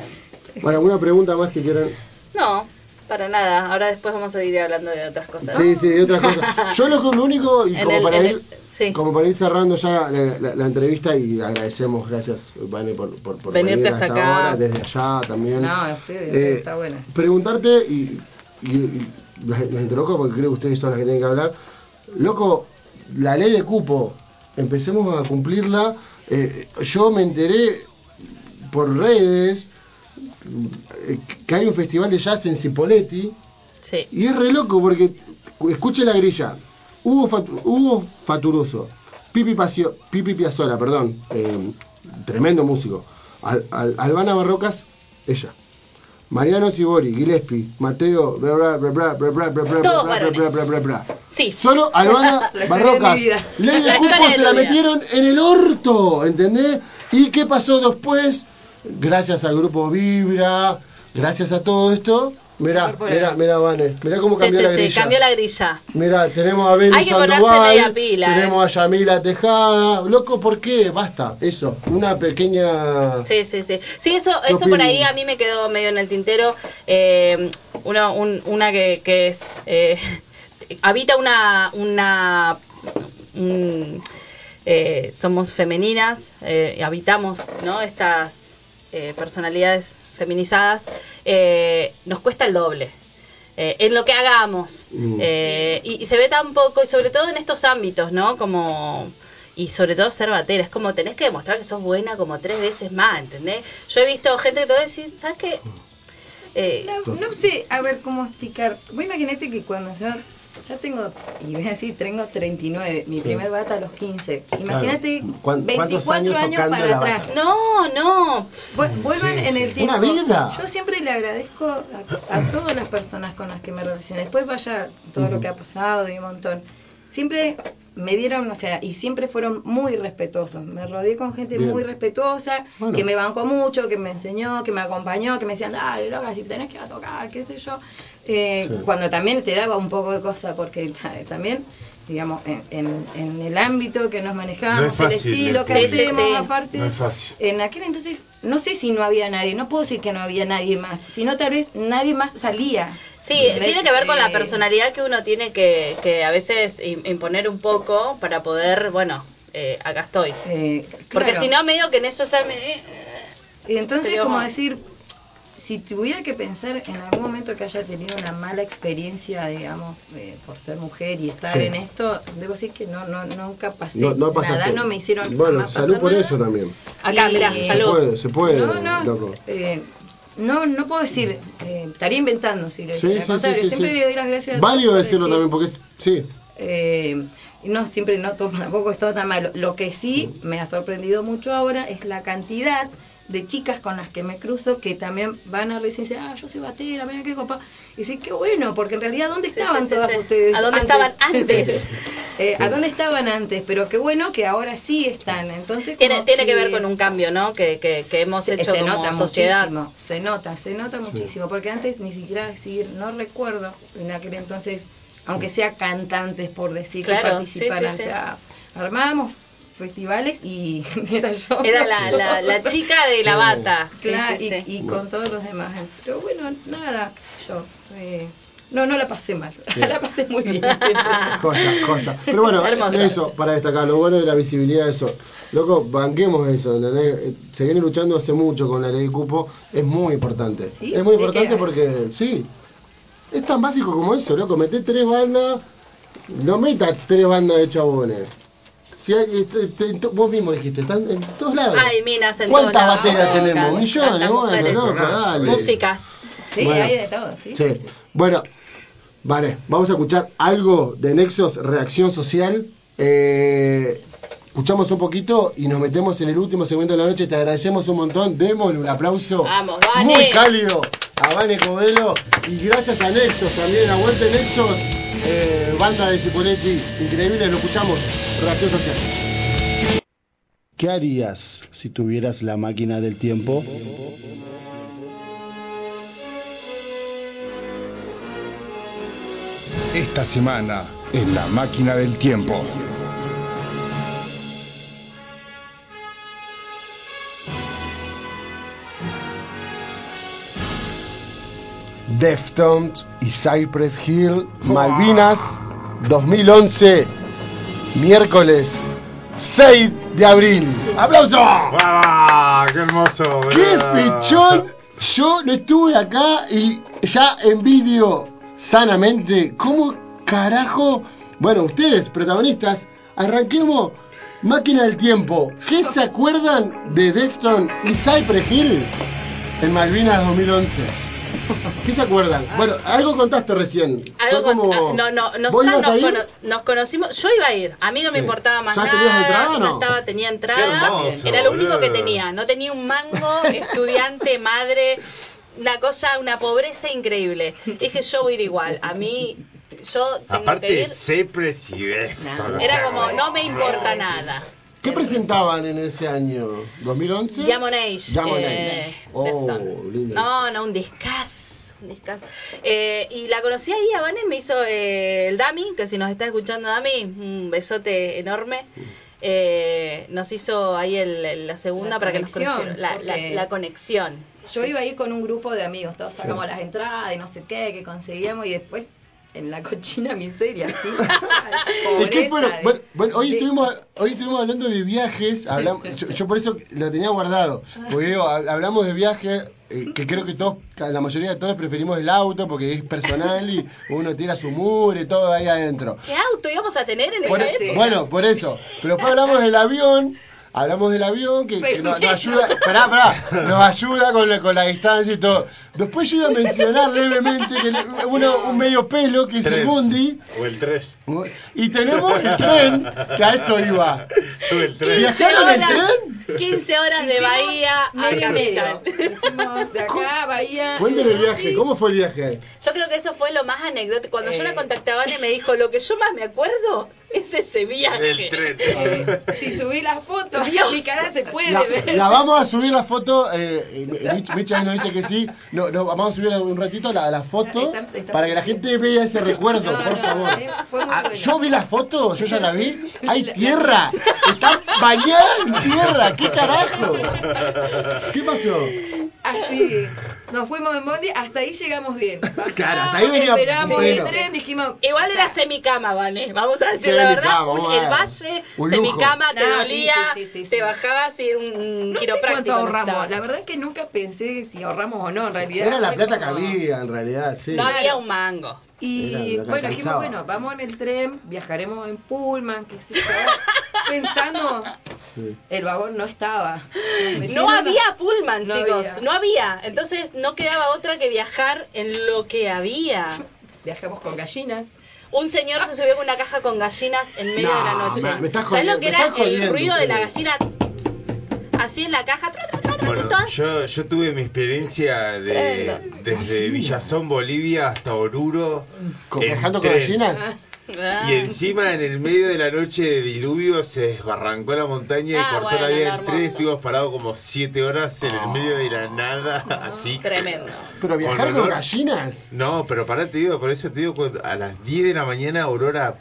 Bueno, ¿alguna pregunta más que quieran? No, para nada. Ahora después vamos a seguir hablando de otras cosas. Sí, sí, de otras cosas. Yo lo, único, y como, el- para ir, el- sí. como para ir cerrando ya la, la- la entrevista y agradecemos, gracias, Vane, por, por, por Venirte venir hasta hasta acá. ahora, desde allá también. No, ustedes, Eh, está buena. Preguntarte, y, y, y introduzco porque creo que ustedes son las que tienen que hablar. Loco, la ley de cupo, empecemos a cumplirla. Eh, yo me enteré por redes eh, que hay un festival de jazz en Cipoletti. Sí. Y es re loco porque, escuche la grilla, Hugo, Fatu, Hugo Faturuso, Pipi, Pacio, Pipi Piazzola, perdón, em, tremendo músico. Al, al, Albana Barrocas, ella. Mariano Sibori, Gillespie, Mateo, bla bla bla bla Sí. Solo Albana Barroca. Ley de cupo se la metieron en el orto, ¿entendés? ¿Y qué pasó después? Gracias al grupo Vibra, gracias a todo esto, mirá, mirá, mirá, Vane, mirá cómo Sí, cambió sí, la sí, grilla. cambió la grilla. Mira, tenemos a ponerse Sandoval, pila, tenemos a Yamila Tejada. Loco, ¿por qué? Basta, eso. Una pequeña. Sí, sí, sí. Sí, eso, ¿Qué eso por ahí a mí me quedó medio en el tintero. Eh, una, un- una que, que es. eh, habita una. una un- eh, somos femeninas, eh, habitamos ¿no? estas eh, personalidades feminizadas. eh, nos cuesta el doble. eh, en lo que hagamos. Mm. Eh, y, y se ve tan poco, y sobre todo en estos ámbitos, ¿no? Como. Y sobre todo ser batera, es como tenés que demostrar que sos buena como tres veces más, ¿entendés? Yo he visto gente que te va a decir, ¿sabes qué? Eh, No, no sé, a ver cómo explicar. Vos imaginate que cuando yo ya tengo, y voy a decir, tengo 39, mi primer bata a los 15. Imagínate ¿Cuán- cuántos 24 años para atrás. bata? no, no. Vu- Vuelvan en el tiempo. Una vida. Yo siempre le agradezco a, a todas las personas con las que me relacioné. Después vaya todo lo que ha pasado y un montón. Siempre me dieron, o sea, y siempre fueron muy respetuosos. Me rodeé con gente Bien. muy respetuosa, Bueno. que me bancó mucho, que me enseñó, que me acompañó, que me decían, dale, loca, si tenés que ir a tocar, qué sé yo. Eh, Sí. Cuando también te daba un poco de cosa, porque eh, también, digamos, en, en- en el ámbito que nos manejamos, No es fácil, el estilo que Sí, hacemos, sí. aparte, No es fácil. en aquel entonces, no sé si no había nadie, no puedo decir que no había nadie más, sino tal vez nadie más salía. Sí, tiene que ver con la Eh, personalidad que uno tiene que, que a veces im- imponer un poco para poder, bueno, eh, acá estoy. eh, Porque si no, medio que en eso ya me... Y entonces, como decir, si tuviera que pensar en algún momento que haya tenido una mala experiencia, digamos, eh, por ser mujer y estar Sí. en esto, debo decir que no, no nunca pasé No, no pasaste. nada, no me hicieron Bueno, salud por nada. eso también. Acá, Y- mirá, Se puede, se puede, No, no, loco. eh, no, no puedo decir, eh, estaría inventando si lo Sí, sí, contrario, sí, sí, siempre sí. le doy las gracias a Válido decirlo decir, también, porque es, sí, eh, no siempre no todo, tampoco es todo tan malo. Lo que sí me ha sorprendido mucho ahora es la cantidad de chicas con las que me cruzo que también van a reírse y dicen, ah, yo soy batera, mira qué copa. Y dicen, qué bueno, porque en realidad, ¿dónde Sí, estaban sí, sí, todas sí. ustedes? ¿A dónde estaban antes? Eh, ¿A dónde estaban antes? Pero qué bueno que ahora sí están. Entonces, Tiene, tiene que ver con un cambio, ¿no? Que, que, que hemos se, hecho se como nota sociedad. muchísimo, se nota, se nota muchísimo, porque antes ni siquiera decir, no recuerdo en aquel entonces, aunque sea cantantes por decir Claro, que participaran, sí, sí, sí. o sea, armábamos festivales y era yo. Era la, la, la chica de la bata. Sí, Claro, sí, sí. y, y con todos los demás. Pero bueno, nada, qué sé yo. eh, no, no la pasé mal, Bien. la pasé muy bien. Joya, joya. Pero bueno, Hermoso. eso, para destacar, lo bueno de la visibilidad de eso. Loco, banquemos eso, ¿entendés? Eh, Se viene luchando hace mucho con la ley del cupo, es muy importante. Sí, es muy sí importante que- porque, sí, es tan básico como eso, loco, meté tres bandas, no metas tres bandas de chabones. Si hay, este, este, to- vos mismo dijiste, están en todos lados. Hay minas en ¿Cuántas todos lados, bateras tenemos? tantas- Millones, bueno, loco, dale. Músicas. Sí, Bueno. hay de todo, sí. Sí. sí, sí, sí. Bueno, vale, vamos a escuchar algo de Nexos Reacción Social. Eh, escuchamos un poquito y nos metemos en el último segmento de la noche. Te agradecemos un montón. Démosle un aplauso Vamos, Vane. muy cálido a Vane Covelo. Y gracias a Nexos también. Aguante Nexos, eh, banda de Cipoletti. Increíble, lo escuchamos. Reacción Social. ¿Qué harías si tuvieras la máquina del tiempo? Esta semana en la máquina del tiempo. Deftones y Cypress Hill, Malvinas 2011, miércoles 6 de abril. ¡Aplauso! ¡Ah! ¡Qué hermoso! ¡Qué pichón! Yo no estuve acá y ya envidio sanamente cómo carajo. Bueno, ustedes, protagonistas, arranquemos máquina del tiempo. ¿Qué se acuerdan de Defton y Cypress Hill en Malvinas 2011? ¿Qué se acuerdan? Bueno, algo contaste recién. Algo Fue con- como- ah, no, no, ¿Vos nosotros nos, ir? cono- nos conocimos, yo iba a ir, a mí no me Sí. importaba más ¿Ya nada, tenías entrada o ya no? estaba, tenía Qué entrada, hermoso, era lo único que tenía, no tenía un mango, estudiante, madre, una cosa, una pobreza increíble. Dije, yo voy a ir igual, a mí, yo tengo que Aparte, ir, Cypress y Defton. No. era sea, como, no me importa nada. ¿Qué presentaban en ese año? ¿2011? Diamond Age. Diamond eh, Age. Oh, lindo. No, no, un discazo. Un discazo. Eh, y la conocí ahí, a Vane me hizo eh, el Dami, que si nos está escuchando Dami, un besote enorme. Eh, nos hizo ahí el, el- la segunda La para que nos conexión, conocieran. La, la- la conexión. Yo iba a ir con un grupo de amigos, todos Sí. sacamos las entradas y no sé qué, que conseguíamos y después en la cochina miseria, ¿sí? ¿Y qué fueron? Pobreza de- Bueno, bueno, hoy, de- estuvimos, hoy estuvimos hablando de viajes, hablam- yo, yo por eso lo tenía guardado, porque digo, hab- hablamos de viajes, eh, que creo que todos, la mayoría de todos preferimos el auto porque es personal y uno tira su mure y todo ahí adentro. ¿Qué auto íbamos a tener en Sí. época? Bueno, por eso. Pero después hablamos del avión. Hablamos del avión que, nos, ayuda, pará, pará, nos ayuda con la, con la distancia y todo. Después yo iba a mencionar levemente que uno, un medio pelo que es el Tren. Mundi. O el 3. Y tenemos el tren, que a esto iba. O el 3. ¿Viajaron en horas, tren? 15 horas de Hicimos Bahía a medio y medio. Capital. Hicimos de acá a Bahía. Cuéntenme el viaje, ¿cómo fue el viaje? Yo creo que eso fue lo más anecdótico. Cuando yo Eh. la contacté a Vane me dijo, lo que yo más me acuerdo es ese viaje. El tren. Eh, si subí la foto, Dios. mi cara se puede La, ver. la vamos a subir la foto, eh, Mich- Micha ahí nos dice que sí, no, no, vamos a subir un ratito la, la foto Está- está- para que la gente vea ese recuerdo, No, por no, favor. eh, fue muy Ah, yo vi la foto, yo ya la vi, hay tierra, está bañada en tierra, ¿qué carajo? ¿Qué pasó? Así Sí, nos fuimos en bondi, hasta ahí llegamos bien. Claro, hasta ahí venía Esperamos el tren, dijimos... Igual era semicama, ¿vale? Vamos a decir la verdad. Un- el valle, semicama, te No, sí, dolía, sí, sí, sí, te bajabas y era un No sé quiropráctico. cuánto ahorramos. La verdad es que nunca pensé si ahorramos o no, en realidad. Era la plata que había, en realidad, sí. No había un mango. Y bueno, dijimos, bueno, vamos en el tren, viajaremos en Pullman, qué sé yo. Pensando, Sí. el vagón no estaba. No había Pullman, No chicos. había. No había. Entonces no quedaba otra que viajar en lo que había. Viajamos con gallinas. Un señor se subió con una caja con gallinas en medio No, de la noche. me- me estás ¿Sabes lo jodiendo, que me era el jodiendo, ruido de la gallina? Así en la caja. Bueno, yo, yo tuve mi experiencia de, desde Villazón, Bolivia hasta Oruro. ¿Con- en ¿Viajando con gallinas? Ah. Y encima en el medio de la noche de diluvio se desbarrancó la montaña y Ah, cortó bueno, la vía del tren. Estuvimos parados como siete horas en el medio de la nada, así. Tremendo. Pero viajar Con gallinas. No, pero pará, te digo, por eso te digo, a las 10 de la mañana Aurora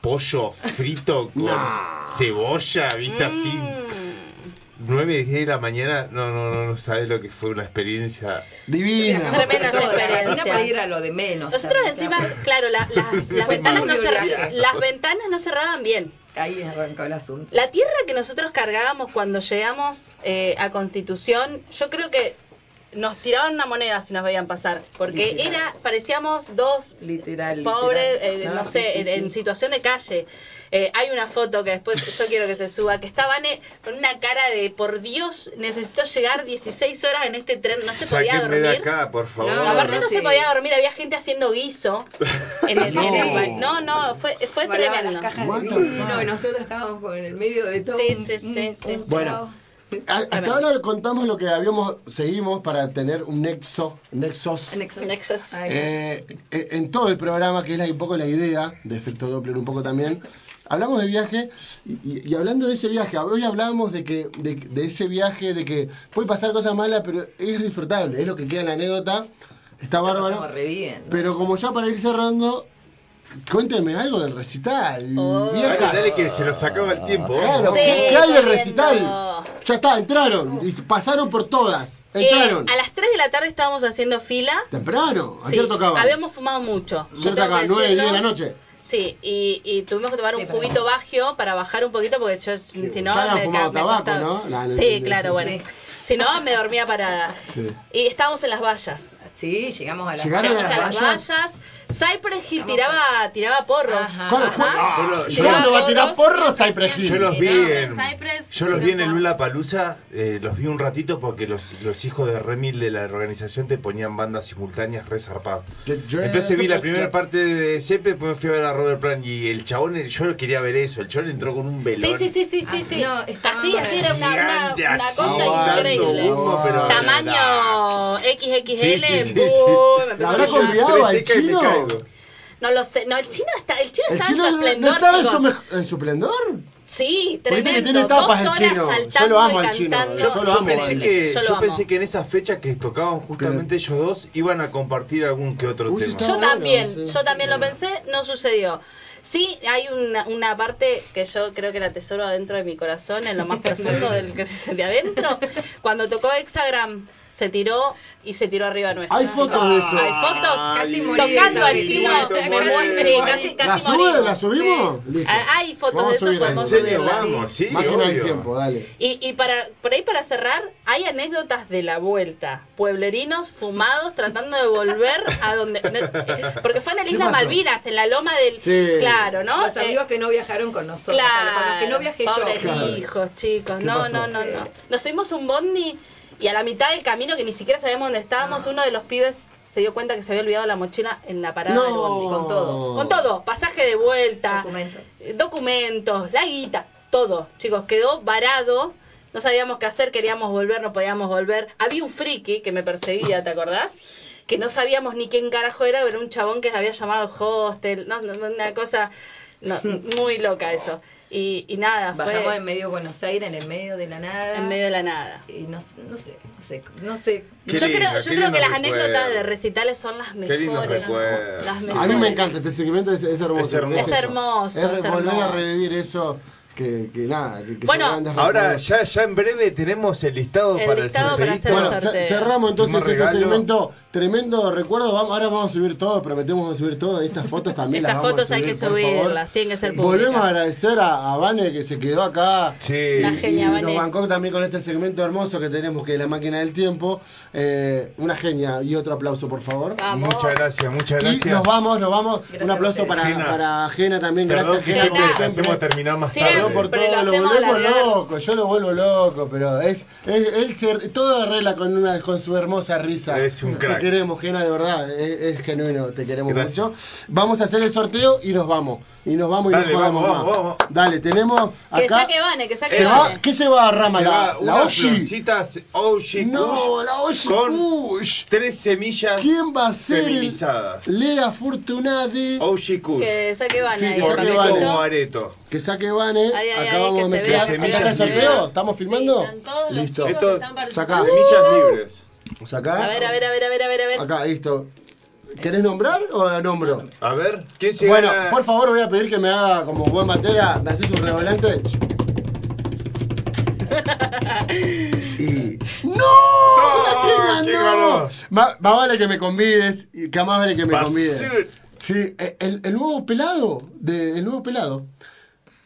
pollo frito con No. cebolla, viste así. Mm. 9, 10 de la mañana, no, no, no, no sabes lo que fue una experiencia. Divina. Tremendas experiencias. para ir a lo de menos. Nosotros ¿sabes? encima, claro, la- las, las ventanas no turbio el cer- viaje. las ventanas no cerraban bien. Ahí arrancó el asunto. La tierra que nosotros cargábamos cuando llegamos eh, a Constitución, yo creo que nos tiraban una moneda si nos veían pasar, porque Literal. era parecíamos dos Literal. pobres, literal. eh, no, No, sé, sí, sí, en, sí. en situación de calle. Eh, hay una foto que después yo quiero que se suba, que está Vane con una cara de, por Dios, necesito llegar 16 horas en este tren, no se podía Sáquenme de dormir. acá, por favor. No, Aparte no, no sí. se podía dormir, había gente haciendo guiso en el, en el No. No, no, fue, fue tremendo. las cajas de vino y nosotros estábamos con en el medio de todo. Sí, sí, sí, un- sí, un sí. Bueno. Hasta ahora contamos lo que habíamos, seguimos para tener un nexo, nexos. Ay, Eh, eh, en todo el programa, que es la- un poco la idea de efecto Doppler, un poco también, hablamos de viaje y, y- y hablando de ese viaje, hoy hablábamos de que de, de ese viaje, de que puede pasar cosas malas, pero es disfrutable, es lo que queda en la anécdota, está bárbaro. bien, ¿no? Pero como ya para ir cerrando, cuéntenme algo del recital. Oh. viejas. Dale, dale que se nos acaba el tiempo. Claro, Sí, ¿qué, qué hay del recital? Ya está, entraron, y pasaron por todas, Eh, entraron. a las 3 de la tarde estábamos haciendo fila. Temprano, ¿a Sí, qué tocaban? habíamos fumado mucho. ¿Qué Yo tocaban? ¿9, 10 de la noche? Sí, y, y tuvimos que tomar Sí, un pero- juguito bagio para bajar un poquito porque yo, si no, Claro, me, me tabaco. La- la- sí, la- claro, bueno. Sí. Si no, me dormía parada. Sí. Y estábamos en las vallas. Sí, llegamos a la Llegaron Llegamos a a las las vallas. Cypress Hill tiraba, tiraba porros. Ajá. ¿Cuál- Ajá. ah, Yo lo- yo Tiraba no va a tirar porros. Cypress Hill. Yo los vi en, Cypress, yo los vi en el Lula Palusa, los vi un ratito porque los, los hijos de Remil de la organización te ponían bandas simultáneas re zarpadas. Entonces vi la primera parte de Sepe, después me fui a ver a Robert Plant y el chabón, el- yo quería ver eso, el chabón entró con un velón. Sí, sí, sí, sí, sí, sí. no, estaba así, así era una, una, gigante, una así, cosa dando increíble. humo, pero- Tamaño XXL, Sí, sí, sí, boom, sí. empezó ¿La a habrá brillar. convidado Tres al seca y me chino? No lo sé, no, el chino está, el chino ¿El está chino en su no- esplendor, no estaba en su, en su esplendor? Sí, Porque viste que tremendo. tiene Dos tapas el horas chino. Yo saltando lo amo y al chino, cantando. yo lo amo, pensé, que, Yo lo yo amo. pensé que en esa fecha que tocaban justamente ellos dos iban a compartir algún que otro Uy, sí tema. está Yo bueno, también, sí. yo también lo pensé, no sucedió. Sí, hay una, una parte que yo creo que la tesoro adentro de mi corazón, en lo más profundo del, de adentro. Cuando tocó Hexagram, se tiró y se tiró arriba nuestro. Hay fotos de eso. Hay fotos Casi tocando al chino. Casi, casi ¿La sube? morimos. ¿La subimos? Listo. Hay fotos Vamos de eso, podemos subirlas. Vamos, sí, Más que no hay obvio. tiempo, dale. Y, y para por ahí para cerrar, hay anécdotas de la vuelta. Pueblerinos fumados tratando de volver a donde. eh, porque fue en la ¿Qué isla? Malvinas, en la loma del. Sí. Claro, ¿no? Los Eh, amigos que no viajaron con nosotros. Claro, o sea, con los que no viajé pobres yo. Claro. hijos, chicos. ¿Qué No, no, no, no. Nos subimos un bondi y a la mitad del camino, que ni siquiera sabíamos dónde estábamos, uno de los pibes se dio cuenta que se había olvidado la mochila en la parada del bondi. con todo. Con todo, pasaje de vuelta, Documentos. eh, documentos, la guita, todo. Chicos, quedó varado. No sabíamos qué hacer, queríamos volver, no podíamos volver. Había un friki que me perseguía, ¿te acordás? Que no sabíamos ni quién carajo era, pero un chabón que se había llamado hostel, no, no, una cosa no, muy loca eso. Y, y nada, Bajamos fue en medio de Buenos Aires, en el medio de la nada. en medio de la nada. Y no, no sé, no sé, no sé. Qué yo lindo, creo, yo creo que las recuerdo. anécdotas de recitales son las Qué mejores. Las A mí mejores. me encanta este segmento, es, es hermoso. Es hermoso. Es hermoso, Es es volver a hermoso. revivir eso. Que, que nada, que, que Bueno, Ahora, ya, ya en breve tenemos el listado El para listado el para sorteito. hacer el Bueno, sorteo. ce- cerramos entonces este regalo. segmento. Tremendo recuerdo. Vamos, ahora vamos a subir todo, prometemos a subir todo. Estas fotos también Estas las vamos fotos a hay que subirlas, tienen que ser públicas. Volvemos a agradecer a, a Vane que se quedó acá. Sí. La Y- genia, y Vane. nos bancó también con este segmento hermoso que tenemos, que es la máquina del tiempo. Eh, una genia y otro aplauso, por favor. Vamos. Muchas gracias, muchas Y gracias. nos vamos, nos vamos. Gracias Un aplauso para Gena. para Gena también. Perdón Gracias, que Gena, siempre hacemos terminar más Siempre. Por Pero todo, lo lo volvemos loco, yo lo vuelvo loco, pero es, es él se, todo arregla con una con su hermosa risa. Es un crack. Te queremos, Gena, de verdad, es, es genuino, te queremos Gracias. mucho. Vamos a hacer el sorteo y nos vamos. Y nos vamos y Dale, no jodamos vamos, más. vamos, vamos. Dale, tenemos Que acá. saque Vane, que saque se va, Vane. ¿Qué se va a rama? Se La, va la Oshi. Oshi No, la Oshi con Kush. tres semillas ¿Quién va a ser feminizadas. Lea Fortunati? Oshi Kush. Que saque Vane Sí, ahí que saque Vane. como areto. Que saque Vane. Ay, ay, Acá ay, vamos que a se mezclar. que se ¿Está vea, el que sorteo? ¿Estamos filmando? Sí, están todos los Listo. que Esto. Sacá. semillas libres. Sacá. A ver, a ver, a ver, a ver, a ver, a ver. Acá, listo. ¿Querés nombrar o la nombro? A ver, ¿quién se Bueno, gana? por favor voy a pedir que me haga como buen matera, me haces un revolante. y. ¡No! No, ¿Quién ¿quién ganó? Más, más vale que me convides, que más vale que me convides. Basur. Sí, eh, el, el nuevo pelado, de, el nuevo pelado.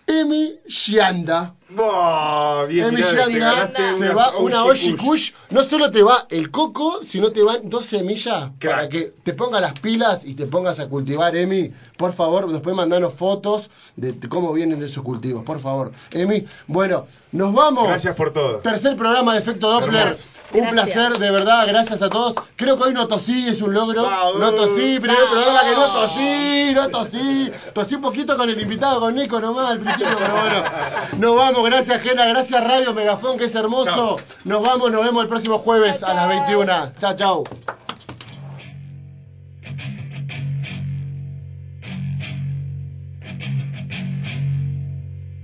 Emi Shianda. Oh, bien Emi Shianda se va una Oshi Oshi Kush. No solo te va el coco, sino te van dos semillas Crack. para que te pongas las pilas y te pongas a cultivar, Emi. Por favor, después mandanos fotos de cómo vienen esos cultivos, por favor. Emi, bueno, nos vamos. Gracias por todo. Tercer programa de Efecto Doppler. Gracias. Un Gracias. placer, de verdad, gracias a todos. Creo que hoy no tosí, es un logro. Vamos. No tosí, primer Vamos. programa que no tosí, no tosí. Tosí un poquito con el invitado, con Nico nomás al principio, pero bueno. Nos vamos, gracias Gena, gracias Radio Megafón, que es hermoso. Chao. Nos vamos, nos vemos el próximo jueves Chao, a las chao. 21. Chao, chao.